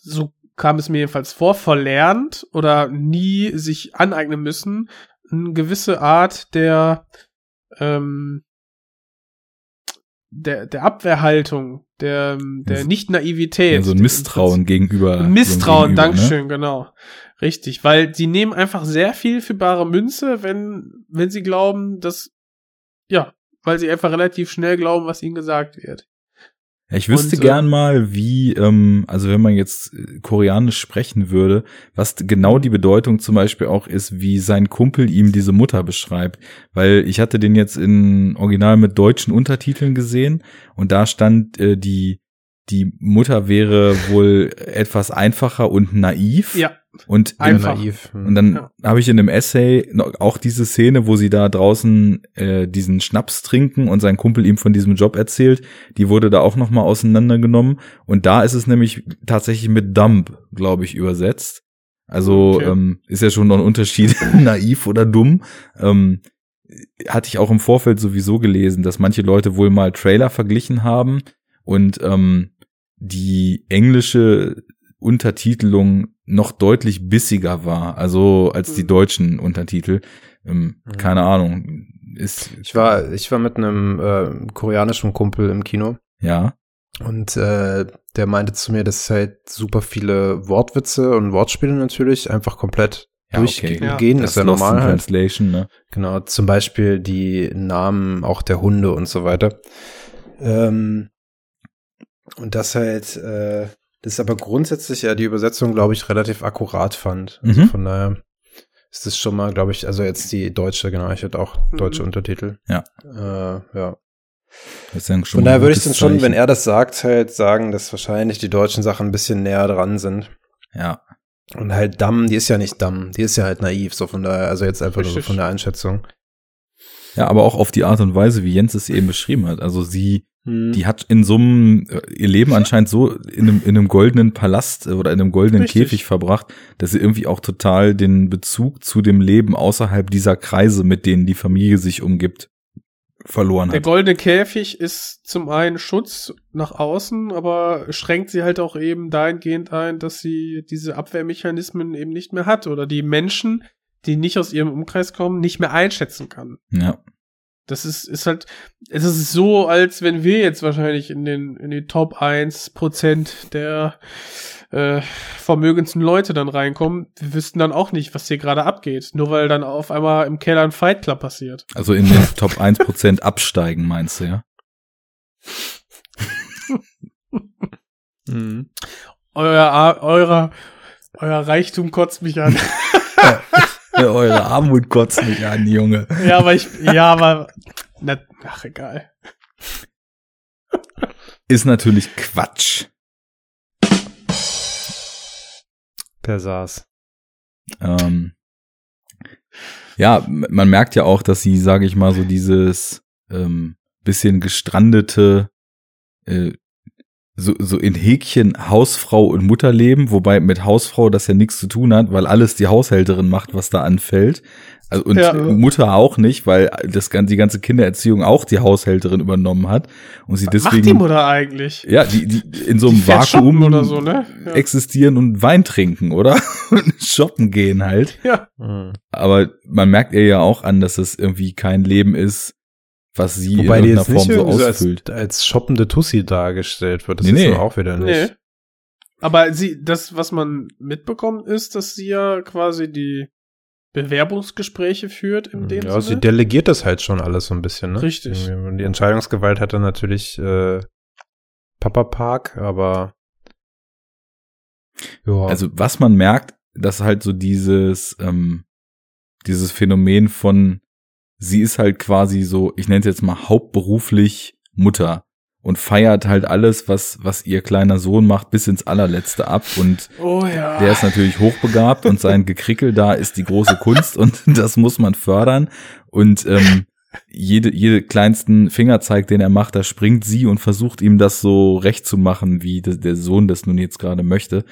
S1: so kam es mir jedenfalls vor, verlernt oder nie sich aneignen müssen, eine gewisse Art der, ähm, der, der Abwehrhaltung, der, der
S3: Also-
S1: Nicht-Naivität.
S3: So ein Misstrauen gegenüber.
S1: Misstrauen,
S3: gegenüber, ne?
S1: Dankeschön, genau. Richtig, weil die nehmen einfach sehr viel für bare Münze, wenn, wenn sie glauben, dass, ja, weil sie einfach relativ schnell glauben, was ihnen gesagt wird.
S3: Ich wüsste
S1: Und,
S3: gern
S1: ähm,
S3: mal, wie, ähm, also wenn man jetzt äh, Koreanisch sprechen würde, was genau die Bedeutung zum Beispiel auch ist, wie sein Kumpel ihm diese Mutter beschreibt. Weil ich hatte den jetzt in Original mit deutschen Untertiteln gesehen und da stand äh, die die Mutter wäre wohl etwas einfacher und naiv.
S1: Ja.
S3: Und,
S1: Einfach.
S2: naiv.
S3: Und dann
S1: Ja.
S3: habe ich in einem Essay noch auch diese Szene, wo sie da draußen äh, diesen Schnaps trinken und sein Kumpel ihm von diesem Job erzählt, die wurde da auch nochmal auseinandergenommen. Und da ist es nämlich tatsächlich mit Dump, glaube ich, übersetzt. Also
S1: Okay.
S3: ähm, ist ja schon noch ein Unterschied, naiv oder dumm. Ähm, hatte ich auch im Vorfeld sowieso gelesen, dass manche Leute wohl mal Trailer verglichen haben und ähm, die englische Untertitelung noch deutlich bissiger war, also als die
S1: Mhm.
S3: deutschen Untertitel. Ähm,
S2: Mhm.
S3: Keine Ahnung. Ist
S2: Ich war, ich war mit einem äh, koreanischen Kumpel im Kino
S3: ja.
S2: und äh, der meinte zu mir, dass halt super viele Wortwitze und Wortspiele natürlich einfach komplett
S3: Ja,
S2: durchgehen.
S3: okay.
S2: ist ja
S3: Lost in
S2: normal halt.
S3: Translation, ne?
S2: Genau, zum Beispiel die Namen auch der Hunde und so weiter. Ähm, und das halt, äh, das aber grundsätzlich ja die Übersetzung, glaube ich, relativ akkurat fand. Also
S3: Mhm.
S2: von daher ist das schon mal, glaube ich, also jetzt die deutsche, genau, ich hatte auch
S1: Mhm.
S2: deutsche Untertitel.
S3: Ja.
S2: Äh, ja.
S3: Das ist ja schon
S2: Von daher würde ich dann schon, wenn
S3: Zeichen.
S2: er das sagt, halt sagen, dass wahrscheinlich die deutschen Sachen ein bisschen näher dran sind.
S3: Ja.
S2: Und halt Damm, die ist ja nicht Damm, die ist ja halt naiv, so von daher, also jetzt einfach nur so von der Einschätzung.
S3: Ja, aber auch auf die Art und Weise, wie Jens es eben beschrieben hat. Also sie
S2: Hm.
S3: Die hat in so einem, äh, ihr Leben anscheinend so in einem, in einem goldenen Palast äh, oder in einem goldenen
S1: Richtig.
S3: Käfig verbracht, dass sie irgendwie auch total den Bezug zu dem Leben außerhalb dieser Kreise, mit denen die Familie sich umgibt, verloren
S1: Der
S3: hat.
S1: goldene Käfig ist zum einen Schutz nach außen, aber schränkt sie halt auch eben dahingehend ein, dass sie diese Abwehrmechanismen eben nicht mehr hat oder die Menschen, die nicht aus ihrem Umkreis kommen, nicht mehr einschätzen kann.
S3: Ja,
S1: Das ist, ist halt, es ist so, als wenn wir jetzt wahrscheinlich in den, in die Top 1 Prozent der äh, vermögendsten Leute dann reinkommen. Wir wüssten dann auch nicht, was hier gerade abgeht. Nur weil dann auf einmal im Keller ein Fight Club passiert.
S3: also in den Top 1% absteigen, meinst du, ja?
S2: Mhm.
S1: Euer, eurer, euer Reichtum kotzt mich an.
S3: ja eure Armut kotzt mich an, Junge.
S1: ja, aber ich, ja, aber, na, ach, egal.
S3: Ist natürlich Quatsch.
S2: Der saß.
S3: Ähm, ja, man merkt ja auch, dass sie, sage ich mal, so dieses ähm, bisschen gestrandete, äh, so, so in Häkchen Hausfrau und Mutter leben, wobei mit Hausfrau das ja nichts zu tun hat, weil alles die Haushälterin macht, was da anfällt. Also, und
S1: Ja.
S3: Mutter auch nicht, weil das, gan- die ganze Kindererziehung auch die Haushälterin übernommen hat. Und sie
S1: Was macht
S3: deswegen.
S1: die Mutter eigentlich?
S3: Ja, die, die in so
S1: Die
S3: einem
S1: fährt
S3: Vakuum
S1: oder so, ne? Ja.
S3: existieren und Wein trinken, oder? Und shoppen gehen halt.
S1: Ja,
S2: Mhm.
S3: Aber man merkt ihr ja auch an, dass es irgendwie kein Leben ist, was sie
S2: Wobei
S3: in
S2: die
S3: irgendeiner
S2: jetzt nicht
S3: Form so ausfüllt.
S2: als, als shoppende Tussi dargestellt wird. Das
S3: Nee,
S2: ist
S3: nee.
S2: aber auch wieder nicht.
S1: nee. Aber sie, das, was man mitbekommt, ist, dass sie ja quasi die Bewerbungsgespräche führt in dem
S2: Ja, sie
S1: Sinne.
S2: delegiert das halt schon alles so ein bisschen, ne?
S1: Richtig.
S2: Und Die Entscheidungsgewalt hatte natürlich äh, Papa Park, aber ja.
S3: Also was man merkt, dass halt so dieses, ähm, dieses Phänomen von, sie ist halt quasi so, ich nenne es jetzt mal hauptberuflich Mutter und feiert halt alles, was, was ihr kleiner Sohn macht, bis ins allerletzte ab und
S1: oh ja.
S3: Der ist natürlich hochbegabt und sein Gekrickel da ist die große Kunst und das muss man fördern. Und ähm, jede, jede kleinsten Fingerzeig, den er macht, da springt sie und versucht ihm das so recht zu machen, wie das, der Sohn das nun jetzt gerade möchte.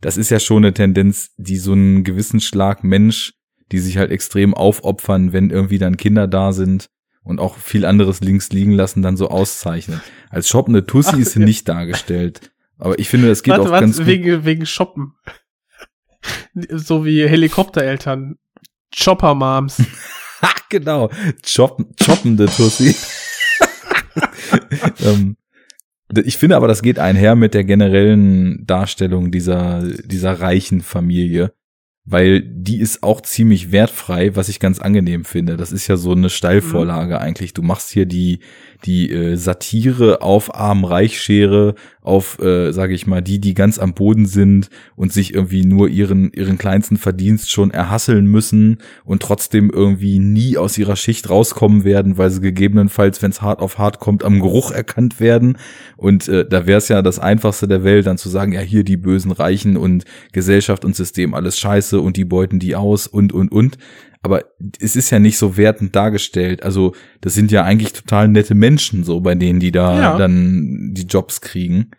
S3: Das ist ja schon eine Tendenz, die so einen gewissen Schlag Mensch, die sich halt extrem aufopfern, wenn irgendwie dann Kinder da sind und auch viel anderes links liegen lassen, dann so auszeichnet. Als shoppende Tussi
S1: Ach,
S3: ist sie
S1: ja.
S3: nicht dargestellt. Aber ich finde, das geht
S1: warte,
S3: auch
S1: warte,
S3: ganz gut.
S1: wegen, wegen Shoppen. so wie Helikoptereltern. Chopper-Moms.
S3: Ha, genau. Choppen, choppende Tussi. ähm, ich finde aber, das geht einher mit der generellen Darstellung dieser, dieser reichen Familie. Weil die ist auch ziemlich wertfrei, was ich ganz angenehm finde. Das ist ja so eine Steilvorlage mhm. eigentlich. Du machst hier die die äh, Satire auf Arm-Reich-Schere, auf, äh, sage ich mal, die, die ganz am Boden sind und sich irgendwie nur ihren ihren kleinsten Verdienst schon erhasseln müssen und trotzdem irgendwie nie aus ihrer Schicht rauskommen werden, weil sie gegebenenfalls, wenn es hart auf hart kommt, am Geruch erkannt werden. Und äh, da wäre es ja das Einfachste der Welt, dann zu sagen, ja hier die bösen Reichen und Gesellschaft und System alles scheiße und die beuten die aus und und und aber es ist ja nicht so wertend dargestellt. Also das sind ja eigentlich total nette Menschen, so bei denen, die da ja. dann die Jobs kriegen.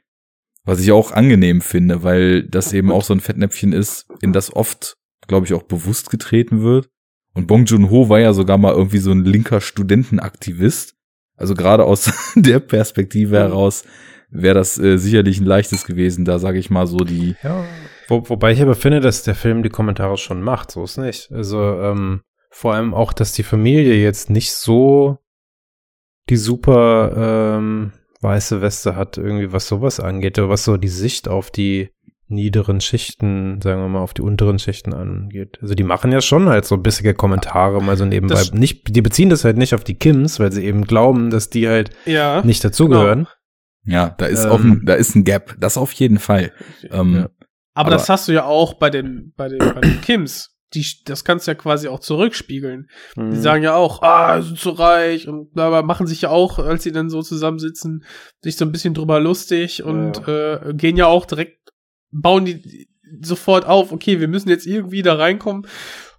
S3: Was ich auch angenehm finde, weil das eben auch so ein Fettnäpfchen ist, in das oft, glaube ich, auch bewusst getreten wird. Und Bong Joon-ho war ja sogar mal irgendwie so ein linker Studentenaktivist. Also gerade aus der Perspektive heraus wäre das äh, sicherlich ein leichtes gewesen, da sage ich mal so die
S2: ja. Wo, wobei ich aber finde, dass der Film die Kommentare schon macht, so ist nicht. Also ähm, vor allem auch, dass die Familie jetzt nicht so die super ähm, weiße Weste hat, irgendwie was sowas angeht, oder was so die Sicht auf die niederen Schichten, sagen wir mal, auf die unteren Schichten angeht. Also die machen ja schon halt so bissige Kommentare mal so nebenbei. Das nicht, die beziehen das halt nicht auf die Kims, weil sie eben glauben, dass die halt ja, nicht dazugehören. Genau.
S3: Ja, da ist ähm, auch ein, da ist ein Gap. Das auf jeden Fall. Ähm,
S1: ja. Aber, aber, das hast du ja auch bei den, bei den, bei den Kims. Die, das kannst du ja quasi auch zurückspiegeln. Mhm. Die sagen ja auch, ah, sind zu reich und aber machen sich ja auch, als sie dann so zusammensitzen, sich so ein bisschen drüber lustig und ja. äh, gehen ja auch direkt, bauen die sofort auf, okay, wir müssen jetzt irgendwie da reinkommen,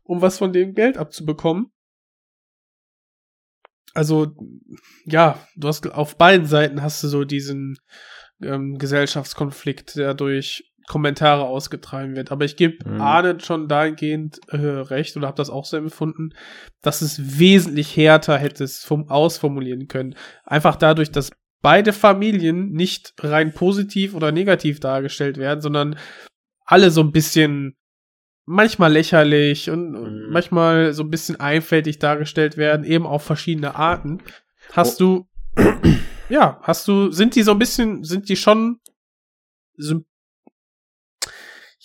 S1: um was von dem Geld abzubekommen. Also, ja, du hast auf beiden Seiten hast du so diesen ähm, Gesellschaftskonflikt, der durch Kommentare ausgetragen wird. Aber ich gebe mhm. Arne schon dahingehend äh, recht oder habe das auch so empfunden, dass es wesentlich härter hätte es vom ausformulieren können. Einfach dadurch, dass beide Familien nicht rein positiv oder negativ dargestellt werden, sondern alle so ein bisschen manchmal lächerlich und mhm. manchmal so ein bisschen einfältig dargestellt werden, eben auf verschiedene Arten. Hast oh. du, ja, hast du, sind die so ein bisschen, sind die schon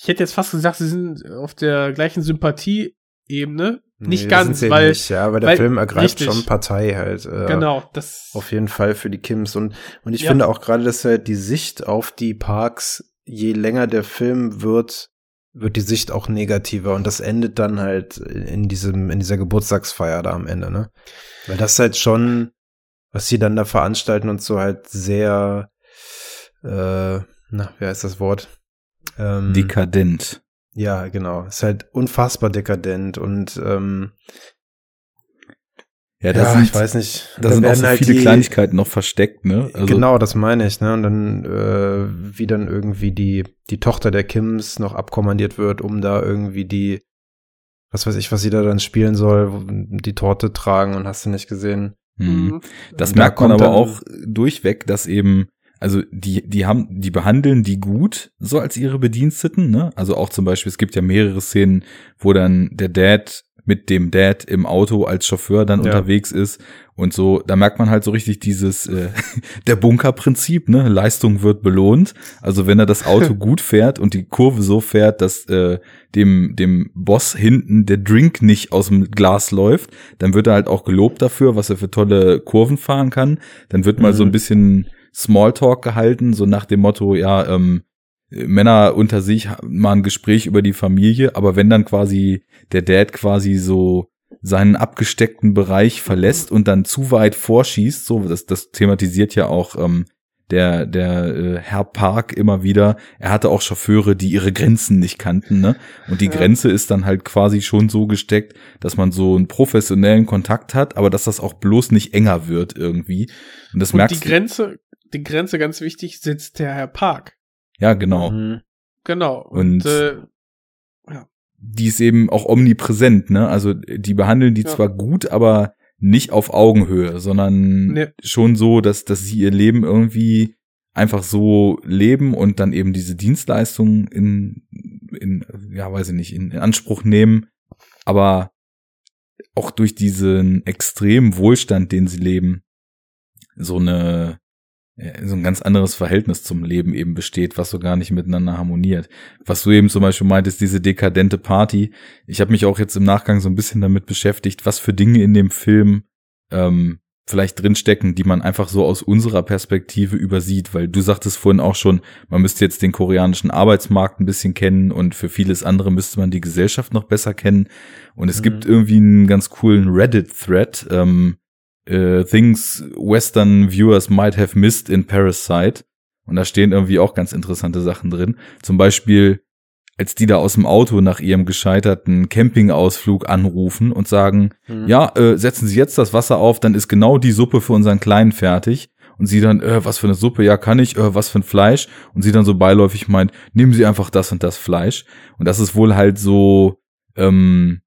S1: ich hätte jetzt fast gesagt, sie sind auf der gleichen Sympathieebene. Nicht nee, ganz, weil. Nicht,
S2: ja, aber der weil, Film ergreift richtig. schon Partei halt.
S1: Äh, genau, das.
S2: Auf jeden Fall für die Kims. Und, und ich ja. finde auch gerade, dass halt die Sicht auf die Parks, je länger der Film wird, wird die Sicht auch negativer und das endet dann halt in diesem, in dieser Geburtstagsfeier da am Ende, ne? Weil das halt schon, was sie dann da veranstalten und so halt sehr, äh, na, wie heißt das Wort?
S3: Ähm, dekadent.
S2: Ja, genau. Ist halt unfassbar dekadent und ähm,
S3: ja, das ja, sind, ich weiß nicht. Da sind auch so halt viele die, Kleinigkeiten noch versteckt, ne?
S2: Also, genau, das meine ich, ne? Und dann, äh, wie dann irgendwie die, die Tochter der Kims noch abkommandiert wird, um da irgendwie die, was weiß ich, was sie da dann spielen soll, die Torte tragen und hast du nicht gesehen.
S3: Mhm. Das und merkt man aber auch durchweg, dass eben also die, die haben, die behandeln die gut, so als ihre Bediensteten, ne? Also auch zum Beispiel, es gibt ja mehrere Szenen, wo dann der Dad mit dem Dad im Auto als Chauffeur dann ja. unterwegs ist und so, da merkt man halt so richtig dieses äh, der Bunkerprinzip, ne? Leistung wird belohnt. Also wenn er das Auto gut fährt und die Kurve so fährt, dass äh, dem dem Boss hinten der Drink nicht aus dem Glas läuft, dann wird er halt auch gelobt dafür, was er für tolle Kurven fahren kann. Dann wird mal mhm. so ein bisschen Smalltalk gehalten, so nach dem Motto, ja, ähm, Männer unter sich mal ein Gespräch über die Familie, aber wenn dann quasi der Dad quasi so seinen abgesteckten Bereich verlässt und dann zu weit vorschießt, so das, das thematisiert ja auch ähm, der der äh, Herr Park immer wieder. Er hatte auch Chauffeure, die ihre Grenzen nicht kannten, ne? Und die ja. Grenze ist dann halt quasi schon so gesteckt, dass man so einen professionellen Kontakt hat, aber dass das auch bloß nicht enger wird irgendwie. Und das
S1: und
S3: merkst
S1: die Grenze die Grenze ganz wichtig, sitzt der Herr Park.
S3: Ja, genau.
S1: Mhm. Genau.
S3: Und, und äh, ja. die ist eben auch omnipräsent, ne? Also die behandeln die ja. zwar gut, aber nicht auf Augenhöhe, sondern nee. schon so, dass, dass sie ihr Leben irgendwie einfach so leben und dann eben diese Dienstleistungen in, in ja, weiß ich nicht, in, in Anspruch nehmen, aber auch durch diesen extremen Wohlstand, den sie leben, so eine so ein ganz anderes Verhältnis zum Leben eben besteht, was so gar nicht miteinander harmoniert. Was du eben zum Beispiel meintest, diese dekadente Party. Ich habe mich auch jetzt im Nachgang so ein bisschen damit beschäftigt, was für Dinge in dem Film ähm, vielleicht drinstecken, die man einfach so aus unserer Perspektive übersieht, weil du sagtest vorhin auch schon, man müsste jetzt den koreanischen Arbeitsmarkt ein bisschen kennen und für vieles andere müsste man die Gesellschaft noch besser kennen. Und es mhm. gibt irgendwie einen ganz coolen Reddit-Thread, ähm, äh, Things Western Viewers might have missed in Parasite. Und da stehen irgendwie auch ganz interessante Sachen drin. Zum Beispiel, als die da aus dem Auto nach ihrem gescheiterten Campingausflug anrufen und sagen, mhm. ja, äh, setzen Sie jetzt das Wasser auf, dann ist genau die Suppe für unseren Kleinen fertig. Und sie dann, äh, was für eine Suppe, ja, kann ich, äh, was für ein Fleisch. Und sie dann so beiläufig meint, nehmen Sie einfach das und das Fleisch. Und das ist wohl halt so, ähm,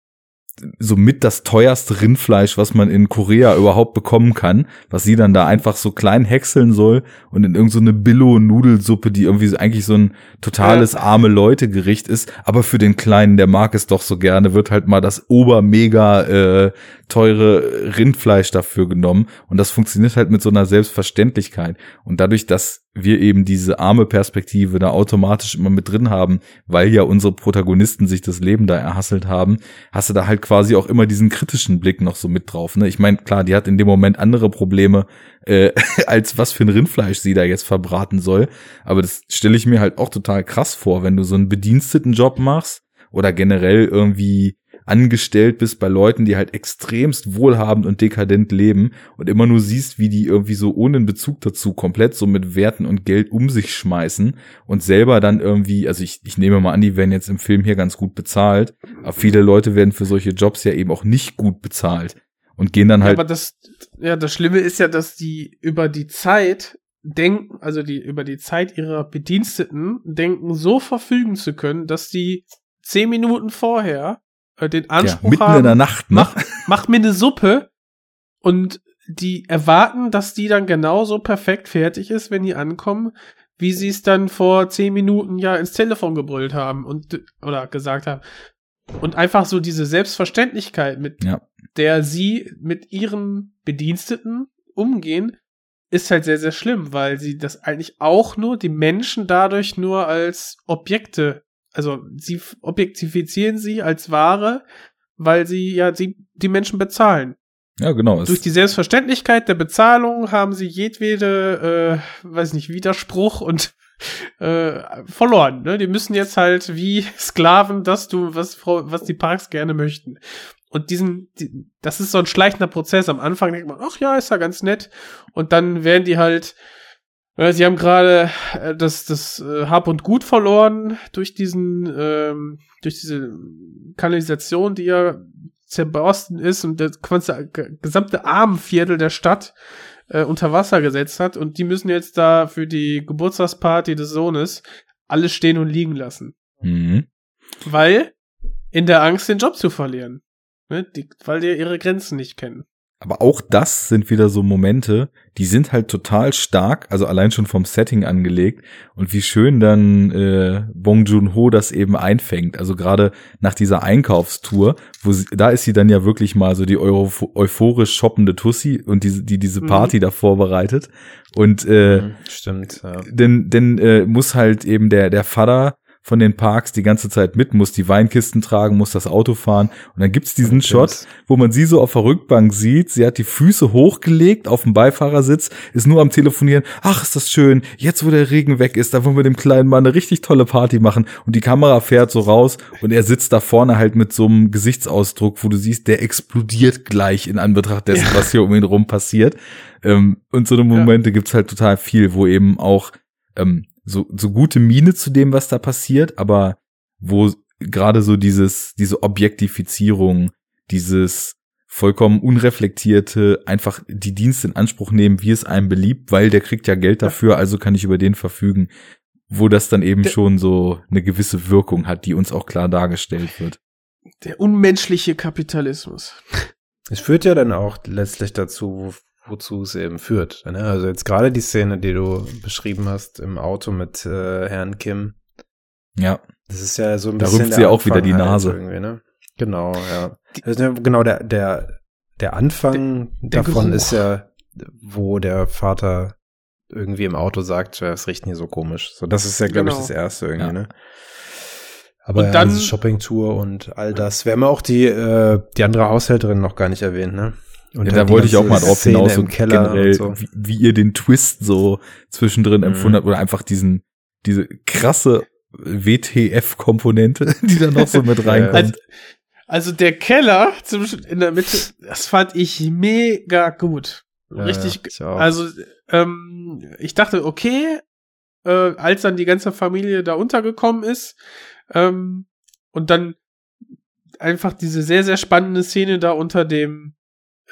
S3: so mit das teuerste Rindfleisch, was man in Korea überhaupt bekommen kann, was sie dann da einfach so klein häckseln soll und in irgendeine so Billo-Nudelsuppe, die irgendwie eigentlich so ein totales arme Leute-Gericht ist, aber für den Kleinen, der mag es doch so gerne, wird halt mal das obermega äh, teure Rindfleisch dafür genommen. Und das funktioniert halt mit so einer Selbstverständlichkeit. Und dadurch, dass wir eben diese arme Perspektive da automatisch immer mit drin haben, weil ja unsere Protagonisten sich das Leben da erhasselt haben, hast du da halt quasi auch immer diesen kritischen Blick noch so mit drauf. Ne? Ich meine, klar, die hat in dem Moment andere Probleme, äh, als was für ein Rindfleisch sie da jetzt verbraten soll. Aber das stelle ich mir halt auch total krass vor, wenn du so einen bediensteten Job machst oder generell irgendwie angestellt bist bei Leuten, die halt extremst wohlhabend und dekadent leben und immer nur siehst, wie die irgendwie so ohne Bezug dazu komplett so mit Werten und Geld um sich schmeißen und selber dann irgendwie, also ich, ich nehme mal an, die werden jetzt im Film hier ganz gut bezahlt, aber viele Leute werden für solche Jobs ja eben auch nicht gut bezahlt und gehen dann halt.
S1: Ja, aber das, ja, das Schlimme ist ja, dass die über die Zeit denken, also die über die Zeit ihrer Bediensteten denken, so verfügen zu können, dass die zehn Minuten vorher äh, den Anspruch ja,
S3: mitten
S1: haben,
S3: in der Nacht,
S1: ne? mach, mach mir eine Suppe und die erwarten, dass die dann genauso perfekt fertig ist, wenn die ankommen, wie sie es dann vor zehn Minuten ja ins Telefon gebrüllt haben und oder gesagt haben. Und einfach so diese Selbstverständlichkeit, mit ja. der sie mit ihren Bediensteten umgehen, ist halt sehr, sehr schlimm, weil sie das eigentlich auch nur, die Menschen dadurch nur als Objekte also sie objektifizieren sie als Ware, weil sie ja sie die Menschen bezahlen.
S3: Ja, genau.
S1: Durch die Selbstverständlichkeit der Bezahlung haben sie jedwede, äh, weiß nicht, Widerspruch und äh, verloren. Ne? Die müssen jetzt halt wie Sklaven das tun, was, was die Parks gerne möchten. Und diesen, die, das ist so ein schleichender Prozess. Am Anfang denkt man, ach ja, ist ja ganz nett. Und dann werden die halt Sie haben gerade äh, das, das äh, Hab und Gut verloren durch diesen, ähm, durch diese Kanalisation, die ja zerborsten ist und das gesamte Armenviertel der Stadt äh, unter Wasser gesetzt hat und die müssen jetzt da für die Geburtstagsparty des Sohnes alles stehen und liegen lassen.
S3: Mhm.
S1: Weil in der Angst, den Job zu verlieren. Ne? Die, weil die ihre Grenzen nicht kennen.
S3: Aber auch das sind wieder so Momente, die sind halt total stark, also allein schon vom Setting angelegt und wie schön dann äh, Bong Joon-ho das eben einfängt. Also gerade nach dieser Einkaufstour, wo sie, da ist sie dann ja wirklich mal so die euphorisch shoppende Tussi und die, die diese mhm. Party mhm. da vorbereitet. Und äh, mhm,
S2: stimmt, ja.
S3: denn, denn äh, muss halt eben der der Vater von den Parks die ganze Zeit mit, muss die Weinkisten tragen, muss das Auto fahren. Und dann gibt's diesen okay. Shot, wo man sie so auf der Rückbank sieht. Sie hat die Füße hochgelegt auf dem Beifahrersitz, ist nur am Telefonieren. Ach, ist das schön. Jetzt, wo der Regen weg ist, da wollen wir dem kleinen Mann eine richtig tolle Party machen. Und die Kamera fährt so raus und er sitzt da vorne halt mit so einem Gesichtsausdruck, wo du siehst, der explodiert gleich in Anbetracht dessen, ja. was hier um ihn rum passiert. Ähm, und so eine Momente ja. gibt's halt total viel, wo eben auch ähm, so, so gute Miene zu dem, was da passiert, aber wo gerade so dieses, diese Objektifizierung, dieses vollkommen unreflektierte, einfach die Dienste in Anspruch nehmen, wie es einem beliebt, weil der kriegt ja Geld dafür, also kann ich über den verfügen, wo das dann eben der, schon so eine gewisse Wirkung hat, die uns auch klar dargestellt wird.
S1: Der unmenschliche Kapitalismus.
S2: Es führt ja dann auch letztlich dazu, wozu es eben führt. Ne? Also jetzt gerade die Szene, die du beschrieben hast im Auto mit äh, Herrn Kim.
S3: Ja.
S2: Das ist ja so ein
S3: da
S2: bisschen.
S3: Da rümpft sie auch wieder die Nase.
S2: Irgendwie, ne? Genau, ja. Also, genau, der, der, der Anfang der, der davon Geruch. ist ja, wo der Vater irgendwie im Auto sagt, ja, es riecht hier so komisch. So, das ist ja, glaube
S1: Genau.
S2: ich, das erste irgendwie,
S3: Ja.
S2: ne? Aber
S1: Und
S2: ja,
S1: dann-
S2: diese Shoppingtour und all das. Wir haben ja auch die, äh, die andere Haushälterin noch gar nicht erwähnt, ne? Und
S3: Ja, da wollte ich auch mal drauf
S2: Szene
S3: hinaus und
S2: Keller
S3: generell,
S2: und so.
S3: wie, wie ihr den Twist so zwischendrin
S2: Mhm.
S3: empfunden habt oder einfach diesen, diese krasse WTF-Komponente, die da noch so mit
S2: Ja,
S3: reinkommt.
S1: Also, also der Keller zum, in der Mitte, das fand ich mega gut.
S2: Ja,
S1: Richtig,
S2: ich auch.
S1: also ähm, ich dachte, okay, äh, als dann die ganze Familie da untergekommen ist ähm, und dann einfach diese sehr, sehr spannende Szene da unter dem,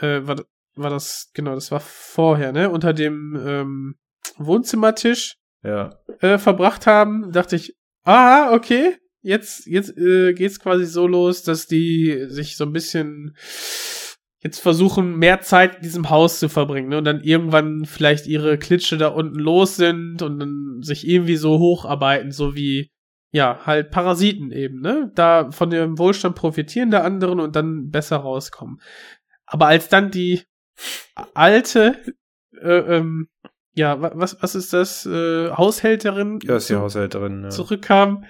S1: äh, war, war das, genau, das war vorher, ne, unter dem ähm, Wohnzimmertisch
S2: ja.
S1: äh, verbracht haben, dachte ich, ah, okay, jetzt, jetzt äh, geht's quasi so los, dass die sich so ein bisschen jetzt versuchen, mehr Zeit in diesem Haus zu verbringen, ne? Und dann irgendwann vielleicht ihre Klitsche da unten los sind und dann sich irgendwie so hocharbeiten, so wie, ja, halt Parasiten eben, ne? Da von dem Wohlstand profitieren der anderen und dann besser rauskommen. Aber als dann die alte, äh, ähm, ja, wa- was, was ist das, äh, Haushälterin
S2: Ja, ist die Haushälterin. Ja.
S1: zurückkam,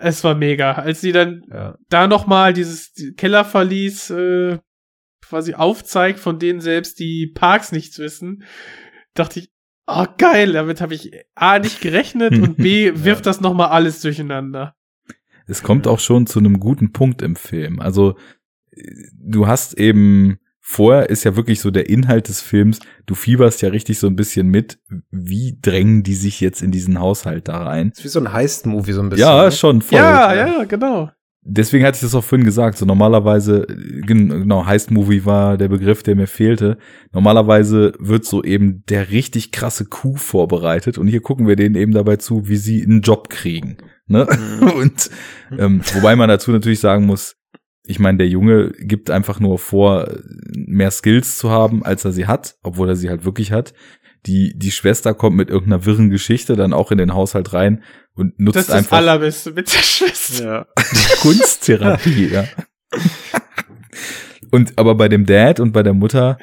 S1: es war mega. Als sie dann
S2: ja.
S1: da nochmal dieses Kellerverlies äh, quasi aufzeigt, von denen selbst die Parks nichts wissen, dachte ich, oh geil, damit habe ich A nicht gerechnet und B wirft das nochmal alles durcheinander.
S3: Es kommt auch schon zu einem guten Punkt im Film. Also äh, du hast eben vorher ist ja wirklich so der Inhalt des Films, du fieberst ja richtig so ein bisschen mit, wie drängen die sich jetzt in diesen Haushalt da rein.
S2: Ist wie so ein Heist-Movie so ein bisschen.
S3: Ja,
S2: ne?
S3: schon voll.
S1: ja, ja, genau.
S3: Deswegen hatte ich das auch vorhin gesagt. So normalerweise, gen- genau, Heist Movie war der Begriff, der mir fehlte. Normalerweise wird so eben der richtig krasse Coup vorbereitet und hier gucken wir denen eben dabei zu, wie sie einen Job kriegen. Ne? Und ähm, wobei man dazu natürlich sagen muss, ich meine, der Junge gibt einfach nur vor, mehr Skills zu haben, als er sie hat, obwohl er sie halt wirklich hat. Die, die Schwester kommt mit irgendeiner wirren Geschichte dann auch in den Haushalt rein und nutzt
S1: Das ist das
S3: einfach
S1: Allerbeste mit der Schwester.
S2: Ja.
S3: Kunsttherapie, ja. Und aber bei dem Dad und bei der Mutter,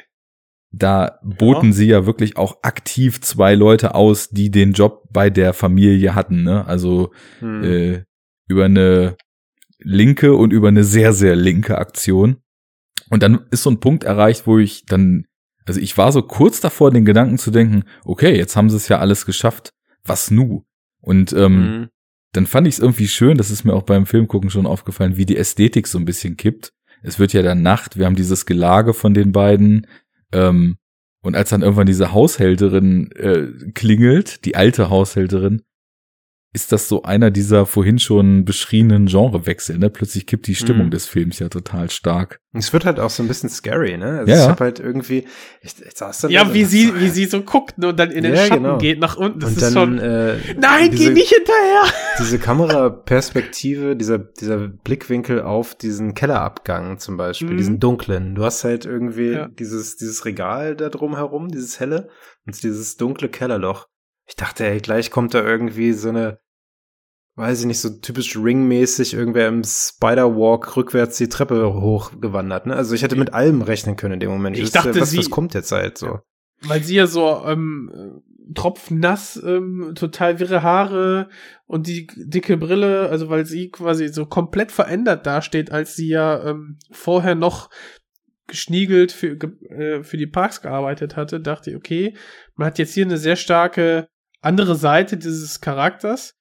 S3: da boten
S1: Ja.
S3: sie ja wirklich auch aktiv zwei Leute aus, die den Job bei der Familie hatten, ne? Also
S2: Hm.
S3: äh, über eine linke und über eine sehr, sehr linke Aktion. Und dann ist so ein Punkt erreicht, wo ich dann, also ich war so kurz davor, den Gedanken zu denken, okay, jetzt haben sie es ja alles geschafft, was nu? Und ähm,
S2: Hm.
S3: dann fand ich es irgendwie schön, das ist mir auch beim Filmgucken schon aufgefallen, wie die Ästhetik so ein bisschen kippt. Es wird ja dann Nacht, wir haben dieses Gelage von den beiden. Ähm, und als dann irgendwann diese Haushälterin äh, klingelt, die alte Haushälterin, ist das so einer dieser vorhin schon beschriebenen Genrewechsel. Ne? Plötzlich kippt die Stimmung
S2: Mhm.
S3: des Films ja total stark.
S2: Es wird halt auch so ein bisschen scary, ne? Also
S3: Ja,
S2: ich hab halt irgendwie, ich, ich saß dann da
S1: Ja,
S2: und
S1: wie
S2: dachte
S1: sie,
S2: so,
S1: wie sie so guckt ne, und dann in den
S2: Ja,
S1: Schatten
S2: genau.
S1: geht nach unten. Das
S2: und
S1: ist
S2: dann,
S1: schon.
S2: äh,
S1: Nein,
S2: diese,
S1: geh nicht hinterher!
S2: Diese Kameraperspektive, dieser, dieser Blickwinkel auf diesen Kellerabgang zum Beispiel,
S1: Mhm.
S2: diesen dunklen. Du hast halt irgendwie
S1: Ja.
S2: dieses, dieses Regal da drum herum, dieses helle und dieses dunkle Kellerloch. Ich dachte, ey, gleich kommt da irgendwie so eine, weiß ich nicht, so typisch ringmäßig irgendwer im Spider-Walk rückwärts die Treppe hochgewandert. Ne? Also ich hätte mit allem rechnen können in dem Moment.
S1: Ich
S2: wusste,
S1: dachte,
S2: was,
S1: sie-
S2: was kommt jetzt halt so.
S1: weil sie ja so ähm, äh, tropfnass, ähm, total wirre Haare und die dicke Brille, also weil sie quasi so komplett verändert dasteht, als sie ja ähm, vorher noch geschniegelt für, äh, für die Parks gearbeitet hatte, dachte ich, okay, man hat jetzt hier eine sehr starke andere Seite dieses Charakters.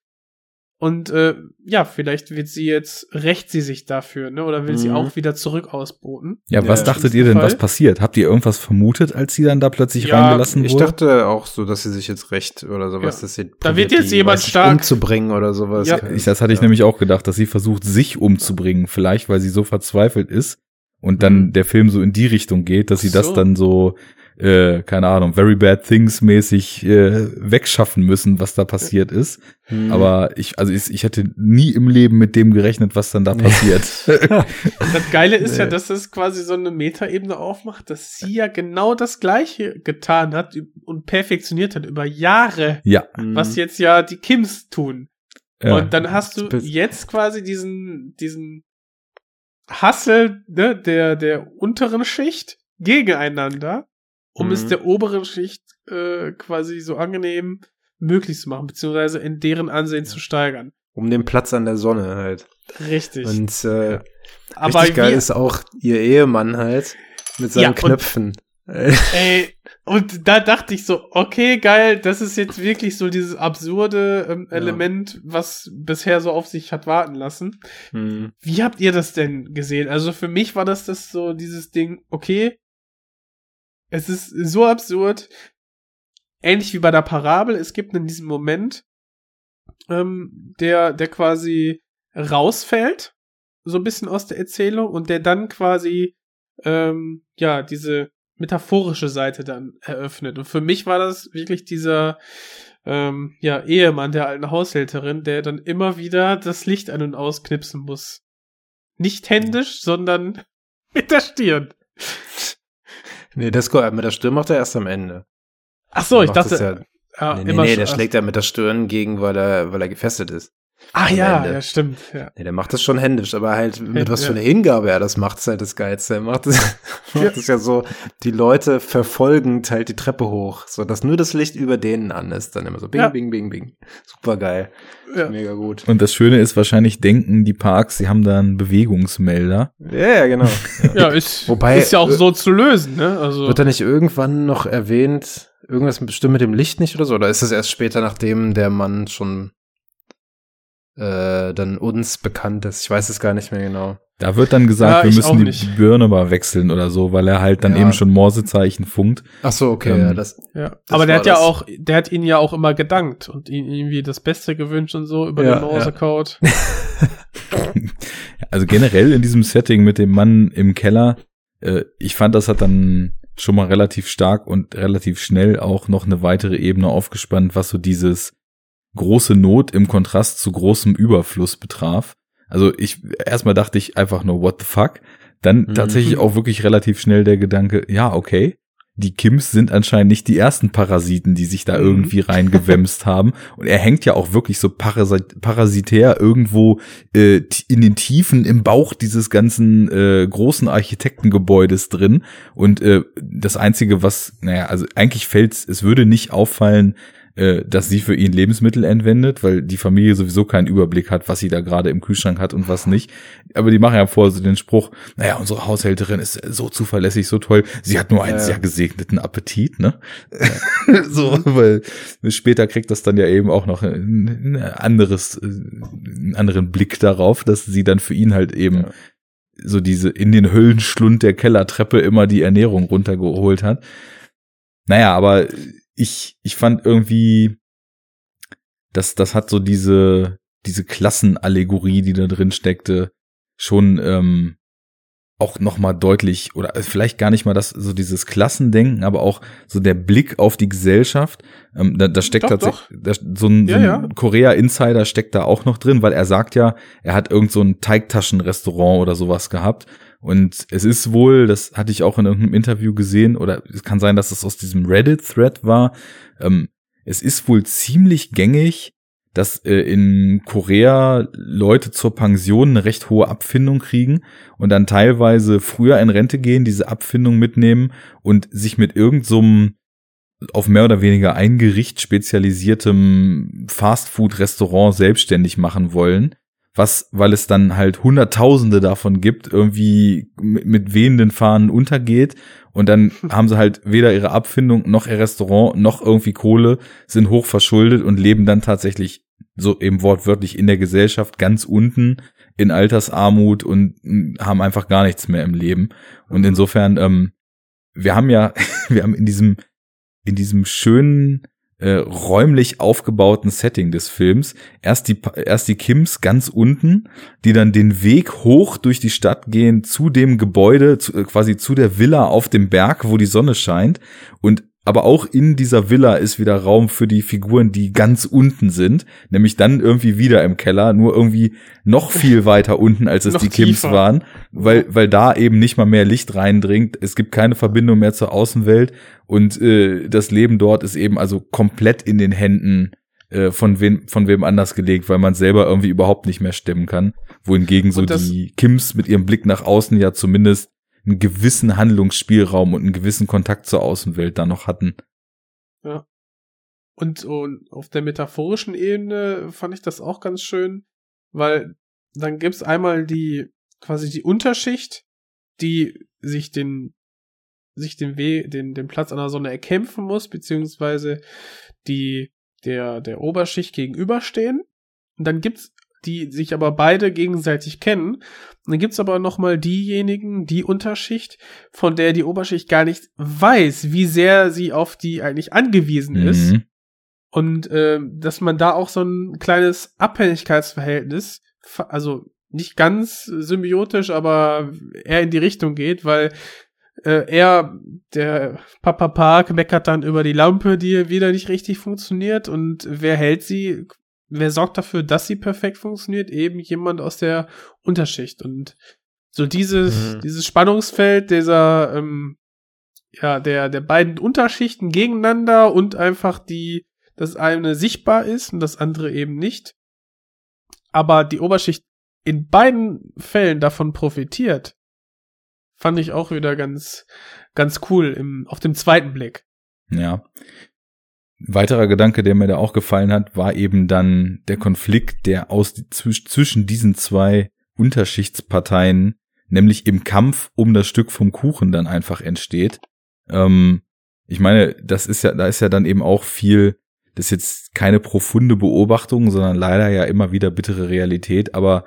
S1: Und äh, ja, vielleicht wird sie jetzt, rächt sie sich dafür, ne? Oder will sie
S2: Mhm.
S1: auch wieder zurück ausboten.
S3: Ja, was
S2: Ja,
S3: dachtet ihr denn,
S1: Fall.
S3: was passiert? Habt ihr irgendwas vermutet, als sie dann da plötzlich
S1: Ja,
S3: reingelassen
S2: Ich
S3: wurde?
S2: dachte auch so, dass sie sich jetzt recht oder sowas,
S1: Ja.
S2: dass sie
S1: Da wird jetzt
S2: die,
S1: jemand stark-
S2: umzubringen oder sowas.
S1: Ja.
S3: Ich, das hatte ich
S2: Ja.
S3: nämlich auch gedacht, dass sie versucht, sich umzubringen, vielleicht, weil sie so verzweifelt ist und dann
S2: Mhm.
S3: der Film so in die Richtung geht, dass sie das
S1: So.
S3: dann so, äh, keine Ahnung, Very Bad Things mäßig äh, wegschaffen müssen, was da passiert ist.
S2: Hm.
S3: Aber ich, also ich, ich hätte nie im Leben mit dem gerechnet, was dann da passiert.
S1: Das Geile ist ja,
S2: Nee.
S1: dass es quasi so eine Metaebene aufmacht, dass sie ja genau das Gleiche getan hat und perfektioniert hat über Jahre,
S3: ja.
S2: Hm.
S1: was jetzt ja die Kims tun.
S3: ja.
S1: Und dann hast du jetzt quasi diesen, diesen Hassel ne, der, der unteren Schicht gegeneinander. Um
S8: Mhm.
S1: es der oberen Schicht äh, quasi so angenehm möglich zu machen, beziehungsweise in deren Ansehen zu steigern.
S2: Um den Platz an der Sonne halt.
S1: Richtig.
S2: Und äh,
S1: Aber
S2: richtig geil ist auch ihr Ehemann halt mit seinen
S1: Ja,
S2: Knöpfen.
S1: Ey, und da dachte ich so, okay, geil, das ist jetzt wirklich so dieses absurde ähm,
S2: Ja.
S1: Element, was bisher so auf sich hat warten lassen.
S2: Hm.
S1: Wie habt ihr das denn gesehen? Also für mich war das das so dieses Ding, okay, es ist so absurd, ähnlich wie bei der Parabel, es gibt in diesem Moment, ähm, der, der quasi rausfällt, so ein bisschen aus der Erzählung und der dann quasi, ähm, ja, diese metaphorische Seite dann eröffnet. Und für mich war das wirklich dieser, ähm, ja, Ehemann der alten Haushälterin, der dann immer wieder das Licht an- und ausknipsen muss. Nicht händisch, sondern mit der Stirn.
S2: Nee, das mit der Stirn macht er erst am Ende.
S1: Ach so, ich dachte,
S2: Ja, nee, nee,
S1: immer
S2: nee der schlägt er mit der Stirn gegen, weil er, weil er gefesselt ist.
S1: Ach ja,
S2: Ende.
S1: ja, stimmt, ja.
S2: Nee, der macht das schon händisch, aber halt mit
S1: Händ-
S2: was
S1: ja.
S2: für eine Hingabe er das macht, ist halt das Geilste. Er macht es macht es ja so, die Leute verfolgend halt die Treppe hoch, so dass nur das Licht über denen an ist. Dann immer so bing,
S1: Ja.
S2: bing, bing, bing. Super geil.
S1: Ja.
S2: Mega gut.
S3: Und das Schöne ist, wahrscheinlich denken die Parks, sie haben da einen Bewegungsmelder.
S2: Ja, ja, genau.
S1: Ja, ist,
S2: Wobei,
S1: ist ja auch so zu lösen, ne? Also,
S2: Wird da nicht irgendwann noch erwähnt, irgendwas bestimmt mit dem Licht nicht oder so? Oder ist das erst später, nachdem der Mann schon äh, dann uns bekannt ist? Ich weiß es gar nicht mehr genau.
S3: Da wird dann gesagt,
S1: Ja,
S3: wir müssen die
S1: nicht.
S3: Birne mal wechseln oder so, weil er halt dann
S2: Ja.
S3: eben schon Morsezeichen funkt.
S2: Ach so, okay,
S3: Ähm,
S2: ja, das.
S1: ja.
S2: das
S1: Aber der hat ja
S2: das.
S1: auch, der hat ihnen ja auch immer gedankt und ihnen irgendwie das Beste gewünscht und so über
S2: Ja,
S1: den Morsecode.
S3: Also generell in diesem Setting mit dem Mann im Keller, äh, ich fand, das hat dann schon mal relativ stark und relativ schnell auch noch eine weitere Ebene aufgespannt, was so dieses große Not im Kontrast zu großem Überfluss betraf. Also ich erstmal dachte ich einfach nur what the fuck, dann
S2: Mhm.
S3: tatsächlich auch wirklich relativ schnell der Gedanke, ja, okay, die Kims sind anscheinend nicht die ersten Parasiten, die sich da
S1: Mhm.
S3: irgendwie reingewämst haben. Und er hängt ja auch wirklich so parasit parasitär irgendwo äh, in den Tiefen im Bauch dieses ganzen äh, großen Architektengebäudes drin. Und äh, das Einzige, was, naja, also eigentlich fällt's, es würde nicht auffallen, äh, dass sie für ihn Lebensmittel entwendet, weil die Familie sowieso keinen Überblick hat, was sie da gerade im Kühlschrank hat und was nicht. Aber die machen ja vorher so den Spruch, naja, unsere Haushälterin ist so zuverlässig, so toll, sie hat nur einen
S2: Ja.
S3: sehr gesegneten Appetit, ne? so, weil später kriegt das dann ja eben auch noch ein, anderes, äh, einen anderen Blick darauf, dass sie dann für ihn halt eben
S2: Ja.
S3: so diese in den Höllenschlund der Kellertreppe immer die Ernährung runtergeholt hat. Naja, aber ich, ich fand irgendwie, das, das hat so diese, diese Klassenallegorie, die da drin steckte, schon ähm, auch noch mal deutlich oder vielleicht gar nicht mal das so dieses Klassendenken, aber auch so der Blick auf die Gesellschaft. Ähm, da, da steckt
S1: Doch,
S3: tatsächlich da, so ein, so ein
S1: ja.
S3: Korea Insider steckt da auch noch drin, weil er sagt ja, er hat irgend so ein Teigtaschenrestaurant oder sowas gehabt. Und es ist wohl, das hatte ich auch in irgendeinem Interview gesehen, oder es kann sein, dass es aus diesem Reddit-Thread war. Ähm, es ist wohl ziemlich gängig, dass äh, in Korea Leute zur Pension eine recht hohe Abfindung kriegen und dann teilweise früher in Rente gehen, diese Abfindung mitnehmen und sich mit irgendeinem auf mehr oder weniger ein Gericht spezialisiertem Fastfood-Restaurant selbstständig machen wollen. Was, weil es dann halt Hunderttausende davon gibt, irgendwie mit, mit wehenden Fahnen untergeht. Und dann haben sie halt weder ihre Abfindung noch ihr Restaurant noch irgendwie Kohle, sind hoch verschuldet und leben dann tatsächlich so eben wortwörtlich in der Gesellschaft ganz unten in Altersarmut und mm, haben einfach gar nichts mehr im Leben. Und insofern, ähm, wir haben ja, wir haben in diesem, in diesem schönen, äh, räumlich aufgebauten Setting des Films. Erst die, erst die Kims ganz unten, die dann den Weg hoch durch die Stadt gehen zu dem Gebäude, zu, äh, quasi zu der Villa auf dem Berg, wo die Sonne scheint. Und aber auch in dieser Villa ist wieder Raum für die Figuren, die ganz unten sind, nämlich dann irgendwie wieder im Keller, nur irgendwie noch viel weiter unten, als es die Kims
S1: tiefer.
S3: waren, weil, weil da eben nicht mal mehr Licht reindringt. Es gibt keine Verbindung mehr zur Außenwelt und äh, das Leben dort ist eben also komplett in den Händen äh, von wem, von wem anders gelegt, weil man selber irgendwie überhaupt nicht mehr stemmen kann. Wohingegen so die Kims mit ihrem Blick nach außen ja zumindest einen gewissen Handlungsspielraum und einen gewissen Kontakt zur Außenwelt da noch hatten.
S1: Ja. Und, und auf der metaphorischen Ebene fand ich das auch ganz schön, weil dann gibt's einmal die, quasi die Unterschicht, die sich den, sich den Weg, den, den Platz an der Sonne erkämpfen muss, beziehungsweise die, der, der Oberschicht gegenüberstehen. Und dann gibt's die sich aber beide gegenseitig kennen. Und dann gibt's aber noch mal diejenigen, die Unterschicht, von der die Oberschicht gar nicht weiß, wie sehr sie auf die eigentlich angewiesen
S3: Mhm.
S1: ist. Und äh, dass man da auch so ein kleines Abhängigkeitsverhältnis, also nicht ganz symbiotisch, aber eher in die Richtung geht, weil äh, er, der Papa Park, meckert dann über die Lampe, die wieder nicht richtig funktioniert. Und wer hält sie? Wer sorgt dafür, dass sie perfekt funktioniert? Eben jemand aus der Unterschicht. Und so dieses,
S2: Mhm.
S1: dieses Spannungsfeld dieser, ähm, ja, der, der beiden Unterschichten gegeneinander und einfach die, das eine sichtbar ist und das andere eben nicht. Aber die Oberschicht in beiden Fällen davon profitiert, fand ich auch wieder ganz, ganz cool im, auf dem zweiten Blick.
S3: Ja. Weiterer Gedanke, der mir da auch gefallen hat, war eben dann der Konflikt, der aus zwisch- zwischen diesen zwei Unterschichtsparteien, nämlich im Kampf um das Stück vom Kuchen dann einfach entsteht. Ähm, ich meine, das ist ja, da ist ja dann eben auch viel, das ist jetzt keine profunde Beobachtung, sondern leider ja immer wieder bittere Realität, aber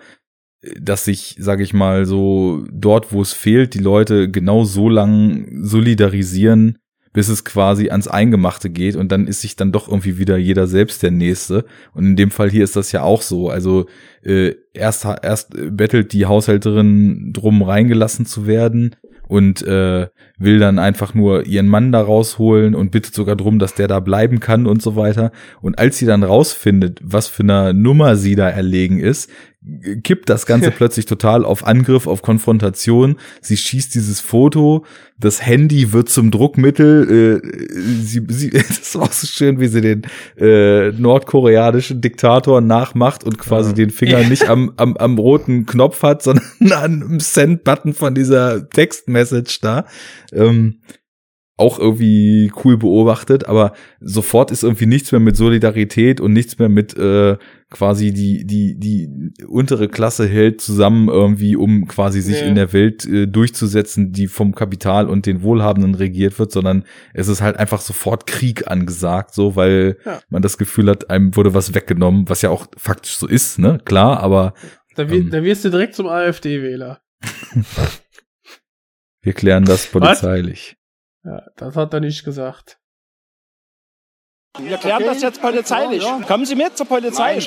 S3: äh, dass sich, sage ich mal, so dort, wo es fehlt, die Leute genau so lang solidarisieren, bis es quasi ans Eingemachte geht und dann ist sich dann doch irgendwie wieder jeder selbst der Nächste. Und in dem Fall hier ist das ja auch so. Also äh, erst, erst bettelt die Haushälterin drum reingelassen zu werden und äh, will dann einfach nur ihren Mann da rausholen und bittet sogar drum, dass der da bleiben kann und so weiter. Und als sie dann rausfindet, was für eine Nummer sie da erlegen ist, kippt das Ganze plötzlich total auf Angriff, auf Konfrontation. Sie schießt dieses Foto, das Handy wird zum Druckmittel. Äh, sie, sie, das ist auch so schön, wie sie den äh, nordkoreanischen Diktator nachmacht und quasi
S2: Ja.
S3: den Finger nicht am, am, am roten Knopf hat, sondern an dem Send-Button von dieser Textmessage da. Ähm, auch irgendwie cool beobachtet, aber sofort ist irgendwie nichts mehr mit Solidarität und nichts mehr mit äh, quasi die die die untere Klasse hält zusammen irgendwie, um quasi sich
S1: Nee.
S3: in der Welt äh, durchzusetzen, die vom Kapital und den Wohlhabenden regiert wird, sondern es ist halt einfach sofort Krieg angesagt, so weil
S1: Ja.
S3: man das Gefühl hat, einem wurde was weggenommen, was ja auch faktisch so ist, ne? Klar, aber
S1: Da,
S3: Ähm.
S1: da wirst du direkt zum AfD-Wähler.
S3: wir klären das polizeilich.
S1: Ja, das hat er nicht gesagt.
S4: Wir klären das jetzt polizeilich. Kommen Sie mit zur Polizei.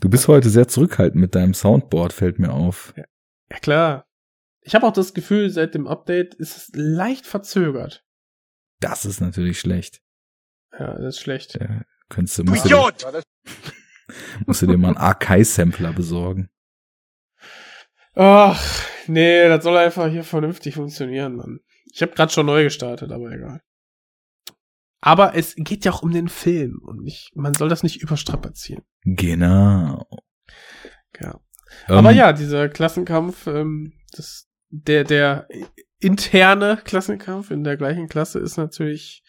S3: Du bist heute sehr zurückhaltend mit deinem Soundboard, fällt mir auf.
S1: Ja, klar. Ich habe auch das Gefühl, seit dem Update ist es leicht verzögert.
S3: Das ist natürlich schlecht.
S1: Ja, das ist schlecht.
S3: Ja, könntest du, musst, du dir, musst du dir mal einen Arkai-Sampler besorgen.
S1: Ach, nee, das soll einfach hier vernünftig funktionieren, Mann. Ich habe gerade schon neu gestartet, aber egal. Aber es geht ja auch um den Film und nicht, man soll das nicht überstrapazieren.
S3: Genau.
S1: Ja.
S3: Ähm,
S1: Aber ja, dieser Klassenkampf, ähm, das, der, der interne Klassenkampf in der gleichen Klasse ist natürlich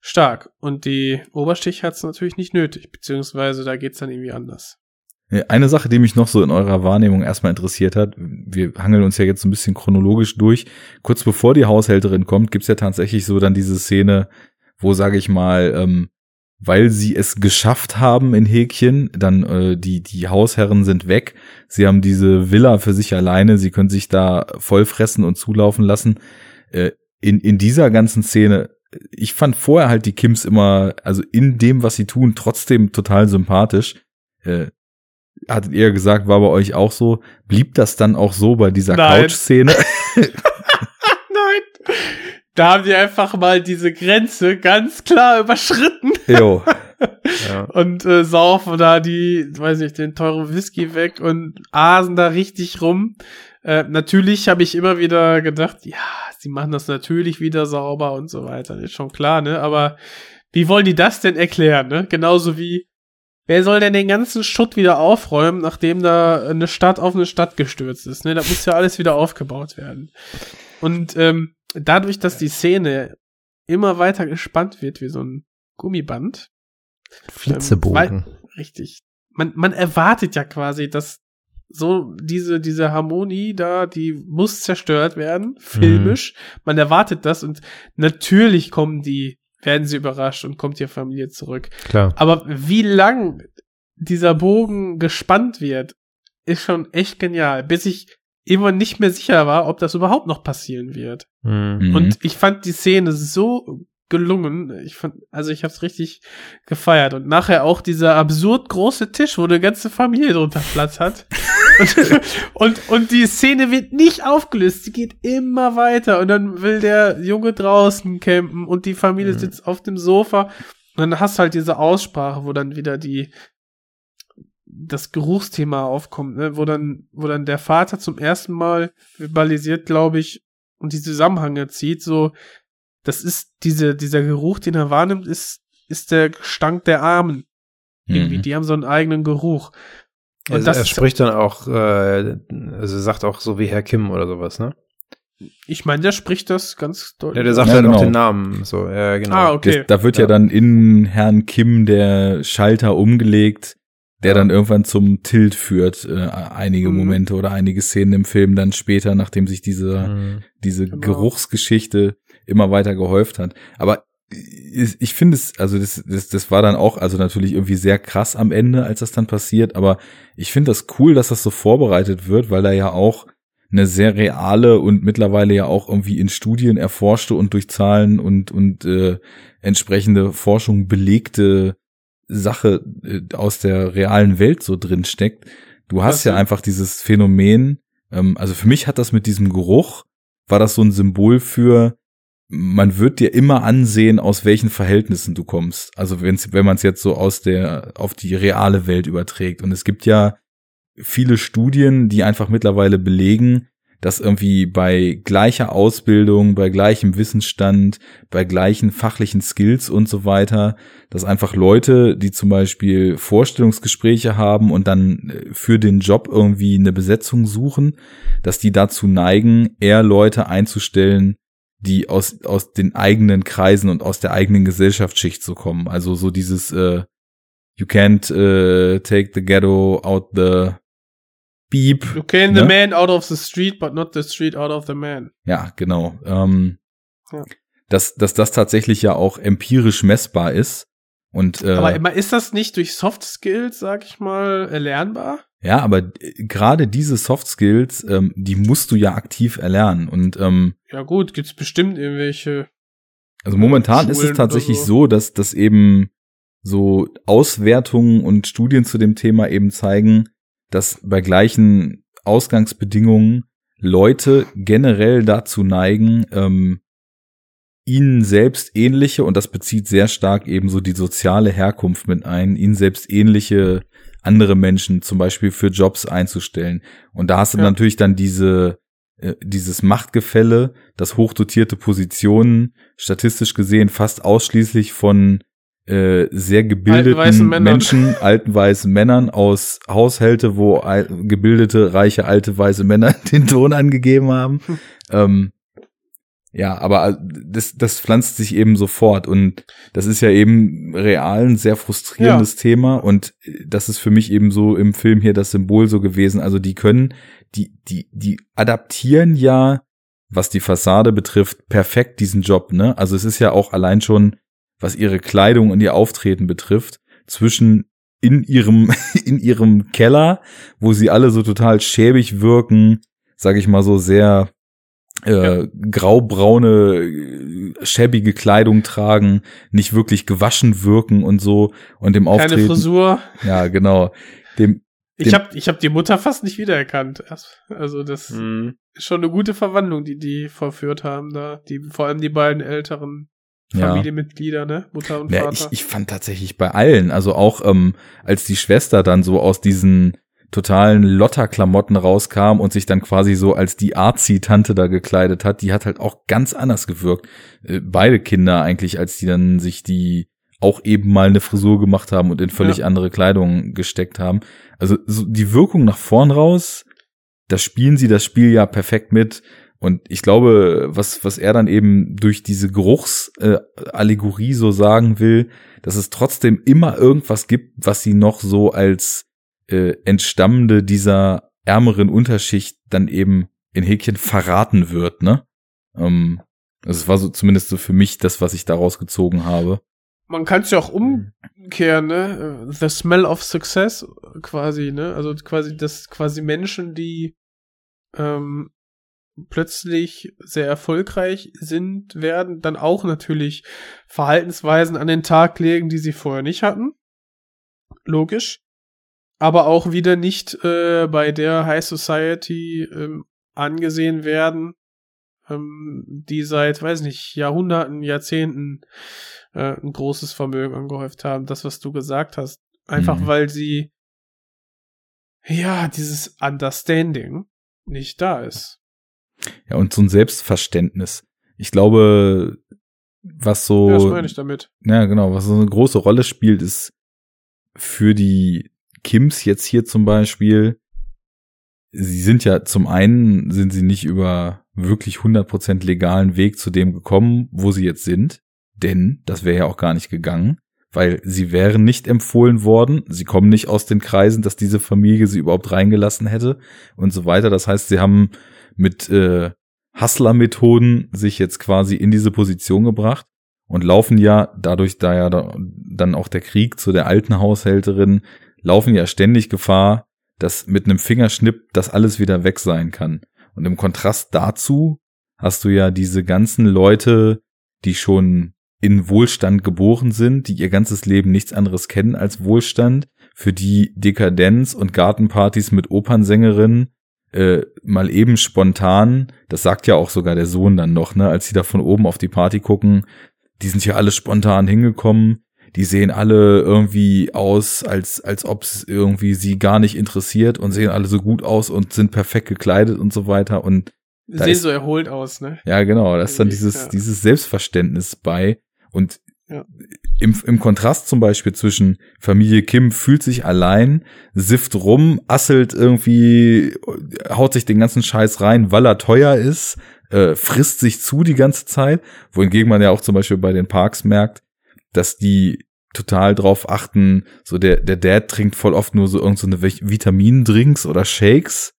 S1: stark. Und die Oberstich hat es natürlich nicht nötig, beziehungsweise da geht's dann irgendwie anders.
S3: Eine Sache, die mich noch so in eurer Wahrnehmung erstmal interessiert hat, wir hangeln uns ja jetzt ein bisschen chronologisch durch. Kurz bevor die Haushälterin kommt, gibt's ja tatsächlich so dann diese Szene, wo, sage ich mal, ähm, weil sie es geschafft haben in Häkchen, dann äh, die, die Hausherren sind weg, sie haben diese Villa für sich alleine, sie können sich da vollfressen und zulaufen lassen. Äh, in, in dieser ganzen Szene, ich fand vorher halt die Kims immer, also in dem, was sie tun, trotzdem total sympathisch. Äh, hattet ihr gesagt, war bei euch auch so. Blieb das dann auch so bei dieser. Couch-Szene?
S1: Nein! Da haben die einfach mal diese Grenze ganz klar überschritten
S3: jo.
S2: Ja.
S1: und äh, saufen da die, weiß nicht, den teuren Whisky weg und asen da richtig rum. Äh, natürlich habe ich immer wieder gedacht, ja, sie machen das natürlich wieder sauber und so weiter, ist schon klar, ne? Aber wie wollen die das denn erklären, ne? Genauso wie wer soll denn den ganzen Schutt wieder aufräumen, nachdem da eine Stadt auf eine Stadt gestürzt ist? Ne? Da muss ja alles wieder aufgebaut werden. Und ähm, dadurch, dass die Szene immer weiter gespannt wird wie so ein Gummiband.
S2: Flitzebogen.
S1: Ähm, richtig. Man, man erwartet ja quasi, dass so diese, diese Harmonie da, die muss zerstört werden, filmisch. Mhm. Man erwartet das und natürlich kommen die, werden sie überrascht und kommt ihre Familie zurück.
S2: Klar.
S1: Aber wie lang dieser Bogen gespannt wird, ist schon echt genial, bis ich immer nicht mehr sicher war, ob das überhaupt noch passieren wird.
S2: Mhm.
S1: Und ich fand die Szene so gelungen. Ich fand, also ich hab's richtig gefeiert. Und nachher auch dieser absurd große Tisch, wo eine ganze Familie drunter Platz hat. und, und, und die Szene wird nicht aufgelöst. Sie geht immer weiter. Und dann will der Junge draußen campen und die Familie mhm. sitzt auf dem Sofa. Und dann hast du halt diese Aussprache, wo dann wieder die, das Geruchsthema aufkommt, ne? wo dann, wo dann der Vater zum ersten Mal verbalisiert, glaube ich, und die Zusammenhänge zieht, so, das ist diese, dieser Geruch, den er wahrnimmt, ist, ist der Gestank der Armen. Irgendwie, mhm. die haben so einen eigenen Geruch.
S2: Und also das er spricht dann auch, äh, also sagt auch so wie Herr Kim oder sowas, ne?
S1: Ich meine, der spricht das ganz deutlich.
S2: Ja, der sagt ja, halt genau. auch den Namen, so, ja, genau.
S3: Ah, okay. Das, da wird ja. ja dann in Herrn Kim der Schalter umgelegt, der ja. dann irgendwann zum Tilt führt, äh, einige mhm. Momente oder einige Szenen im Film dann später, nachdem sich diese, mhm. diese genau. Geruchsgeschichte immer weiter gehäuft hat. Aber ich, finde es, also das, das, das war dann auch, also natürlich irgendwie sehr krass am Ende, als das dann passiert, aber ich finde das cool, dass das so vorbereitet wird, weil da ja auch eine sehr reale und mittlerweile ja auch irgendwie in Studien erforschte und durch Zahlen und, und äh, entsprechende Forschung belegte Sache äh, aus der realen Welt so drin steckt. Du hast ja einfach dieses Phänomen, ähm, also für mich hat das mit diesem Geruch, war das so ein Symbol für, man wird dir immer ansehen, aus welchen Verhältnissen du kommst. Also wenn's, wenn man es jetzt so aus der, auf die reale Welt überträgt. Und es gibt ja viele Studien, die einfach mittlerweile belegen, dass irgendwie bei gleicher Ausbildung, bei gleichem Wissensstand, bei gleichen fachlichen Skills und so weiter, dass einfach Leute, die zum Beispiel Vorstellungsgespräche haben und dann äh, für den Job irgendwie eine Besetzung suchen, dass die dazu neigen, eher Leute einzustellen, die aus, aus den eigenen Kreisen und aus der eigenen Gesellschaftsschicht zu kommen. Also so dieses äh, You can't uh, take the ghetto out the beep.
S1: You can ne? the man out of the street, but not the street out of the man.
S3: Ja, genau. Ähm, ja. Dass, dass das tatsächlich ja auch empirisch messbar ist. Und, äh,
S1: Aber ist das nicht durch Soft Skills, sag ich mal, erlernbar?
S3: Ja, aber äh, gerade diese Soft Skills, ähm, die musst du ja aktiv erlernen. Und ähm,
S1: ja gut, gibt's bestimmt irgendwelche.
S3: Also momentan Schulen ist es tatsächlich so. so, dass dass eben so Auswertungen und Studien zu dem Thema eben zeigen, dass bei gleichen Ausgangsbedingungen Leute generell dazu neigen, ähm, ihnen selbst ähnliche, und das bezieht sehr stark eben so die soziale Herkunft mit ein, ihnen selbst ähnliche andere Menschen zum Beispiel für Jobs einzustellen. Und da hast du ja. natürlich dann diese, äh, dieses Machtgefälle, dass hochdotierte Positionen statistisch gesehen fast ausschließlich von äh, sehr gebildeten alten Menschen, alten weißen Männern aus Haushalte, wo gebildete, reiche, alte weiße Männer den Ton angegeben haben. Hm. Ähm, ja, aber äh, das, das pflanzt sich eben sofort und das ist ja eben real ein sehr frustrierendes ja. Thema und äh, das ist für mich eben so im Film hier das Symbol so gewesen. Also die können, die, die, die adaptieren ja, was die Fassade betrifft, perfekt diesen Job, ne? Also es ist ja auch allein schon, was ihre Kleidung und ihr Auftreten betrifft, zwischen in ihrem, in ihrem Keller, wo sie alle so total schäbig wirken, sag ich mal so sehr äh, ja. graubraune, äh, schäbige Kleidung tragen, nicht wirklich gewaschen wirken und so und dem Auftreten. Keine
S1: Frisur.
S3: Ja, genau. Dem,
S1: ich habe ich hab die Mutter fast nicht wiedererkannt. Also das mhm. ist schon eine gute Verwandlung, die die verführt haben da. Die, vor allem die beiden älteren Familienmitglieder, ne? Mutter und
S3: ja,
S1: Vater.
S3: Ich, ich fand tatsächlich bei allen, also auch ähm, als die Schwester dann so aus diesen totalen Lotterklamotten rauskam und sich dann quasi so als die Arzi-Tante da gekleidet hat, die hat halt auch ganz anders gewirkt. Äh, beide Kinder eigentlich, als die dann sich die auch eben mal eine Frisur gemacht haben und in völlig
S1: Ja.
S3: andere Kleidung gesteckt haben. Also so die Wirkung nach vorn raus, da spielen sie das Spiel ja perfekt mit. Und ich glaube, was, was er dann eben durch diese Geruchsallegorie äh, Allegorie so sagen will, dass es trotzdem immer irgendwas gibt, was sie noch so als äh, Entstammende dieser ärmeren Unterschicht dann eben in Häkchen verraten wird, ne? Ähm, also es war so zumindest so für mich das, was ich daraus gezogen habe.
S1: Man kann es ja auch umkehren, ne? The smell of success quasi, ne? Also quasi das quasi Menschen, die ähm, plötzlich sehr erfolgreich sind, werden dann auch natürlich Verhaltensweisen an den Tag legen, die sie vorher nicht hatten. Logisch. Aber auch wieder nicht äh, bei der High Society ähm, angesehen werden, ähm, die seit, weiß nicht, Jahrhunderten, Jahrzehnten äh, ein großes Vermögen angehäuft haben. Das, was du gesagt hast. Einfach
S3: Mhm.
S1: weil sie, ja, dieses Understanding nicht da ist.
S3: Ja, und so ein Selbstverständnis. Ich glaube, was so.
S1: ja, das meine ich damit.
S3: Ja, genau. Was so eine große Rolle spielt, ist für die Kims jetzt hier zum Beispiel. Sie sind ja zum einen sind sie nicht über wirklich 100% legalen Weg zu dem gekommen, wo sie jetzt sind. Denn das wäre ja auch gar nicht gegangen, weil sie wären nicht empfohlen worden. Sie kommen nicht aus den Kreisen, dass diese Familie sie überhaupt reingelassen hätte und so weiter. Das heißt, sie haben mit äh, Hustler-Methoden sich jetzt quasi in diese Position gebracht und laufen ja dadurch, da ja da, dann auch der Krieg zu der alten Haushälterin, laufen ja ständig Gefahr, dass mit einem Fingerschnipp das alles wieder weg sein kann. Und im Kontrast dazu hast du ja diese ganzen Leute, die schon in Wohlstand geboren sind, die ihr ganzes Leben nichts anderes kennen als Wohlstand, für die Dekadenz und Gartenpartys mit Opernsängerinnen äh, mal eben spontan, das sagt ja auch sogar der Sohn dann noch, ne, als sie da von oben auf die Party gucken, die sind ja alle spontan hingekommen, die sehen alle irgendwie aus, als, als ob es irgendwie sie gar nicht interessiert und sehen alle so gut aus und sind perfekt gekleidet und so weiter und
S1: Sehen
S3: ist-
S1: so erholt aus, ne?
S3: ja, genau, da ist dann dieses,
S1: ja.
S3: dieses Selbstverständnis bei. Und
S1: Ja.
S3: im, im Kontrast zum Beispiel zwischen Familie Kim fühlt sich allein, sifft rum, asselt irgendwie, haut sich den ganzen Scheiß rein, weil er teuer ist, äh, frisst sich zu die ganze Zeit, wohingegen man ja auch zum Beispiel bei den Parks merkt, dass die total drauf achten, so der, der Dad trinkt voll oft nur so irgendeine so eine Vitaminendrinks oder Shakes,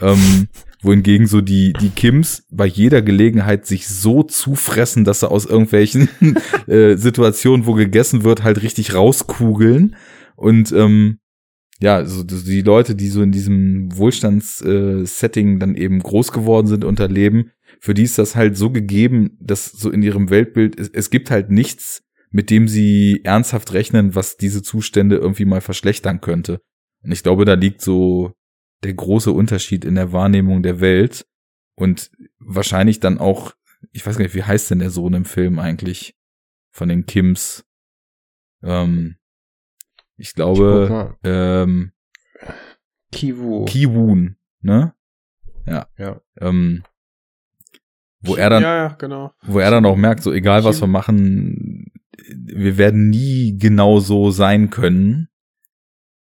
S3: ähm, wohingegen so die, die Kims bei jeder Gelegenheit sich so zufressen, dass sie aus irgendwelchen äh, Situationen, wo gegessen wird, halt richtig rauskugeln. Und ähm, ja, so die Leute, die so in diesem Wohlstandssetting äh, Setting dann eben groß geworden sind und erleben, für die ist das halt so gegeben, dass so in ihrem Weltbild, es, es gibt halt nichts, mit dem sie ernsthaft rechnen, was diese Zustände irgendwie mal verschlechtern könnte. Und ich glaube, da liegt so der große Unterschied in der Wahrnehmung der Welt und wahrscheinlich dann auch, ich weiß gar nicht, wie heißt denn der Sohn im Film eigentlich von den Kims? Ähm, ich glaube,
S2: mal.
S3: ähm,
S2: Kivu.
S3: Kiwun, ne? Ja.
S2: Ja.
S3: Ähm, wo er dann,
S1: Ja, ja, genau.
S3: wo er dann auch merkt, so egal was wir machen, wir werden nie genau so sein können.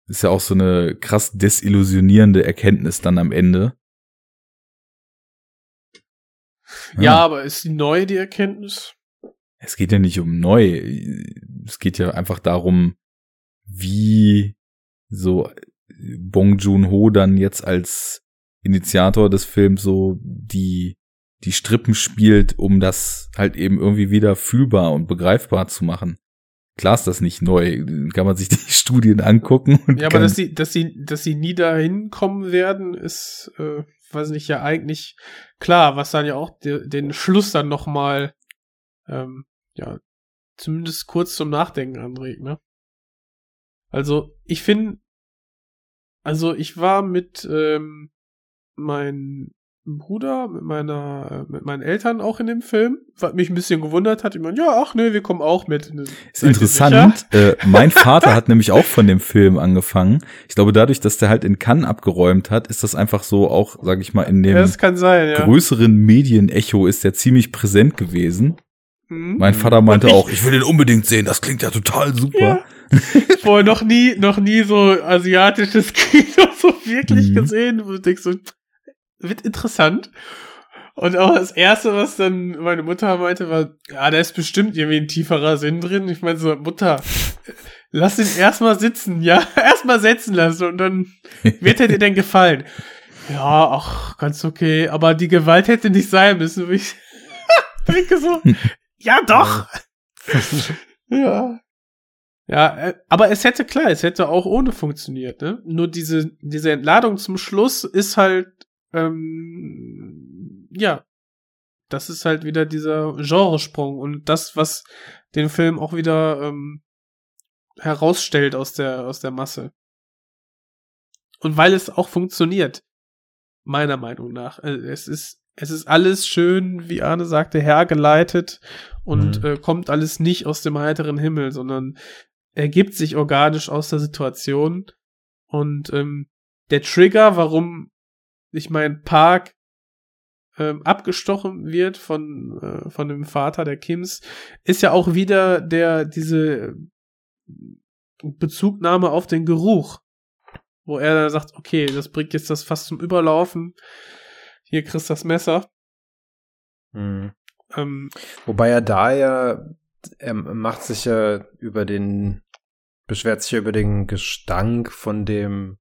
S3: Ist ja auch so eine krass desillusionierende Erkenntnis dann am Ende.
S1: Ja, aber ist die neu, die Erkenntnis?
S3: Es geht ja nicht um neu. Es geht ja einfach darum, wie so Bong Joon-ho dann jetzt als Initiator des Films so die, die Strippen spielt, um das halt eben irgendwie wieder fühlbar und begreifbar zu machen. Klar ist das nicht neu. Kann man sich die Studien angucken.
S1: Ja, aber dass sie, dass sie, dass sie nie dahin kommen werden, ist, äh, weiß nicht, ja eigentlich klar, was dann ja auch de, den Schluss dann noch mal, ähm, ja, zumindest kurz zum Nachdenken anregt, ne? Also, ich finde, also ich war mit ähm, meinem Bruder, mit meiner, äh, mit meinen Eltern auch in dem Film, was mich ein bisschen gewundert hat. Ich meine, ja, ach nee, wir kommen auch mit.
S3: ist interessant. Äh, mein Vater hat nämlich auch von dem Film angefangen. Ich glaube, dadurch, dass der halt in Cannes abgeräumt hat, ist das einfach so auch, sag ich mal, in dem
S1: Ja, sein, ja.
S3: größeren Medienecho ist der ziemlich präsent gewesen.
S1: Hm?
S3: Mein Vater meinte
S1: ich-
S3: auch, ich will den unbedingt sehen, das klingt ja total super.
S1: Ja. Vorher noch nie, noch nie so asiatisches Kino so wirklich
S3: Mhm.
S1: gesehen. Und ich denk so, wird interessant. Und auch das erste, was dann meine Mutter meinte, war, ja, da ist bestimmt irgendwie ein tieferer Sinn drin. Ich meine so, Mutter, lass ihn erstmal sitzen, ja, erstmal setzen lassen und dann wird er dir denn gefallen. Ja, ach, ganz okay, aber die Gewalt hätte nicht sein müssen. Und ich denke so, ja doch. ja. Ja, äh, aber es hätte klar, es hätte auch ohne funktioniert, ne? Nur diese, diese Entladung zum Schluss ist halt, ähm, ja, das ist halt wieder dieser Genresprung und das, was den Film auch wieder ähm, herausstellt aus der, aus der Masse. Und weil es auch funktioniert, meiner Meinung nach. Äh, Es ist, es ist alles schön, wie Arne sagte, hergeleitet und
S2: Mhm.
S1: äh, kommt alles nicht aus dem heiteren Himmel, sondern ergibt sich organisch aus der Situation. Und ähm, der Trigger, warum ich mein Park ähm, abgestochen wird von, äh, von dem Vater der Kims, ist ja auch wieder der, diese Bezugnahme auf den Geruch. Wo er dann sagt, okay, das bringt jetzt das fast zum Überlaufen. Hier kriegst du das Messer.
S2: Mhm.
S1: Ähm,
S2: Wobei er da ja, er macht sich ja über den, beschwert sich ja über den Gestank von dem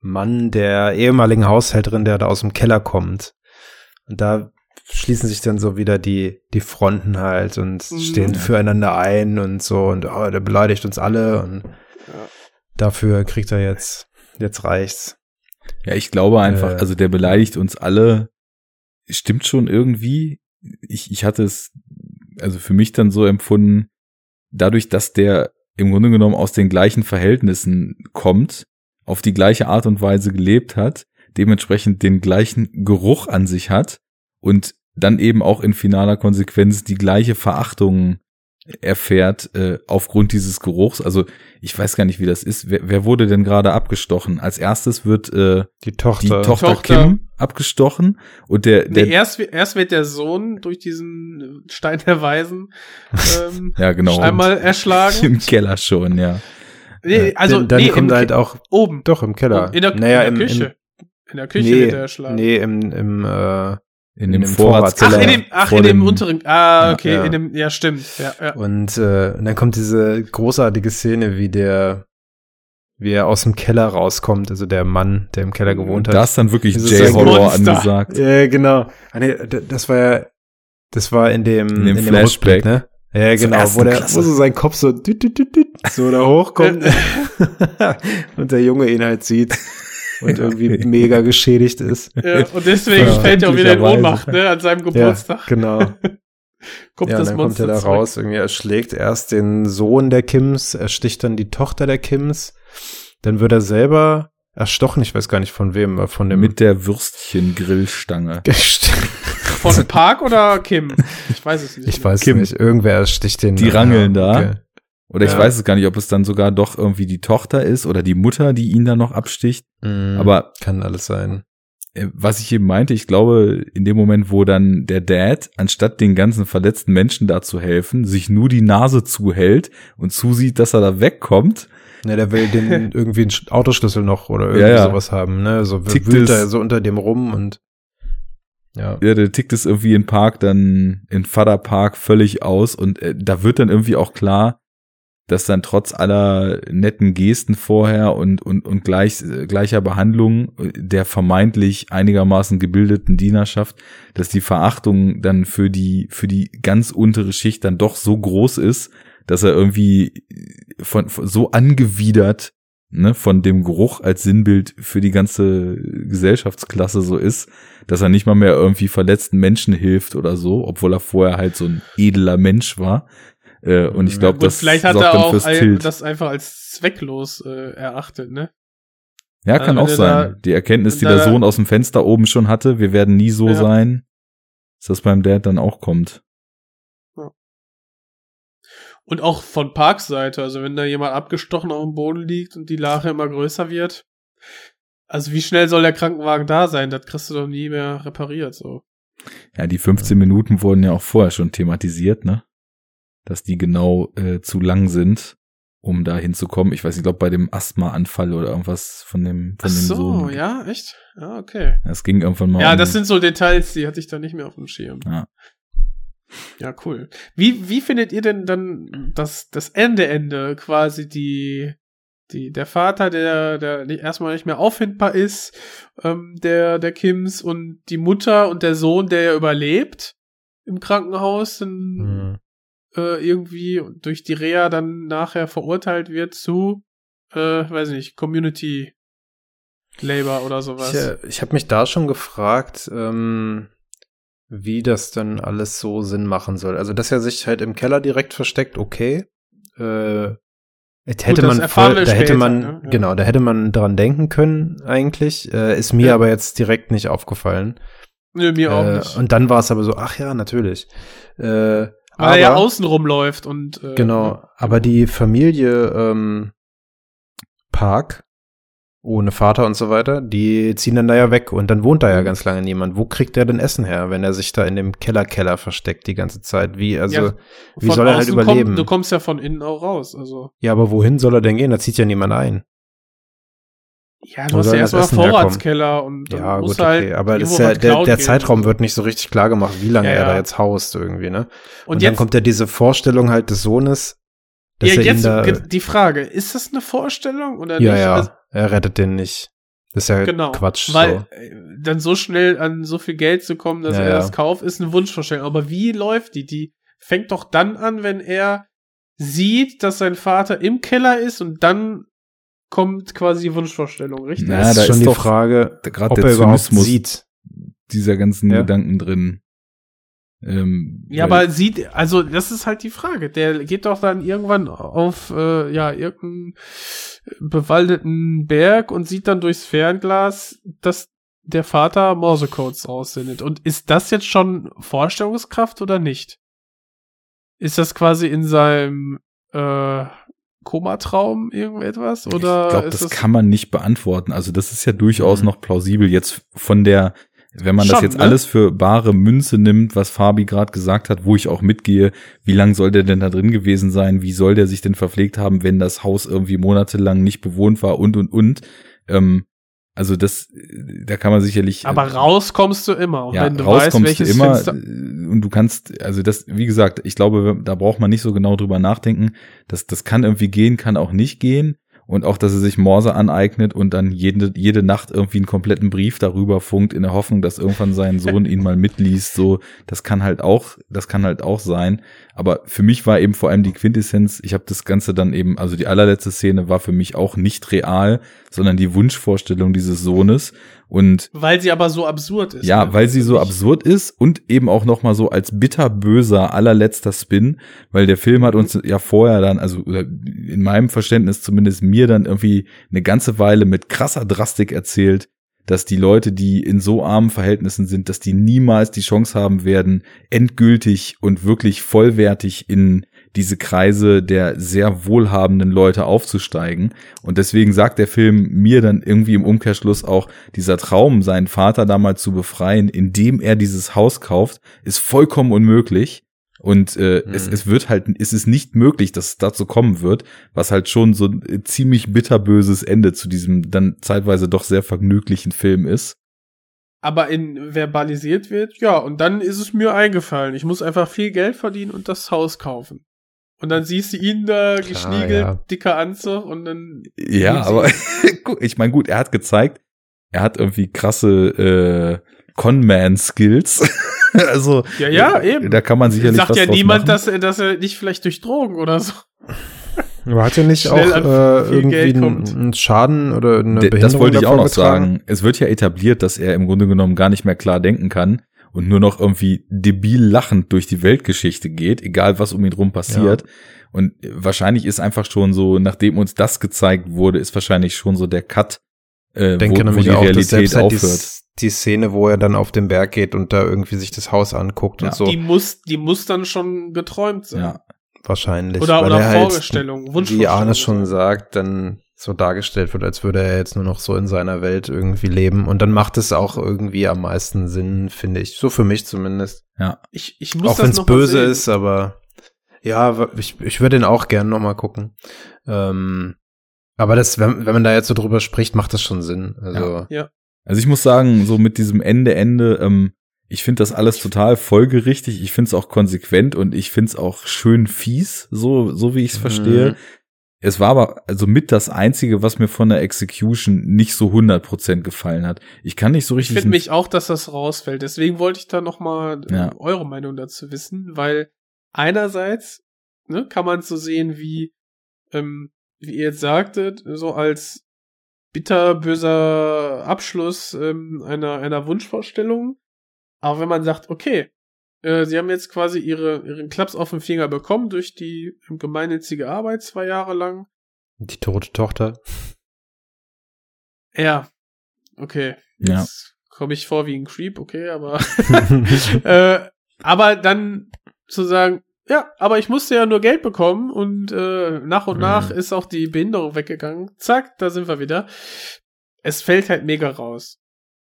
S2: Mann der ehemaligen Haushälterin, der da aus dem Keller kommt. Und da schließen sich dann so wieder die, die Fronten halt und
S1: Mhm.
S2: stehen füreinander ein und so und oh, der beleidigt uns alle und
S1: Ja.
S2: dafür kriegt er jetzt, jetzt reicht's.
S3: Ja, ich glaube einfach,
S2: Äh.
S3: also der beleidigt uns alle, stimmt schon irgendwie. Ich, ich hatte es, also für mich dann so empfunden, dadurch, dass der im Grunde genommen aus den gleichen Verhältnissen kommt, auf die gleiche Art und Weise gelebt hat, dementsprechend den gleichen Geruch an sich hat und dann eben auch in finaler Konsequenz die gleiche Verachtung erfährt äh, aufgrund dieses Geruchs. Also ich weiß gar nicht, wie das ist. Wer, wer wurde denn gerade abgestochen? Als erstes wird äh,
S2: Die
S3: die
S2: Tochter.
S3: Tochter,
S1: Tochter.
S3: Kim abgestochen und der, der
S1: nee, erst, erst wird der Sohn durch diesen Stein der Weisen ähm,
S3: ja genau
S1: einmal erschlagen.
S3: im Keller schon, ja.
S1: Nee, also
S2: dann dann
S1: nee,
S2: kommt
S1: im,
S2: halt auch,
S1: oben.
S2: doch im Keller.
S1: In der,
S2: naja,
S1: in der
S2: im,
S1: Küche. in der Küche
S2: nee,
S1: wird er erschlagen.
S2: Nee, im, im, äh,
S3: In,
S2: In
S3: dem
S2: dem
S3: Vorratskeller.
S1: Ach, in dem, ach, in dem, unteren, ah, okay,
S2: Ja.
S1: in dem, ja, stimmt, ja, ja.
S2: und, äh, und dann kommt diese großartige Szene, wie der, wie er aus dem Keller rauskommt, also der Mann, der im Keller gewohnt hat.
S3: Da ist dann wirklich
S2: Das
S3: J-Horror angesagt.
S2: Ja, genau. Ah, das war ja, das war in dem,
S3: In dem Flashback.
S2: Rückblick, ne? Ja, genau, wo, der,
S3: Klasse.
S2: wo so sein Kopf so, düt, düt, düt, düt, so da hochkommt und der Junge ihn halt sieht und irgendwie mega geschädigt ist.
S1: ja. Und deswegen
S2: Ja.
S1: fällt er auch wieder in. Ohnmacht, ne, an seinem
S2: Ja,
S1: Geburtstag.
S2: genau.
S1: Kommt
S2: ja,
S1: das
S2: dann
S1: Monster
S2: kommt er da
S1: zurück.
S2: raus, irgendwie erschlägt erst den Sohn der Kims, ersticht dann die Tochter der Kims, dann wird er selber erstochen, ich weiß gar nicht von wem, von dem
S3: Mit der Würstchen-Grillstange.
S1: Von Park oder Kim? Ich weiß es nicht.
S2: ich weiß
S3: Kim.
S2: nicht, irgendwer ersticht den.
S3: Die rangeln da.
S2: okay.
S3: Oder ich
S2: Ja.
S3: weiß es gar nicht, ob es dann sogar doch irgendwie die Tochter ist oder die Mutter, die ihn dann noch absticht.
S2: Mhm.
S3: Aber
S2: kann alles sein.
S3: äh, was ich eben meinte, ich glaube, in dem Moment, wo dann der Dad, anstatt den ganzen verletzten Menschen da zu helfen, sich nur die Nase zuhält und zusieht, dass er da wegkommt,
S2: Ne, der will den irgendwie einen Sch- Autoschlüssel noch oder irgendwie
S3: Ja, ja.
S2: sowas haben, ne? So
S3: Tickt
S2: wühlt er so unter dem rum und ja.
S3: ja, der tickt es irgendwie in Park dann, in Vaterpark völlig aus und äh, da wird dann irgendwie auch klar, dass dann trotz aller netten Gesten vorher und, und, und gleich, äh, gleicher Behandlung äh, der vermeintlich einigermaßen gebildeten Dienerschaft, dass die Verachtung dann für die, für die ganz untere Schicht dann doch so groß ist, dass er irgendwie von, von so angewidert ne, von dem Geruch als Sinnbild für die ganze Gesellschaftsklasse so ist, dass er nicht mal mehr irgendwie verletzten Menschen hilft oder so, obwohl er vorher halt so ein edler Mensch war. Äh, und ich glaube, das
S1: vielleicht hat er auch ein, das einfach als zwecklos äh, erachtet, ne?
S3: ja, kann
S1: äh,
S3: auch
S1: wenn er
S3: sein.
S1: da-
S3: die Erkenntnis, die
S1: wenn
S3: der
S1: er-
S3: Sohn aus dem Fenster oben schon hatte, wir werden nie so
S1: Ja.
S3: sein, dass das beim Dad dann auch kommt.
S1: Und auch von Parks Seite, also wenn da jemand abgestochen auf dem Boden liegt und die Lache immer größer wird. Also wie schnell soll der Krankenwagen da sein? Das kriegst du doch nie mehr repariert, so.
S3: Ja, die 15 Minuten wurden ja auch vorher schon thematisiert, ne? Dass die genau äh, zu lang sind, um da hinzukommen. Ich weiß nicht, ich glaube bei dem Asthmaanfall oder irgendwas von dem von
S1: Ach
S3: dem
S1: so,
S3: Sohn.
S1: ja, echt? Ja, okay.
S3: Es ging irgendwann mal
S1: Ja,
S3: um,
S1: das sind so Details, die hatte ich da nicht mehr auf dem Schirm.
S3: Ja.
S1: Ja, cool. Wie, wie findet ihr denn dann das, das Ende, Ende, quasi die, die, der Vater, der, der nicht- erstmal nicht mehr auffindbar ist, ähm, der, der Kims und die Mutter und der Sohn, der ja überlebt im Krankenhaus, dann
S2: Hm.
S1: äh, irgendwie durch die Reha dann nachher verurteilt wird zu, äh, weiß nicht, Community Labor oder sowas.
S2: Ich, äh, ich habe mich da schon gefragt, ähm, wie das dann alles so Sinn machen soll. Also, dass er sich halt im Keller direkt versteckt, okay. Äh, hätte
S1: das
S2: man voll, da hätte
S1: später,
S2: man,
S1: ne? Ja.
S2: genau, da hätte man dran denken können, eigentlich. Äh, ist mir
S1: Ja.
S2: aber jetzt direkt nicht aufgefallen.
S1: Nö, mir auch
S2: äh,
S1: nicht.
S2: Und dann war es aber so, ach ja, natürlich. Äh,
S1: Weil
S2: aber,
S1: er ja außen rumläuft und äh,
S2: Genau, aber die Familie ähm, Park, ohne Vater und so weiter, die ziehen dann da ja weg und dann wohnt da ja ganz lange niemand. Wo kriegt der denn Essen her, wenn er sich da in dem Keller-Keller versteckt die ganze Zeit? Wie, also,
S1: Ja,
S2: wie soll er halt überleben?
S1: Kommt, du kommst ja von innen auch raus. Also
S2: ja, aber wohin soll er denn gehen? Da zieht ja niemand ein.
S1: ja,
S2: Wo
S1: du hast ja erstmal? Vorratskeller und dann
S2: Ja, gut,
S1: halt
S2: okay. Aber ist ja, der, der. Zeitraum wird nicht so richtig klar gemacht, wie lange
S1: Ja,
S2: er da
S1: ja.
S2: jetzt haust irgendwie, ne?
S1: Und,
S2: Und, dann
S1: jetzt,
S2: kommt ja diese Vorstellung halt des Sohnes, dass
S1: ja,
S2: er
S1: jetzt
S2: da,
S1: die Frage, ist das eine Vorstellung oder
S2: ja,
S1: nicht?
S2: ja,
S1: Also,
S2: er rettet den nicht. Das ist ja
S1: genau.
S2: Quatsch.
S1: Weil
S2: so.
S1: äh, dann so schnell an so viel Geld zu kommen, dass
S2: Ja,
S1: er
S2: ja.
S1: das kauft, ist eine Wunschvorstellung. Aber wie läuft die? Die fängt doch dann an, wenn er sieht, dass sein Vater im Keller ist und dann kommt quasi die Wunschvorstellung, richtig?
S3: Na,
S2: das
S3: da
S2: ist schon
S3: ist
S2: die
S3: doch
S2: Frage,
S3: gerade
S2: ob
S3: der
S2: er überhaupt
S3: Zynismus
S2: sieht.
S3: dieser ganzen
S2: Ja.
S3: Gedanken drin. Ähm,
S1: Ja, aber sieht, also das ist halt die Frage. Der geht doch dann irgendwann auf äh, ja irgendeinen bewaldeten Berg und sieht dann durchs Fernglas, dass der Vater Morsecodes aussendet. Und ist das jetzt schon Vorstellungskraft oder nicht? Ist das quasi in seinem äh, Komatraum irgendetwas oder
S3: ich glaube,
S1: ist
S3: das kann man nicht beantworten. Also das ist ja durchaus
S2: Mhm.
S3: noch plausibel jetzt von der, wenn man das
S1: Schon,
S3: jetzt
S1: ne?
S3: alles für bare Münze nimmt, was Fabi gerade gesagt hat, wo ich auch mitgehe, wie lang soll der denn da drin gewesen sein? Wie soll der sich denn verpflegt haben, wenn das Haus irgendwie monatelang nicht bewohnt war und und und? Ähm, also das, da kann man sicherlich.
S1: aber raus kommst du immer,
S3: ja,
S1: wenn du
S3: raus
S1: weißt,
S3: kommst
S1: welches
S3: du immer
S1: Fenster.
S3: äh, und du kannst, also das, wie gesagt, ich glaube, da braucht man nicht so genau drüber nachdenken. Das, das kann irgendwie gehen, kann auch nicht gehen. Und auch, dass er sich Morse aneignet und dann jede, jede Nacht irgendwie einen kompletten Brief darüber funkt, in der Hoffnung, dass irgendwann sein Sohn ihn mal mitliest. So, das kann halt auch, das kann halt auch sein. Aber für mich war eben vor allem die Quintessenz, ich habe das Ganze dann eben, also die allerletzte Szene war für mich auch nicht real, sondern die Wunschvorstellung dieses Sohnes. Und
S1: Weil sie aber so absurd ist.
S3: ja,
S1: ne?
S3: weil sie so absurd ist und eben auch noch mal so als bitterböser allerletzter Spin, weil der Film hat uns ja vorher dann, also in meinem Verständnis zumindest mir dann irgendwie eine ganze Weile mit krasser Drastik erzählt, dass die Leute, die in so armen Verhältnissen sind, dass die niemals die Chance haben werden, endgültig und wirklich vollwertig in diese Kreise der sehr wohlhabenden Leute aufzusteigen. Und deswegen sagt der Film mir dann irgendwie im Umkehrschluss auch, dieser Traum, seinen Vater damals zu befreien, indem er dieses Haus kauft, ist vollkommen unmöglich. Und äh,
S2: Mhm.
S3: es, es wird halt, es ist nicht möglich, dass es dazu kommen wird, was halt schon so ein äh, ziemlich bitterböses Ende zu diesem dann zeitweise doch sehr vergnüglichen Film ist.
S1: aber in verbalisiert wird, ja, und dann ist es mir eingefallen. Ich muss einfach viel Geld verdienen und das Haus kaufen. Und dann siehst du ihn da geschniegelt,
S2: ja.
S1: dicker Anzug und dann.
S3: Ja, aber ich meine, gut, er hat gezeigt, er hat irgendwie krasse äh, Conman-Skills. also
S1: Ja, ja, eben.
S3: da kann man sicherlich
S1: sagt
S3: was
S1: ja
S3: draus
S1: niemand,
S3: machen.
S1: dass er, dass er nicht vielleicht durch Drogen oder so.
S2: Aber hat er nicht
S1: Schnell
S2: auch äh, irgendwie einen, Schaden oder eine
S3: D-
S2: Behinderung
S3: Das wollte ich auch noch
S2: davongetragen?
S3: sagen. Es wird ja etabliert, dass er im Grunde genommen gar nicht mehr klar denken kann und nur noch irgendwie debil lachend durch die Weltgeschichte geht, egal was um ihn rum passiert. Und wahrscheinlich ist einfach schon so, nachdem uns das gezeigt wurde, ist wahrscheinlich schon so der Cut, äh,
S2: denke
S3: wo, wo die
S2: auch,
S3: Realität
S2: halt
S3: aufhört.
S2: die, die Szene, wo er dann auf den Berg geht und da irgendwie sich das Haus anguckt
S3: Ja.
S2: und so,
S1: Die muss, die muss dann schon geträumt sein.
S3: Ja.
S2: wahrscheinlich.
S1: Oder,
S2: weil
S1: oder
S2: er halt,
S1: Vorstellung,
S2: Wie
S1: Wunschvorstellung.
S2: Arne schon sagt, dann so dargestellt wird, als würde er jetzt nur noch so in seiner Welt irgendwie leben. Und dann macht es auch irgendwie am meisten Sinn, finde ich. So für mich zumindest.
S3: Ja.
S1: Ich, ich muss
S2: auch wenn es böse
S1: sehen.
S2: ist, aber ja, ich, ich würde den auch gern noch mal gucken. Ähm, aber das, wenn, wenn man da jetzt so drüber spricht, macht das schon Sinn. Also,
S3: Also ich muss sagen, so mit diesem Ende, Ende, ähm, ich finde das alles total folgerichtig. Ich finde es auch konsequent und ich finde es auch schön fies, so, so wie ich es
S2: Mhm.
S3: verstehe. Es war aber also mit das Einzige, was mir von der Execution nicht so 100% gefallen hat. Ich kann nicht so
S1: Ich
S3: richtig.
S1: finde mich auch, dass das rausfällt. Deswegen wollte ich da noch mal äh,
S3: Ja.
S1: eure Meinung dazu wissen, weil einerseits ne, kann man es so sehen, wie ähm, wie ihr jetzt sagtet, so als bitterböser Abschluss ähm, einer einer Wunschvorstellung. Aber wenn man sagt, okay, äh, sie haben jetzt quasi ihre ihren Klaps auf den Finger bekommen durch die ähm, gemeinnützige Arbeit zwei Jahre lang.
S2: die tote Tochter.
S1: Ja, okay.
S3: Ja.
S1: Jetzt komme ich vor wie ein Creep, okay, aber äh, aber dann zu sagen, ja, aber ich musste ja nur Geld bekommen und äh, nach und
S2: Mhm.
S1: nach ist auch die Behinderung weggegangen. Zack, da sind wir wieder. Es fällt halt mega raus.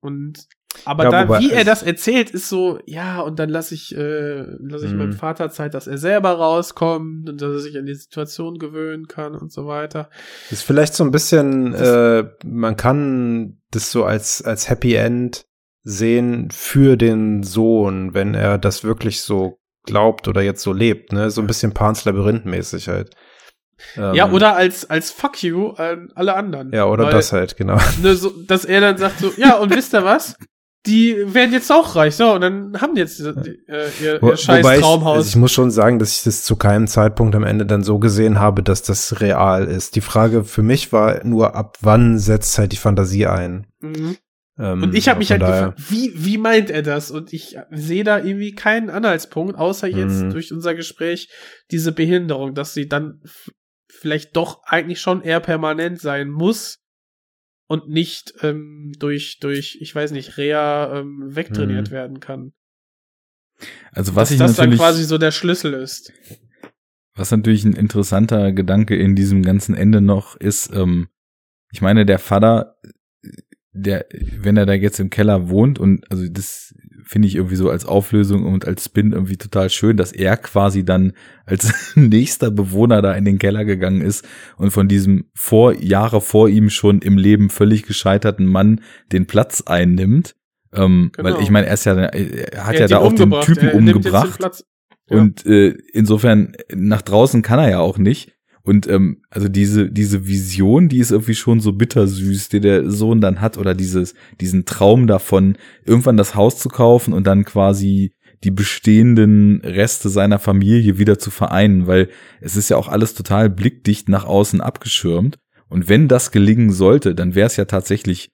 S1: Und aber
S2: Ja,
S1: da, wie er das erzählt, ist so, ja, und dann lasse ich, äh, lasse ich
S2: Mhm.
S1: meinem Vater Zeit, dass er selber rauskommt und dass er sich an die Situation gewöhnen kann und so weiter.
S2: ist vielleicht so ein bisschen, äh, man kann das so als, als Happy End sehen für den Sohn, wenn er das wirklich so glaubt oder jetzt so lebt, ne? So ein bisschen Pans Labyrinth mäßig halt. Ähm,
S1: ja, oder als, als Fuck you an alle anderen.
S2: Ja, oder
S1: Weil-
S2: das halt, genau.
S1: ne, so, dass er dann sagt so, ja, und wisst ihr was? Die werden jetzt auch reich, so, und dann haben die jetzt äh, ihr,
S2: Wo-
S1: ihr scheiß
S2: wobei ich,
S1: Traumhaus.
S2: also ich muss schon sagen, dass ich das zu keinem Zeitpunkt am Ende dann so gesehen habe, dass das real ist. Die Frage für mich war nur, ab wann setzt halt die Fantasie ein?
S1: mhm.
S2: Ähm,
S1: Und ich habe mich halt
S2: daher-
S1: gefragt, wie, wie meint er das? Und ich sehe da irgendwie keinen Anhaltspunkt, außer jetzt
S2: Mhm.
S1: durch unser Gespräch diese Behinderung, dass sie dann vielleicht doch eigentlich schon eher permanent sein muss und nicht ähm, durch, durch, ich weiß nicht, Rea ähm, wegtrainiert
S2: Mhm.
S1: werden kann.
S3: also was
S1: dass
S3: ich
S1: das dann
S3: natürlich,
S1: quasi so der Schlüssel ist.
S3: was natürlich ein interessanter Gedanke in diesem ganzen Ende noch ist, ähm, ich meine, der Vater, der, wenn er da jetzt im Keller wohnt und also das finde ich irgendwie so als Auflösung und als Spin irgendwie total schön, dass er quasi dann als nächster Bewohner da in den Keller gegangen ist und von diesem vor Jahre vor ihm schon im Leben völlig gescheiterten Mann den Platz einnimmt. Ähm,
S1: Genau.
S3: Weil ich meine, er ist ja, er hat
S1: Er
S3: ja da auch den. Typen
S1: Er den
S3: umgebracht.
S1: Ja.
S3: Und äh, insofern, nach draußen kann er ja auch nicht. Und ähm, also diese, diese Vision, die ist irgendwie schon so bittersüß, die der Sohn dann hat, oder dieses, diesen Traum davon, irgendwann das Haus zu kaufen und dann quasi die bestehenden Reste seiner Familie wieder zu vereinen, weil es ist ja auch alles total blickdicht nach außen abgeschirmt. Und wenn das gelingen sollte, dann wäre es ja tatsächlich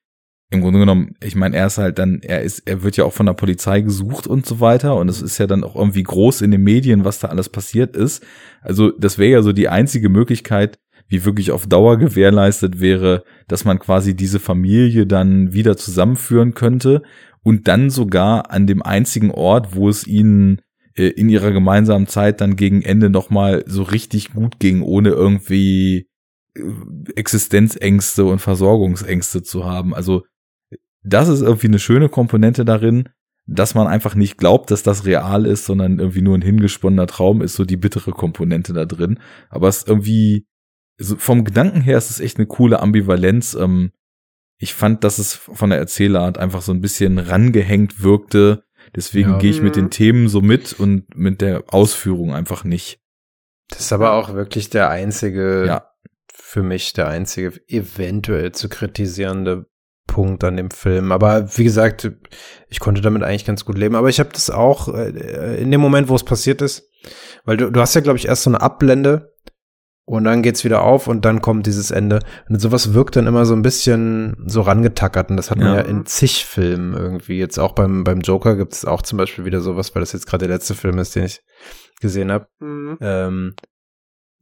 S3: im Grunde genommen, ich meine, er ist halt dann, er ist, er wird ja auch von der Polizei gesucht und so weiter und es ist ja dann auch irgendwie groß in den Medien, was da alles passiert ist. Also das wäre ja so die einzige Möglichkeit, wie wirklich auf Dauer gewährleistet wäre, dass man quasi diese Familie dann wieder zusammenführen könnte und dann sogar an dem einzigen Ort, wo es ihnen äh, in ihrer gemeinsamen Zeit dann gegen Ende nochmal so richtig gut ging, ohne irgendwie äh, Existenzängste und Versorgungsängste zu haben. Also das ist irgendwie eine schöne Komponente darin, dass man einfach nicht glaubt, dass das real ist, sondern irgendwie nur ein hingesponnener Traum ist, so die bittere Komponente da drin. Aber es ist irgendwie, also vom Gedanken her ist es echt eine coole Ambivalenz. Ähm, ich fand, dass es von der Erzählart einfach so ein bisschen rangehängt wirkte. Deswegen
S2: Ja.
S3: gehe ich mit
S1: Mhm.
S3: den Themen so mit und mit der Ausführung einfach nicht.
S2: Das ist aber auch wirklich der einzige,
S3: Ja.
S2: für mich der einzige eventuell zu kritisierende Punkt an dem Film. Aber wie gesagt, ich konnte damit eigentlich ganz gut leben. Aber ich habe das auch äh, in dem Moment, wo es passiert ist, weil du, du hast ja, glaube ich, erst so eine Abblende und dann geht's wieder auf und dann kommt dieses Ende. Und sowas wirkt dann immer so ein bisschen so rangetackert. Und das hat man
S3: Ja.
S2: ja in zig Filmen irgendwie. Jetzt auch beim, beim Joker gibt es auch zum Beispiel wieder sowas, weil das jetzt gerade der letzte Film ist, den ich gesehen habe.
S1: Mhm.
S2: Ähm,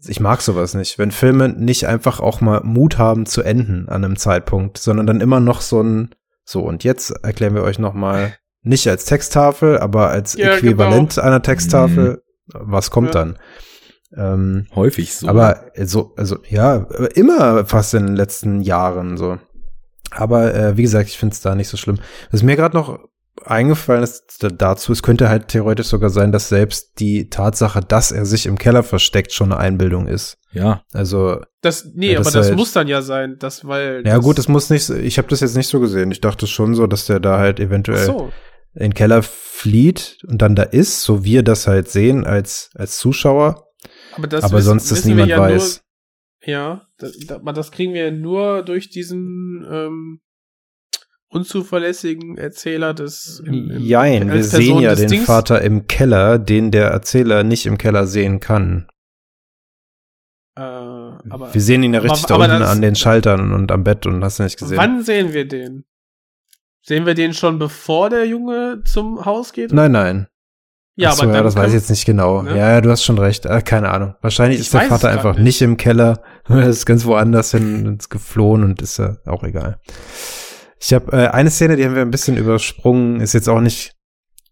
S2: ich mag sowas nicht, wenn Filme nicht einfach auch mal Mut haben zu enden an einem Zeitpunkt, sondern dann immer noch so ein, so und jetzt erklären wir euch noch mal nicht als Texttafel, aber als
S1: Ja,
S2: Äquivalent einer Texttafel, was kommt
S1: Ja.
S2: dann? Ähm,
S3: Häufig so.
S2: aber so, also ja, immer fast in den letzten Jahren so. Aber äh, wie gesagt, ich finde es da nicht so schlimm. Was mir gerade noch eingefallen ist da- dazu, es könnte halt theoretisch sogar sein, dass selbst die Tatsache, dass er sich im Keller versteckt, schon eine Einbildung ist.
S3: ja,
S2: Also,
S1: Das, nee,
S2: Ja, das
S1: aber das
S2: halt-
S1: muss dann ja sein, das, weil.
S2: ja
S1: das,
S2: gut, das muss nicht, ich habe das jetzt nicht so gesehen. Ich dachte schon so, dass der da halt eventuell
S1: so.
S2: in den Keller flieht und dann da ist, so wir das halt sehen als, als Zuschauer,
S1: Aber, das
S2: aber
S1: wissen-
S2: sonst das
S1: wissen wir
S2: niemand
S1: ja
S2: weiß.
S1: Nur, ja, das, das, kriegen wir nur durch diesen ähm, unzuverlässigen Erzähler des. im- im-
S2: Jein, wir sehen ja den
S1: Dings.
S2: Vater im Keller, den der Erzähler nicht im Keller sehen kann.
S1: Äh, aber
S2: wir sehen ihn ja richtig
S1: aber
S2: da unten an den Schaltern und am Bett und hast du nicht gesehen.
S1: wann sehen wir den? Sehen wir den schon bevor der Junge zum Haus geht?
S2: Nein, nein.
S1: Ja,
S2: Ach so,
S1: aber
S2: ja, das weiß ich jetzt nicht genau.
S1: ne?
S2: Ja, ja, du hast schon recht. Äh, keine Ahnung. Wahrscheinlich
S1: Ich
S2: ist der Vater einfach
S1: nicht.
S2: nicht. im Keller. Er ist ganz woanders hin ins geflohen und ist ja auch egal. Ich habe äh, eine Szene, die haben wir ein bisschen übersprungen, ist jetzt auch nicht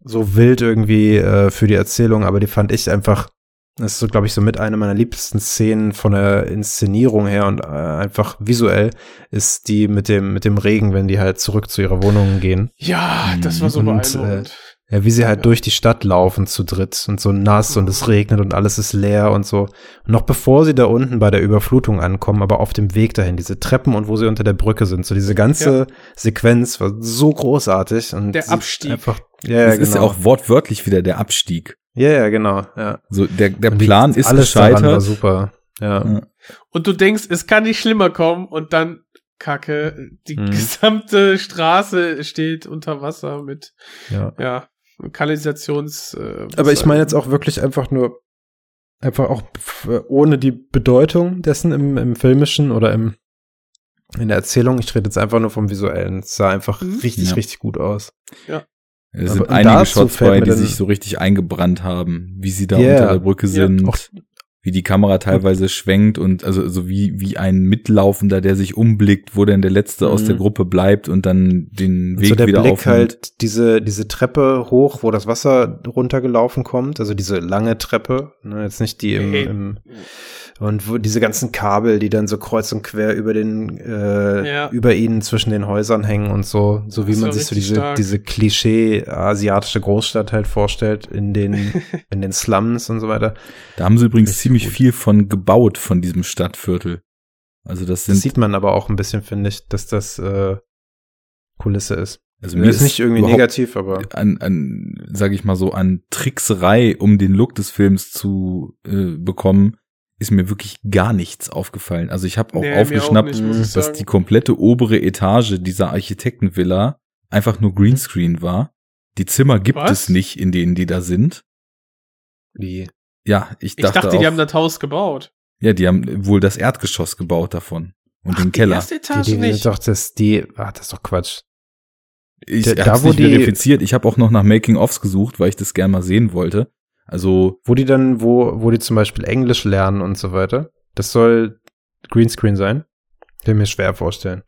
S2: so wild irgendwie äh, für die Erzählung, aber die fand ich einfach, das ist so, glaube ich, so mit einer meiner liebsten Szenen von der Inszenierung her und äh, einfach visuell ist die mit dem mit dem Regen, wenn die halt zurück zu ihrer Wohnung gehen.
S1: Ja, das war so
S2: Und,
S1: beeindruckend.
S2: Ja, wie sie halt
S1: Ja.
S2: durch die Stadt laufen zu dritt und so nass und es regnet und alles ist leer und so. Und noch bevor sie da unten bei der Überflutung ankommen, aber auf dem Weg dahin, diese Treppen und wo sie unter der Brücke sind, so diese ganze Sequenz war so großartig und
S1: Der Abstieg.
S2: einfach, ja, ja,
S3: das
S2: genau.
S3: ist ja auch wortwörtlich wieder der Abstieg.
S2: ja, ja, genau, ja.
S3: So, der, der
S2: Und die-
S3: Plan ist
S2: alles daran war
S3: gescheitert.
S2: super. Ja.
S3: Ja.
S1: Und du denkst, es kann nicht schlimmer kommen und dann Kacke, die
S2: Mhm.
S1: gesamte Straße steht unter Wasser mit,
S2: ja.
S1: ja, Kanalisations. Äh,
S2: Aber ich meine jetzt auch wirklich einfach nur, einfach auch ohne die Bedeutung dessen im, im Filmischen oder im, in der Erzählung. Ich rede jetzt einfach nur vom Visuellen. Es sah einfach
S1: Mhm.
S2: richtig,
S3: Ja.
S2: richtig gut aus.
S3: Es
S2: Aber
S3: sind einige
S2: dazu
S3: Shots
S2: fällt
S3: bei,
S2: mir
S3: die sich so richtig eingebrannt haben, wie sie da
S2: Yeah.
S3: unter der Brücke
S1: Ja,
S3: sind,
S2: auch-
S3: wie die Kamera teilweise schwenkt und also so wie wie ein Mitlaufender, der sich umblickt, wo denn der letzte aus
S2: Mhm.
S3: der Gruppe bleibt und dann den
S2: Und
S3: Weg
S2: so der
S3: wieder
S2: Blick
S3: aufnimmt.
S2: halt diese, diese Treppe hoch, wo das Wasser runtergelaufen kommt, also diese lange Treppe, ne, jetzt nicht die im,
S1: Hey.
S2: im und wo diese ganzen Kabel, die dann so kreuz und quer über den, äh,
S1: Ja.
S2: über ihnen zwischen den Häusern hängen und so, so wie man sich so diese,
S1: stark.
S2: diese Klischee asiatische Großstadt halt vorstellt in den, in den Slums und so weiter.
S3: Da haben sie übrigens
S2: Richtig
S3: ziemlich
S2: gut.
S3: viel von gebaut von diesem Stadtviertel. Also das sind
S2: Das sieht man aber auch ein bisschen, finde ich, dass das, äh, Kulisse ist.
S3: also
S2: Mir ist nicht irgendwie negativ, aber
S3: an, an sag ich mal so an Trickserei, um den Look des Films zu äh, bekommen, ist mir wirklich gar nichts aufgefallen. Also ich habe auch
S1: Nee, mir auch
S3: aufgeschnappt,
S1: nicht,
S3: dass die komplette obere Etage dieser Architektenvilla einfach nur Greenscreen war. Die Zimmer gibt
S1: Was?
S3: es nicht, in denen die da sind.
S2: wie,
S3: Ja, ich
S1: Ich
S3: dachte,
S1: dachte,
S3: auch,
S1: die haben das Haus gebaut.
S3: ja, die haben wohl das Erdgeschoss gebaut davon und den
S1: Die
S3: Keller.
S1: erste
S2: die,
S1: Etage
S2: die, die
S1: nicht.
S2: doch, das, die, ach, das ist doch Quatsch.
S3: Ich
S2: Da-
S3: habe
S2: da,
S3: nicht
S2: die-
S3: verifiziert. Ich habe auch noch nach Making-ofs gesucht, weil ich das gerne mal sehen wollte. Also
S2: Wo die dann, wo, wo die zum Beispiel Englisch lernen und so weiter. Das soll Greenscreen sein. Will mir schwer vorstellen.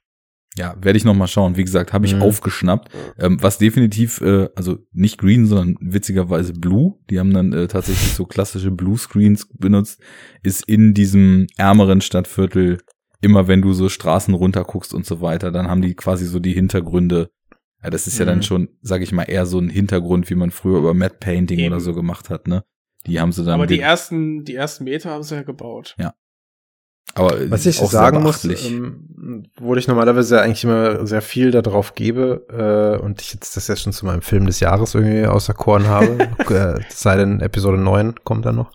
S3: Ja, werde ich noch mal schauen. Wie gesagt, habe ich
S2: Mhm.
S3: aufgeschnappt. Ähm, was definitiv, äh, also nicht Green, sondern witzigerweise Blue. Die haben dann äh, tatsächlich so klassische Blue Screens benutzt. Ist in diesem ärmeren Stadtviertel immer, wenn du so Straßen runter guckst und so weiter, dann haben die quasi so die Hintergründe. Ja, das ist ja dann
S2: Mhm.
S3: schon, sage ich mal, eher so ein Hintergrund, wie man früher über Matte Painting
S1: Eben.
S3: oder so gemacht hat. Ne, die haben sie dann.
S1: Aber die ersten, die ersten Meter haben sie ja gebaut.
S3: Aber äh,
S2: Was ich sagen muss, ähm, wo ich normalerweise eigentlich immer sehr viel darauf gebe äh, und ich jetzt das ja schon zu meinem Film des Jahres irgendwie außer Korn habe, äh, es sei denn Episode 9 kommt dann noch,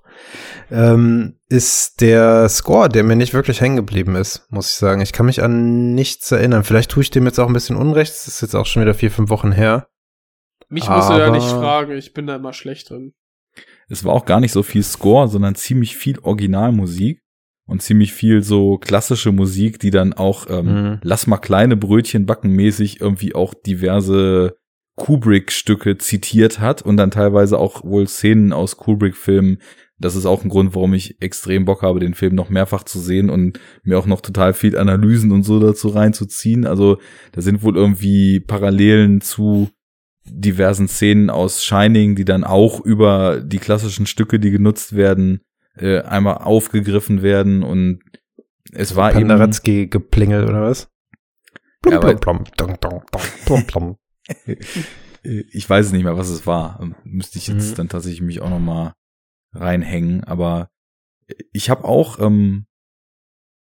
S2: ähm, ist der Score, der mir nicht wirklich hängen geblieben ist, muss ich sagen. Ich kann mich an nichts erinnern. Vielleicht tue ich dem jetzt auch ein bisschen Unrecht. Das ist jetzt auch schon wieder vier, fünf Wochen her.
S1: Mich musst du ja nicht fragen, ich bin da immer schlecht drin.
S3: es war auch gar nicht so viel Score, sondern ziemlich viel Originalmusik und ziemlich viel so klassische Musik, die dann auch ähm,
S2: Mhm.
S3: lass mal kleine Brötchen backen mäßig irgendwie auch diverse Kubrick-Stücke zitiert hat und dann teilweise auch wohl Szenen aus Kubrick-Filmen. Das ist auch ein Grund, warum ich extrem Bock habe, den Film noch mehrfach zu sehen und mir auch noch total viel Analysen und so dazu reinzuziehen. Also da sind wohl irgendwie Parallelen zu diversen Szenen aus Shining, die dann auch über die klassischen Stücke, die genutzt werden, äh, einmal aufgegriffen werden und es war eben
S2: Penderecki geplingelt oder was?
S3: Ja, ich weiß nicht mehr, was es war. Ähm, Müsste ich jetzt
S2: Mhm.
S3: dann tatsächlich mich auch noch mal reinhängen. Aber ich habe auch, ähm,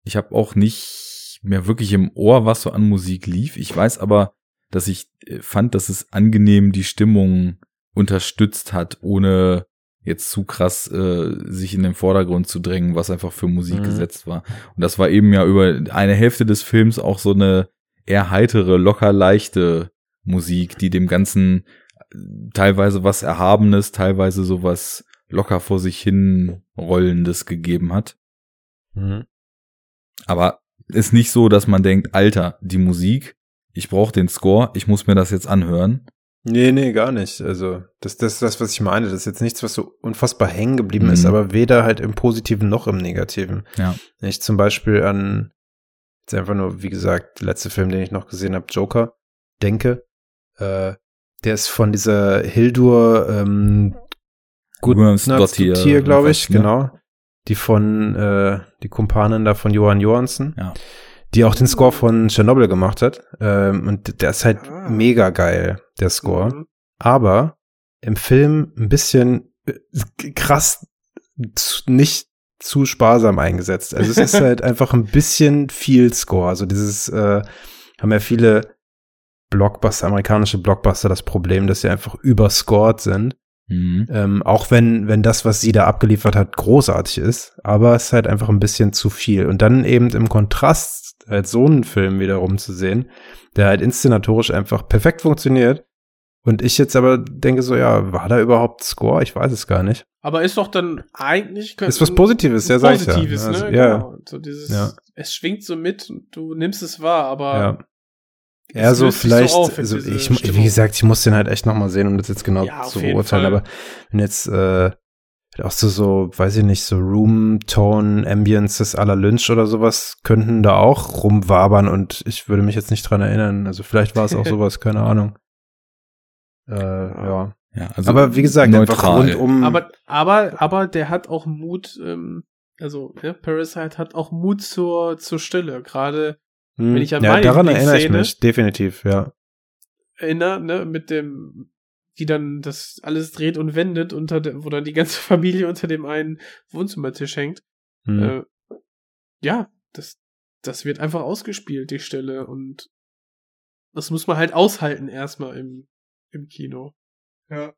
S3: ich habe auch nicht mehr wirklich im Ohr, was so an Musik lief. Ich weiß aber, dass ich äh, fand, dass es angenehm die Stimmung unterstützt hat, ohne jetzt zu krass äh, sich in den Vordergrund zu drängen, was einfach für Musik
S2: Mhm.
S3: gesetzt war. Und das war eben ja über eine Hälfte des Films auch so eine eher heitere, locker leichte Musik, die dem Ganzen äh, teilweise was Erhabenes, teilweise sowas locker vor sich hin rollendes gegeben hat.
S2: Mhm.
S3: Aber ist nicht so, dass man denkt, Alter, die Musik, ich brauche den Score, ich muss mir das jetzt anhören.
S2: Nee, nee, gar nicht. Also, das, das ist das, was ich meine. Das ist jetzt nichts, was so unfassbar hängen geblieben
S3: Mhm.
S2: ist, aber weder halt im Positiven noch im Negativen.
S3: Ja.
S2: Wenn ich zum Beispiel an, jetzt einfach nur, wie gesagt, der letzte Film, den ich noch gesehen habe, Joker, denke, äh, der ist von dieser Hildur, ähm, hier, glaube ich,
S3: ne?
S2: genau. Die von, äh, die Kumpanin da von Johann Johansson.
S3: Ja.
S2: Die auch den Score von Chernobyl gemacht hat. Ähm, und der ist halt
S1: Ah.
S2: mega geil, der Score
S1: Mhm.
S2: aber im Film ein bisschen äh, krass nicht zu sparsam eingesetzt. Also es ist halt einfach ein bisschen viel Score. Also dieses äh, haben ja viele Blockbuster, amerikanische Blockbuster das Problem, dass sie einfach überscored sind.
S3: Mhm.
S2: Ähm, auch wenn, wenn das, was sie da abgeliefert hat, großartig ist, aber es ist halt einfach ein bisschen zu viel. Und dann eben im Kontrast halt so einen Film wiederum zu sehen, der halt inszenatorisch einfach perfekt funktioniert. Und ich jetzt aber denke so, ja, war da überhaupt Score? Ich weiß es gar nicht.
S1: Aber ist doch dann eigentlich
S2: Ist was Positives, ja, sag ich ja.
S1: Positives,
S2: Also,
S1: ne?
S2: ja.
S1: Genau. So dieses,
S2: Ja.
S1: es schwingt so mit und du nimmst es wahr, aber
S2: ja. Ja, so
S1: so
S2: vielleicht,
S1: auf,
S2: also ich,
S1: Stimmung.
S2: wie gesagt, ich muss den halt echt nochmal sehen, um das jetzt genau
S1: Ja,
S2: zu beurteilen.
S1: Fall.
S2: Aber wenn jetzt äh, auch so, so, weiß ich nicht, so Room, Tone, Ambiences à la Lynch oder sowas könnten da auch rumwabern und ich würde mich jetzt nicht dran erinnern. Also vielleicht war es auch sowas, keine Ahnung. Äh, ja.
S3: Ja, also
S2: aber wie gesagt, einfach
S3: neutral.
S2: rundum.
S1: aber, aber, aber der hat auch Mut, ähm, also ja, Parasite hat auch Mut zur, zur Stille. Gerade
S2: Hm,
S1: wenn ich an
S2: ja,
S1: meine
S2: daran erinnere ich mich, definitiv, ja.
S1: erinnere, ne, mit dem, die dann das alles dreht und wendet, unter der, wo dann die ganze Familie unter dem einen Wohnzimmertisch hängt.
S2: Hm.
S1: Äh, ja, das, das wird einfach ausgespielt, die Stelle. Und das muss man halt aushalten erstmal im, im Kino. Ja.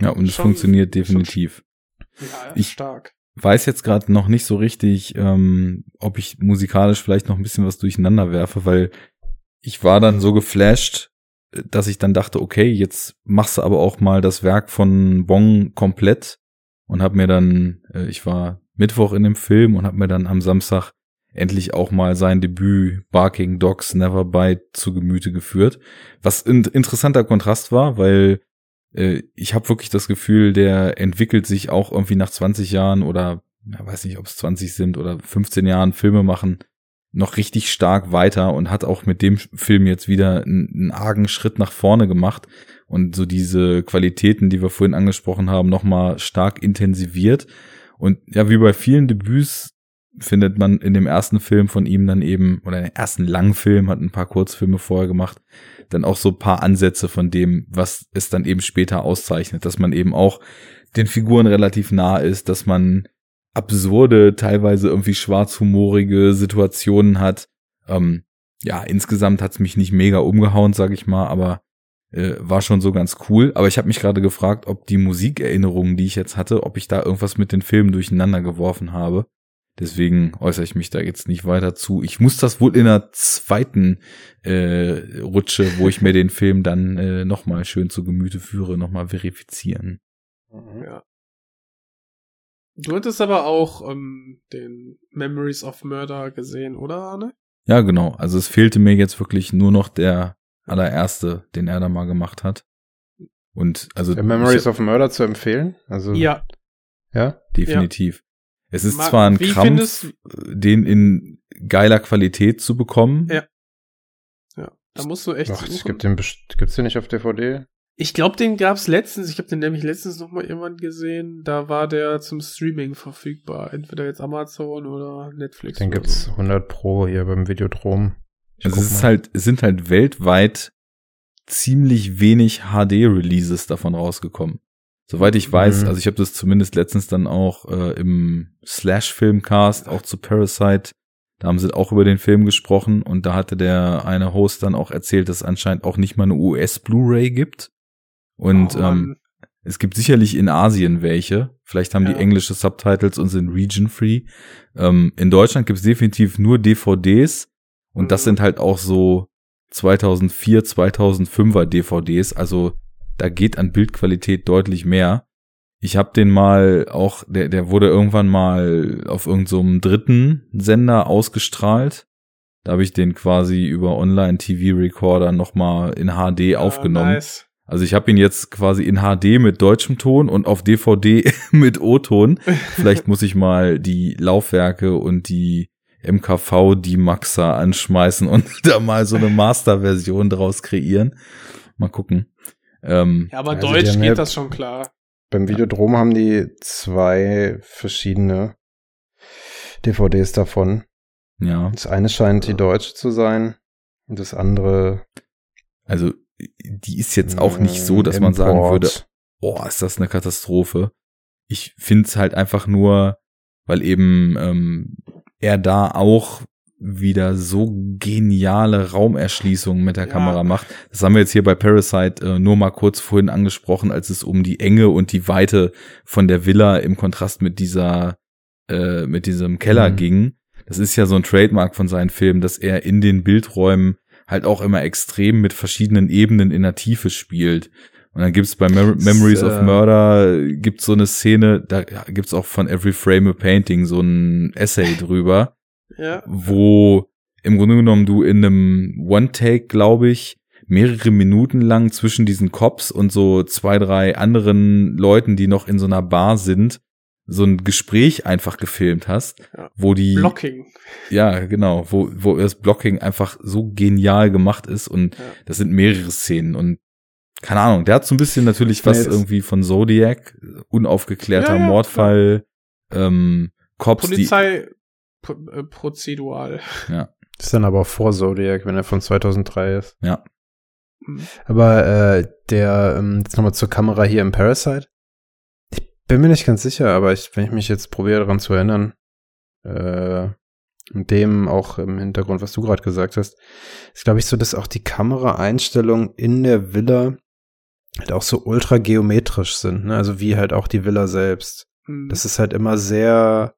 S3: ja, und es
S1: schon-
S3: funktioniert definitiv.
S1: Ja,
S3: Ich-
S1: stark.
S3: weiß jetzt gerade noch nicht so richtig, ähm, ob ich musikalisch vielleicht noch ein bisschen was durcheinander werfe, weil ich war dann so geflasht, dass ich dann dachte, okay, jetzt machst du aber auch mal das Werk von Bong komplett und hab mir dann, äh, ich war Mittwoch in dem Film und hab mir dann am Samstag endlich auch mal sein Debüt Barking Dogs Never Bite zu Gemüte geführt, was ein interessanter Kontrast war, weil äh, ich habe wirklich das Gefühl, der entwickelt sich auch irgendwie nach 20 Jahren oder ja, weiß nicht, ob es 20 sind oder 15 Jahren Filme machen, noch richtig stark weiter und hat auch mit dem Film jetzt wieder einen, einen argen Schritt nach vorne gemacht und so diese Qualitäten, die wir vorhin angesprochen haben, nochmal stark intensiviert. Und ja, wie bei vielen Debüts findet man in dem ersten Film von ihm dann eben, oder in dem ersten Langfilm, hat ein paar Kurzfilme vorher gemacht, dann auch so ein paar Ansätze von dem, was es dann eben später auszeichnet, dass man eben auch den Figuren relativ nah ist, dass man absurde, teilweise irgendwie schwarzhumorige Situationen hat. Ähm, ja, insgesamt hat's mich nicht mega umgehauen, sag ich mal, aber äh, war schon so ganz cool. Aber ich habe mich gerade gefragt, ob die Musikerinnerungen, die ich jetzt hatte, ob ich da irgendwas mit den Filmen durcheinander geworfen habe. Deswegen äußere ich mich da jetzt nicht weiter zu. Ich muss das wohl in der zweiten äh, Rutsche, wo ich mir den Film dann äh, nochmal schön zu Gemüte führe, nochmal verifizieren.
S1: Ja. Du hattest aber auch ähm, den Memories of Murder gesehen, oder Arne?
S3: Ja, genau. Also es fehlte mir jetzt wirklich nur noch der allererste, den er da mal gemacht hat. Und also
S2: The Memories
S3: ich,
S2: of Murder zu empfehlen? Also,
S1: Ja.
S2: ja?
S3: definitiv. Es ist
S1: Ma-
S3: zwar ein Krampf,
S1: findest-
S3: den in geiler Qualität zu bekommen.
S1: Ja. Ja. Da musst du echt
S2: Ach, es
S1: suchen.
S2: gibt den, gibt's den nicht auf DVD?
S1: Ich glaube, den gab's letztens. Ich habe den nämlich letztens noch mal irgendwann gesehen. Da war der zum Streaming verfügbar. Entweder jetzt Amazon oder Netflix.
S2: Den
S1: oder
S2: gibt's
S1: so.
S2: 100 pro hier beim Videodrom. Ich
S3: Also es ist
S2: mal.
S3: halt, es sind halt weltweit ziemlich wenig HD-Releases davon rausgekommen. Soweit ich weiß,
S2: Mhm.
S3: also ich habe das zumindest letztens dann auch äh, im Slash-Filmcast, auch zu Parasite, da haben sie auch über den Film gesprochen und da hatte der eine Host dann auch erzählt, dass es anscheinend auch nicht mal eine US-Blu-ray gibt. Und
S1: Oh,
S3: ähm, es gibt sicherlich in Asien welche. Vielleicht haben
S1: Ja.
S3: die englische Subtitles und sind region-free. Ähm, in Deutschland gibt es definitiv nur DVDs und das
S1: Mhm.
S3: sind halt auch so 2004, 2005er DVDs. Also da geht an Bildqualität deutlich mehr. Ich habe den mal auch, der, der wurde irgendwann mal auf irgendeinem so dritten Sender ausgestrahlt. Da habe ich den quasi über Online-TV-Recorder nochmal in HD
S1: Ah,
S3: aufgenommen.
S1: nice.
S3: Also ich habe ihn jetzt quasi in HD mit deutschem Ton und auf DVD mit O-Ton. Vielleicht muss ich mal die Laufwerke und die MKV Maxer anschmeißen und da mal so eine Master-Version draus kreieren. Mal gucken. Ähm,
S1: Ja, aber
S2: Also die
S1: Deutsch geht
S2: ja-
S1: das schon klar.
S2: Beim Videodrom haben die zwei verschiedene DVDs davon.
S3: ja,
S2: Das eine scheint die deutsche zu sein und das andere
S3: also die ist jetzt auch nicht so, dass man sagen würde, oh, ist das eine Katastrophe. Ich find's halt einfach nur, weil eben ähm, er da auch wieder so geniale Raumerschließungen mit der
S1: Ja.
S3: Kamera macht. Das haben wir jetzt hier bei Parasite äh, nur mal kurz vorhin angesprochen, als es um die Enge und die Weite von der Villa im Kontrast mit dieser, äh, mit diesem Keller
S2: Mhm.
S3: ging. Das ist ja so ein Trademark von seinen Filmen, dass er in den Bildräumen halt auch immer extrem mit verschiedenen Ebenen in der Tiefe spielt. Und dann gibt's bei Mem Memories of
S2: äh,
S3: Murder gibt's so eine Szene, da gibt's auch von Every Frame a Painting so ein Essay drüber,
S1: Ja.
S3: wo im Grunde genommen du in einem One-Take, glaube ich, mehrere Minuten lang zwischen diesen Cops und so zwei, drei anderen Leuten, die noch in so einer Bar sind, so ein Gespräch einfach gefilmt hast,
S1: Ja.
S3: wo die
S1: Blocking.
S3: ja, genau, wo, wo das Blocking einfach so genial gemacht ist und
S1: Ja.
S3: das sind mehrere Szenen und keine Ahnung, der hat so ein bisschen natürlich was irgendwie von Zodiac, unaufgeklärter
S1: Ja, ja,
S3: Mordfall, ähm, Cops,
S1: Polizei pro, äh, prozedural.
S2: Das ist dann aber auch vor Zodiac, wenn er von 2003 ist.
S3: Ja.
S1: Mhm.
S2: Aber äh, der, ähm, jetzt nochmal zur Kamera hier im Parasite. Bin mir nicht ganz sicher, aber ich, wenn ich mich jetzt probiere daran zu erinnern, äh, und dem auch im Hintergrund, was du gerade gesagt hast, ist glaube ich so, dass auch die Kameraeinstellungen in der Villa halt auch so ultra geometrisch sind, ne? Also wie halt auch die Villa selbst.
S1: Mhm.
S2: Das ist halt immer sehr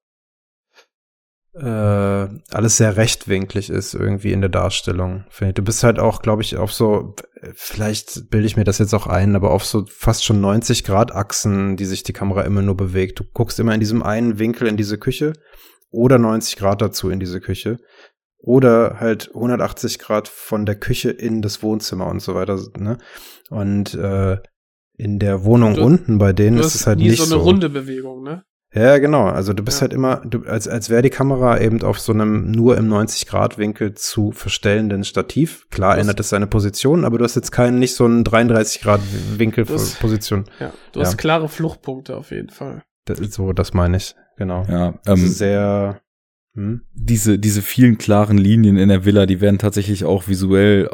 S2: äh, alles sehr rechtwinklig ist irgendwie in der Darstellung. Du bist halt auch, glaube ich, auf so, vielleicht bilde ich mir das jetzt auch ein, aber auf so fast schon 90 Grad Achsen, die sich die Kamera immer nur bewegt. Du guckst immer in diesem einen Winkel in diese Küche oder 90 Grad dazu in diese Küche oder halt 180 Grad von der Küche in das Wohnzimmer und so weiter. Ne? Und äh, in der Wohnung
S1: Du-
S2: unten bei denen ist es halt
S1: nie
S2: nicht
S1: so
S2: so.
S1: eine runde Bewegung, ne?
S2: Ja, genau. Also du bist
S1: Ja.
S2: halt immer, du, als, als wäre die Kamera eben auf so einem nur im 90-Grad-Winkel zu verstellenden Stativ. Klar
S1: Das-
S2: ändert es seine Position, aber du hast jetzt keinen, nicht so einen 33-Grad-Winkel
S1: Das-
S2: Position.
S1: Ja. Du
S2: Ja.
S1: hast klare Fluchtpunkte auf jeden Fall.
S2: Das ist so, das meine ich. Genau.
S3: ja,
S2: Also
S3: ähm,
S2: sehr, hm?
S3: diese, diese vielen klaren Linien in der Villa, die werden tatsächlich auch visuell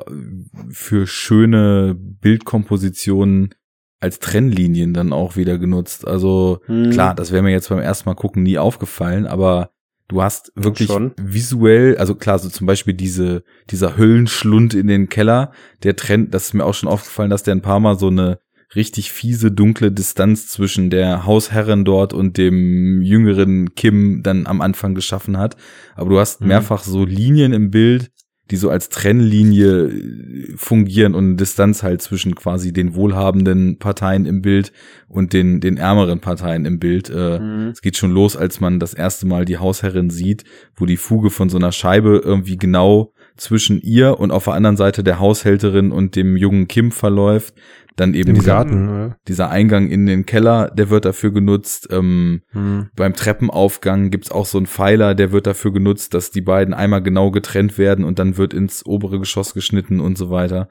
S3: für schöne Bildkompositionen als Trennlinien dann auch wieder genutzt. Also
S2: Hm.
S3: klar, das wäre mir jetzt beim ersten Mal gucken nie aufgefallen, aber du hast wirklich
S2: schon.
S3: visuell, also klar, so zum Beispiel diese, dieser Höllenschlund in den Keller, der Trend, das ist mir auch schon aufgefallen, dass der ein paar Mal so eine richtig fiese, dunkle Distanz zwischen der Hausherrin dort und dem jüngeren Kim dann am Anfang geschaffen hat. Aber du hast
S2: Mhm.
S3: mehrfach so Linien im Bild, die so als Trennlinie äh, fungieren und eine Distanz halt zwischen quasi den wohlhabenden Parteien im Bild und den, den ärmeren Parteien im Bild. Äh,
S2: Mhm.
S3: Es geht schon los, als man das erste Mal die Hausherrin sieht, wo die Fuge von so einer Scheibe irgendwie genau zwischen ihr und auf der anderen Seite der Haushälterin und dem jungen Kim verläuft. Dann eben dieser,
S2: Garten, oder?
S3: dieser Eingang in den Keller, der wird dafür genutzt. Ähm,
S2: Hm.
S3: beim Treppenaufgang gibt's auch so einen Pfeiler, der wird dafür genutzt, dass die beiden einmal genau getrennt werden und dann wird ins obere Geschoss geschnitten und so weiter.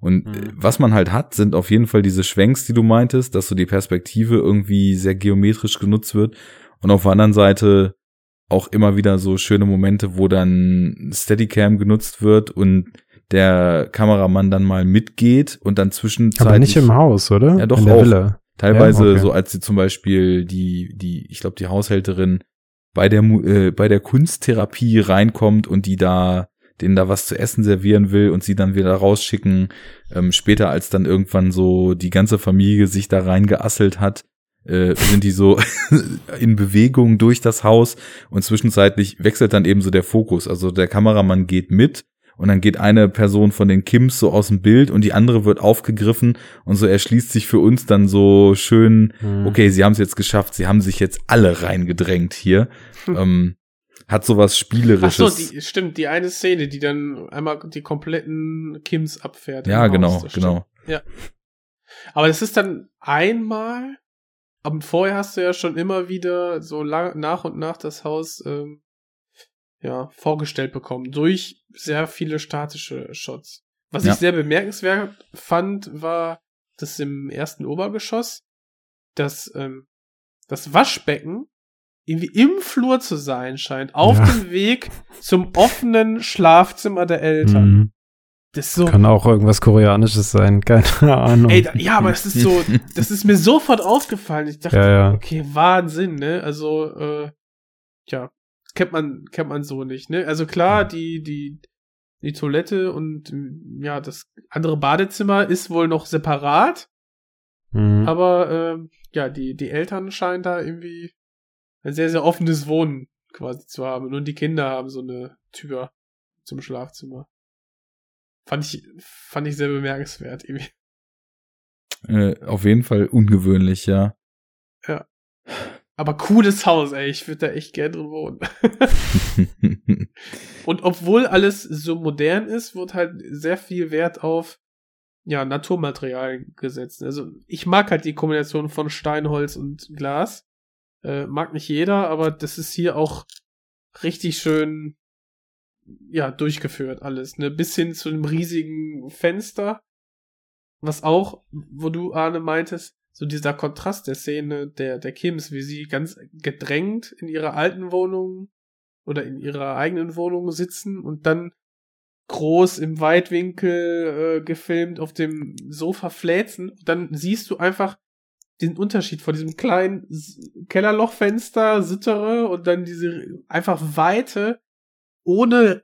S3: Und äh, was man halt hat, sind auf jeden Fall diese Schwenks, die du meintest, dass so die Perspektive irgendwie sehr geometrisch genutzt wird. Und auf der anderen Seite auch immer wieder so schöne Momente, wo dann Steadicam genutzt wird und der Kameramann dann mal mitgeht und dann zwischenzeitlich
S2: Aber nicht im Haus, oder?
S3: Ja, doch
S2: In der
S3: auch.
S2: Villa.
S3: Teilweise
S2: Ja, okay.
S3: so, als sie zum Beispiel die, die, ich glaube, die Haushälterin bei der, äh, bei der Kunsttherapie reinkommt und die da, denen da was zu essen servieren will und sie dann wieder rausschicken. Ähm, später, als dann irgendwann so die ganze Familie sich da reingeasselt hat, äh, sind die so in Bewegung durch das Haus und zwischenzeitlich wechselt dann eben so der Fokus. Also der Kameramann geht mit und dann geht eine Person von den Kims so aus dem Bild und die andere wird aufgegriffen und so erschließt sich für uns dann so schön,
S2: Hm.
S3: okay, sie haben es jetzt geschafft, sie haben sich jetzt alle reingedrängt hier. ähm, hat sowas
S1: Ach
S3: Spielerisches.
S1: so, die, stimmt, die eine Szene, die dann einmal die kompletten Kims abfährt.
S3: ja,
S1: Haus,
S3: genau, genau.
S1: stimmt. Aber das ist dann einmal, aber vorher hast du ja schon immer wieder so lang, nach und nach das Haus ähm, ja, vorgestellt bekommen durch sehr viele statische Shots. Was
S3: Ja.
S1: ich sehr bemerkenswert fand, war, dass im ersten Obergeschoss das, ähm, das Waschbecken irgendwie im Flur zu sein scheint, auf
S2: Ja.
S1: dem Weg zum offenen Schlafzimmer der Eltern.
S2: Mhm.
S1: Das ist so,
S2: Kann auch irgendwas Koreanisches sein, keine Ahnung.
S1: Ey, da, ja, aber es ist so, das ist mir sofort aufgefallen. Ich dachte,
S2: Ja, ja.
S1: okay, Wahnsinn, ne? Also, äh, ja, kennt man, kennt man so nicht, ne? Also klar, die, die, die Toilette und mm, ja, das andere Badezimmer ist wohl noch separat,
S2: Mhm.
S1: aber ähm, ja, die, die Eltern scheinen da irgendwie ein sehr, sehr offenes Wohnen quasi zu haben. Und die Kinder haben so eine Tür zum Schlafzimmer. Fand ich, fand ich sehr bemerkenswert irgendwie.
S3: Äh, auf jeden Fall ungewöhnlich, ja.
S1: Aber cooles Haus, ey. Ich würde da echt gern drin wohnen. Und obwohl alles so modern ist, wird halt sehr viel Wert auf ja, Naturmaterialien gesetzt. Also ich mag halt die Kombination von Steinholz und Glas. Äh, mag nicht jeder, aber das ist hier auch richtig schön ja, durchgeführt alles. Ne? Bis hin zu einem riesigen Fenster. Was auch, wo du, Arne, meintest, so dieser Kontrast der Szene der, der Kims, wie sie ganz gedrängt in ihrer alten Wohnung oder in ihrer eigenen Wohnung sitzen und dann groß im Weitwinkel äh, gefilmt auf dem Sofa fläzen. Dann siehst du einfach den Unterschied von diesem kleinen Kellerlochfenster, Sittere und dann diese einfach Weite ohne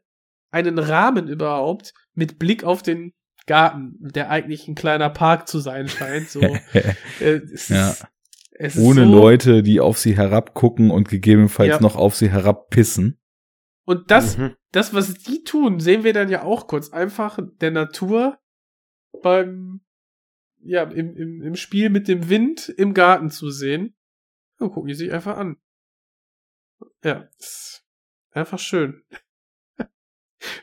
S1: einen Rahmen überhaupt mit Blick auf den Garten, der eigentlich ein kleiner Park zu sein scheint. So, äh, es
S3: Ja.
S1: ist, es ist
S3: Ohne
S1: so,
S3: Leute, die auf sie herabgucken und gegebenenfalls
S1: Ja.
S3: noch auf sie herabpissen.
S1: Und das,
S2: Mhm.
S1: das, was die tun, sehen wir dann ja auch kurz einfach der Natur beim, ja, im, im, im Spiel mit dem Wind im Garten zu sehen. Ja, gucken die sich einfach an. Ja, ist einfach schön.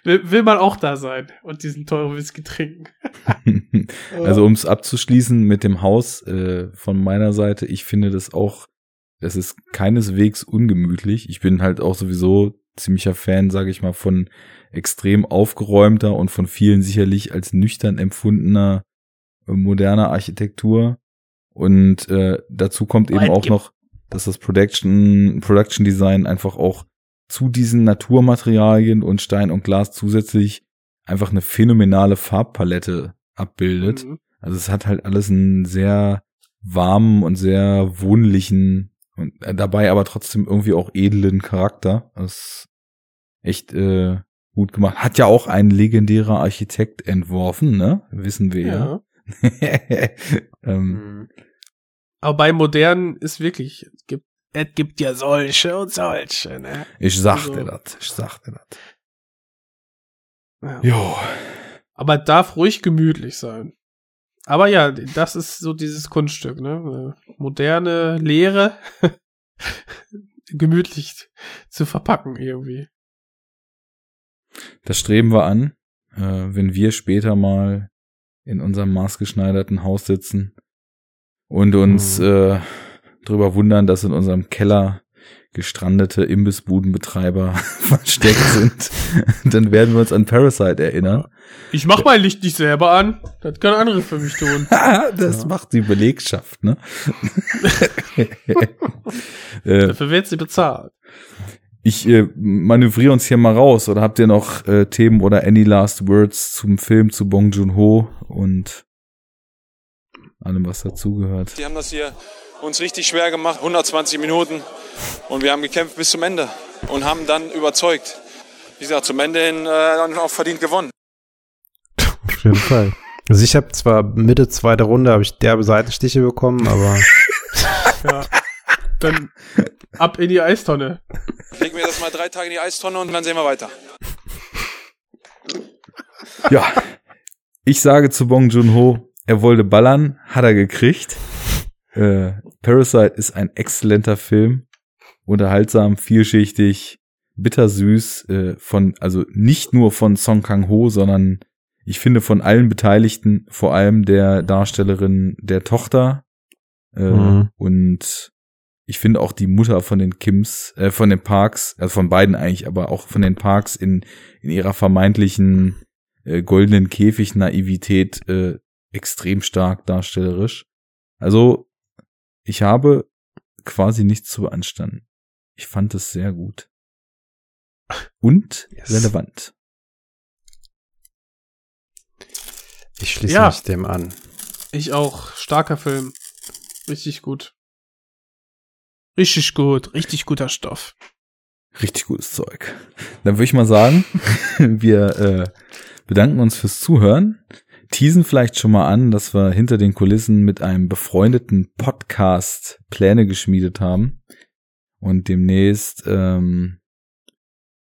S1: Will, will man auch da sein und diesen teuren Whisky trinken.
S3: also um es abzuschließen mit dem Haus äh, von meiner Seite, ich finde das auch, es ist keineswegs ungemütlich. Ich bin halt auch sowieso ziemlicher Fan, sage ich mal, von extrem aufgeräumter und von vielen sicherlich als nüchtern empfundener äh, moderner Architektur. Und äh, dazu kommt eben
S1: Weit
S3: auch noch, dass das Production, Production Design einfach auch zu diesen Naturmaterialien und Stein und Glas zusätzlich einfach eine phänomenale Farbpalette abbildet.
S1: Mhm.
S3: Also es hat halt alles einen sehr warmen und sehr wohnlichen und äh, dabei aber trotzdem irgendwie auch edlen Charakter. Das ist echt äh, gut gemacht. Hat ja auch ein legendärer Architekt entworfen, ne? Wissen wir ja.
S1: Ja.
S3: ähm,
S2: Mhm.
S1: Aber bei modernen ist wirklich, es gibt, es gibt ja solche und solche, ne?
S3: ich sagte
S1: Also-
S3: das, ich sagte das.
S1: Ja.
S3: Jo.
S1: Aber darf ruhig gemütlich sein. Aber ja, das ist so dieses Kunststück, ne? Moderne Lehre gemütlich zu verpacken irgendwie.
S3: Das streben wir an, äh, wenn wir später mal in unserem maßgeschneiderten Haus sitzen und uns
S2: Mhm.
S3: äh, drüber wundern, dass in unserem Keller gestrandete Imbissbudenbetreiber versteckt sind, dann werden wir uns an Parasite erinnern.
S1: Ich mach mein Licht nicht selber an. Das können andere für mich tun.
S3: das macht die Belegschaft, ne? äh,
S1: Dafür wird sie bezahlt.
S3: ich äh, manövriere uns hier mal raus. Oder habt ihr noch äh, Themen oder any last words zum Film zu Bong Joon-ho und allem, was dazugehört?
S8: Die haben das hier uns richtig schwer gemacht, 120 Minuten. Und wir haben gekämpft bis zum Ende und haben dann überzeugt. Wie gesagt, zum Ende hin äh, dann auch verdient gewonnen.
S2: Auf jeden Fall. Also ich habe zwar Mitte zweiter Runde habe ich derbe Seitenstiche bekommen, aber
S1: Ja. Dann ab in die Eistonne.
S8: Legen wir das mal drei Tage in die Eistonne und dann sehen wir weiter.
S3: Ja, ich sage zu Bong Joon-ho, er wollte ballern, hat er gekriegt. Äh, Parasite ist ein exzellenter Film, unterhaltsam, vielschichtig, bittersüß, äh, von, also nicht nur von Song Kang-ho, sondern ich finde von allen Beteiligten, vor allem der Darstellerin der Tochter äh,
S2: Mhm.
S3: und ich finde auch die Mutter von den Kims, äh, von den Parks, also von beiden eigentlich, aber auch von den Parks in, in ihrer vermeintlichen äh, goldenen Käfig-Naivität äh, extrem stark darstellerisch. Also, ich habe quasi nichts zu beanstanden. Ich fand es sehr gut. Und
S2: Yes.
S3: relevant.
S2: ich schließe
S1: Ja.
S2: mich dem an.
S1: Ich auch. Starker Film. Richtig gut. Richtig gut. Richtig guter Stoff.
S3: Richtig gutes Zeug. Dann würde ich mal sagen, wir äh, bedanken uns fürs Zuhören. Teasen vielleicht schon mal an, dass wir hinter den Kulissen mit einem befreundeten Podcast Pläne geschmiedet haben und demnächst ähm,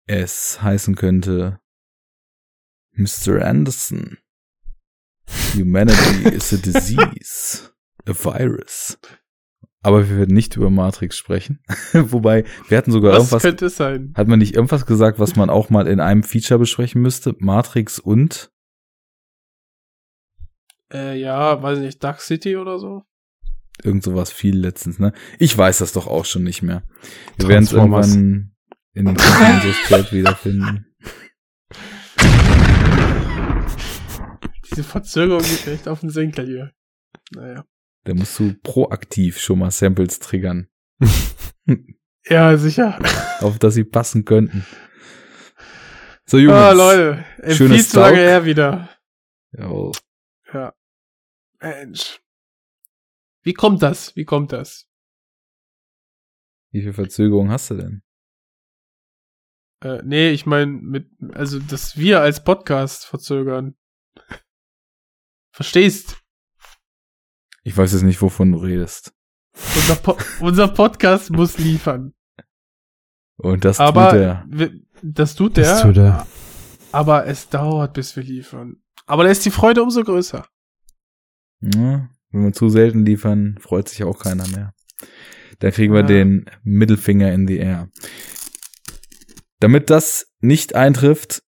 S3: es heißen könnte Mr. Anderson. Humanity is a disease, a virus. Aber wir werden nicht über Matrix sprechen. Wobei, wir hatten sogar
S1: Was
S3: irgendwas.
S1: könnte sein?
S3: Hat man nicht irgendwas gesagt, was man auch mal in einem Feature besprechen müsste? Matrix und
S1: Äh, ja, weiß ich nicht, Dark City oder so?
S3: irgend sowas viel letztens, ne? Ich weiß das doch auch schon nicht mehr. Wir werden es irgendwann in den Chat wiederfinden.
S1: Diese Verzögerung geht echt auf den Senkel hier. Naja.
S3: Da musst du proaktiv schon mal Samples triggern,
S1: Ja, sicher.
S3: auf dass sie passen könnten. So, Jungs.
S1: Ah, Leute. Ey,
S3: Schönes
S1: viel zu lange her wieder.
S3: Jawohl.
S1: Ja. Mensch. Wie kommt das? Wie kommt das?
S3: Wie viel Verzögerung hast du denn?
S1: Äh, nee, ich meine, mit, also, dass wir als Podcast verzögern. Verstehst?
S3: Ich weiß jetzt nicht, wovon du redest.
S1: Unser, po unser Podcast muss liefern.
S3: Und das
S1: Aber
S3: tut er.
S1: das tut der.
S2: Das tut er.
S1: Aber es dauert, bis wir liefern. Aber da ist die Freude umso größer.
S3: Ja, wenn wir zu selten liefern, freut sich auch keiner mehr. Da kriegen wir
S1: Ja.
S3: den Mittelfinger in the air. Damit das nicht eintrifft,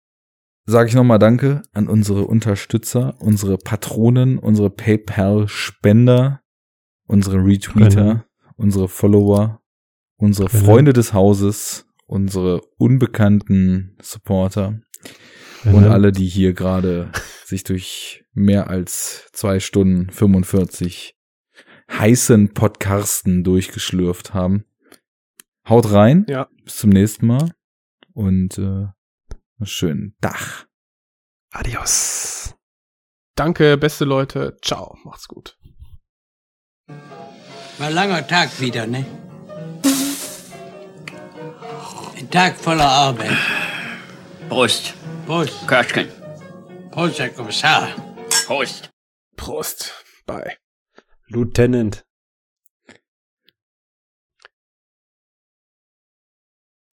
S3: sage ich nochmal Danke an unsere Unterstützer, unsere Patronen, unsere PayPal-Spender, unsere Retweeter,
S2: Genau.
S3: unsere Follower, unsere
S2: Genau.
S3: Freunde des Hauses, unsere unbekannten Supporter und
S2: Genau.
S3: alle, die hier gerade sich durch mehr als zwei Stunden 45 heißen Podcasten durchgeschlürft haben. Haut rein.
S1: Ja.
S3: Bis zum nächsten Mal. Und äh, einen schönen Dach.
S2: Adios.
S1: Danke, beste Leute. Ciao. Macht's gut.
S9: War ein langer Tag wieder, ne? Ein Tag voller Arbeit.
S10: Prost.
S9: Prost.
S10: Köschken.
S9: Prost, Herr Kommissar.
S10: Prost.
S1: Prost. Bye.
S2: Lieutenant.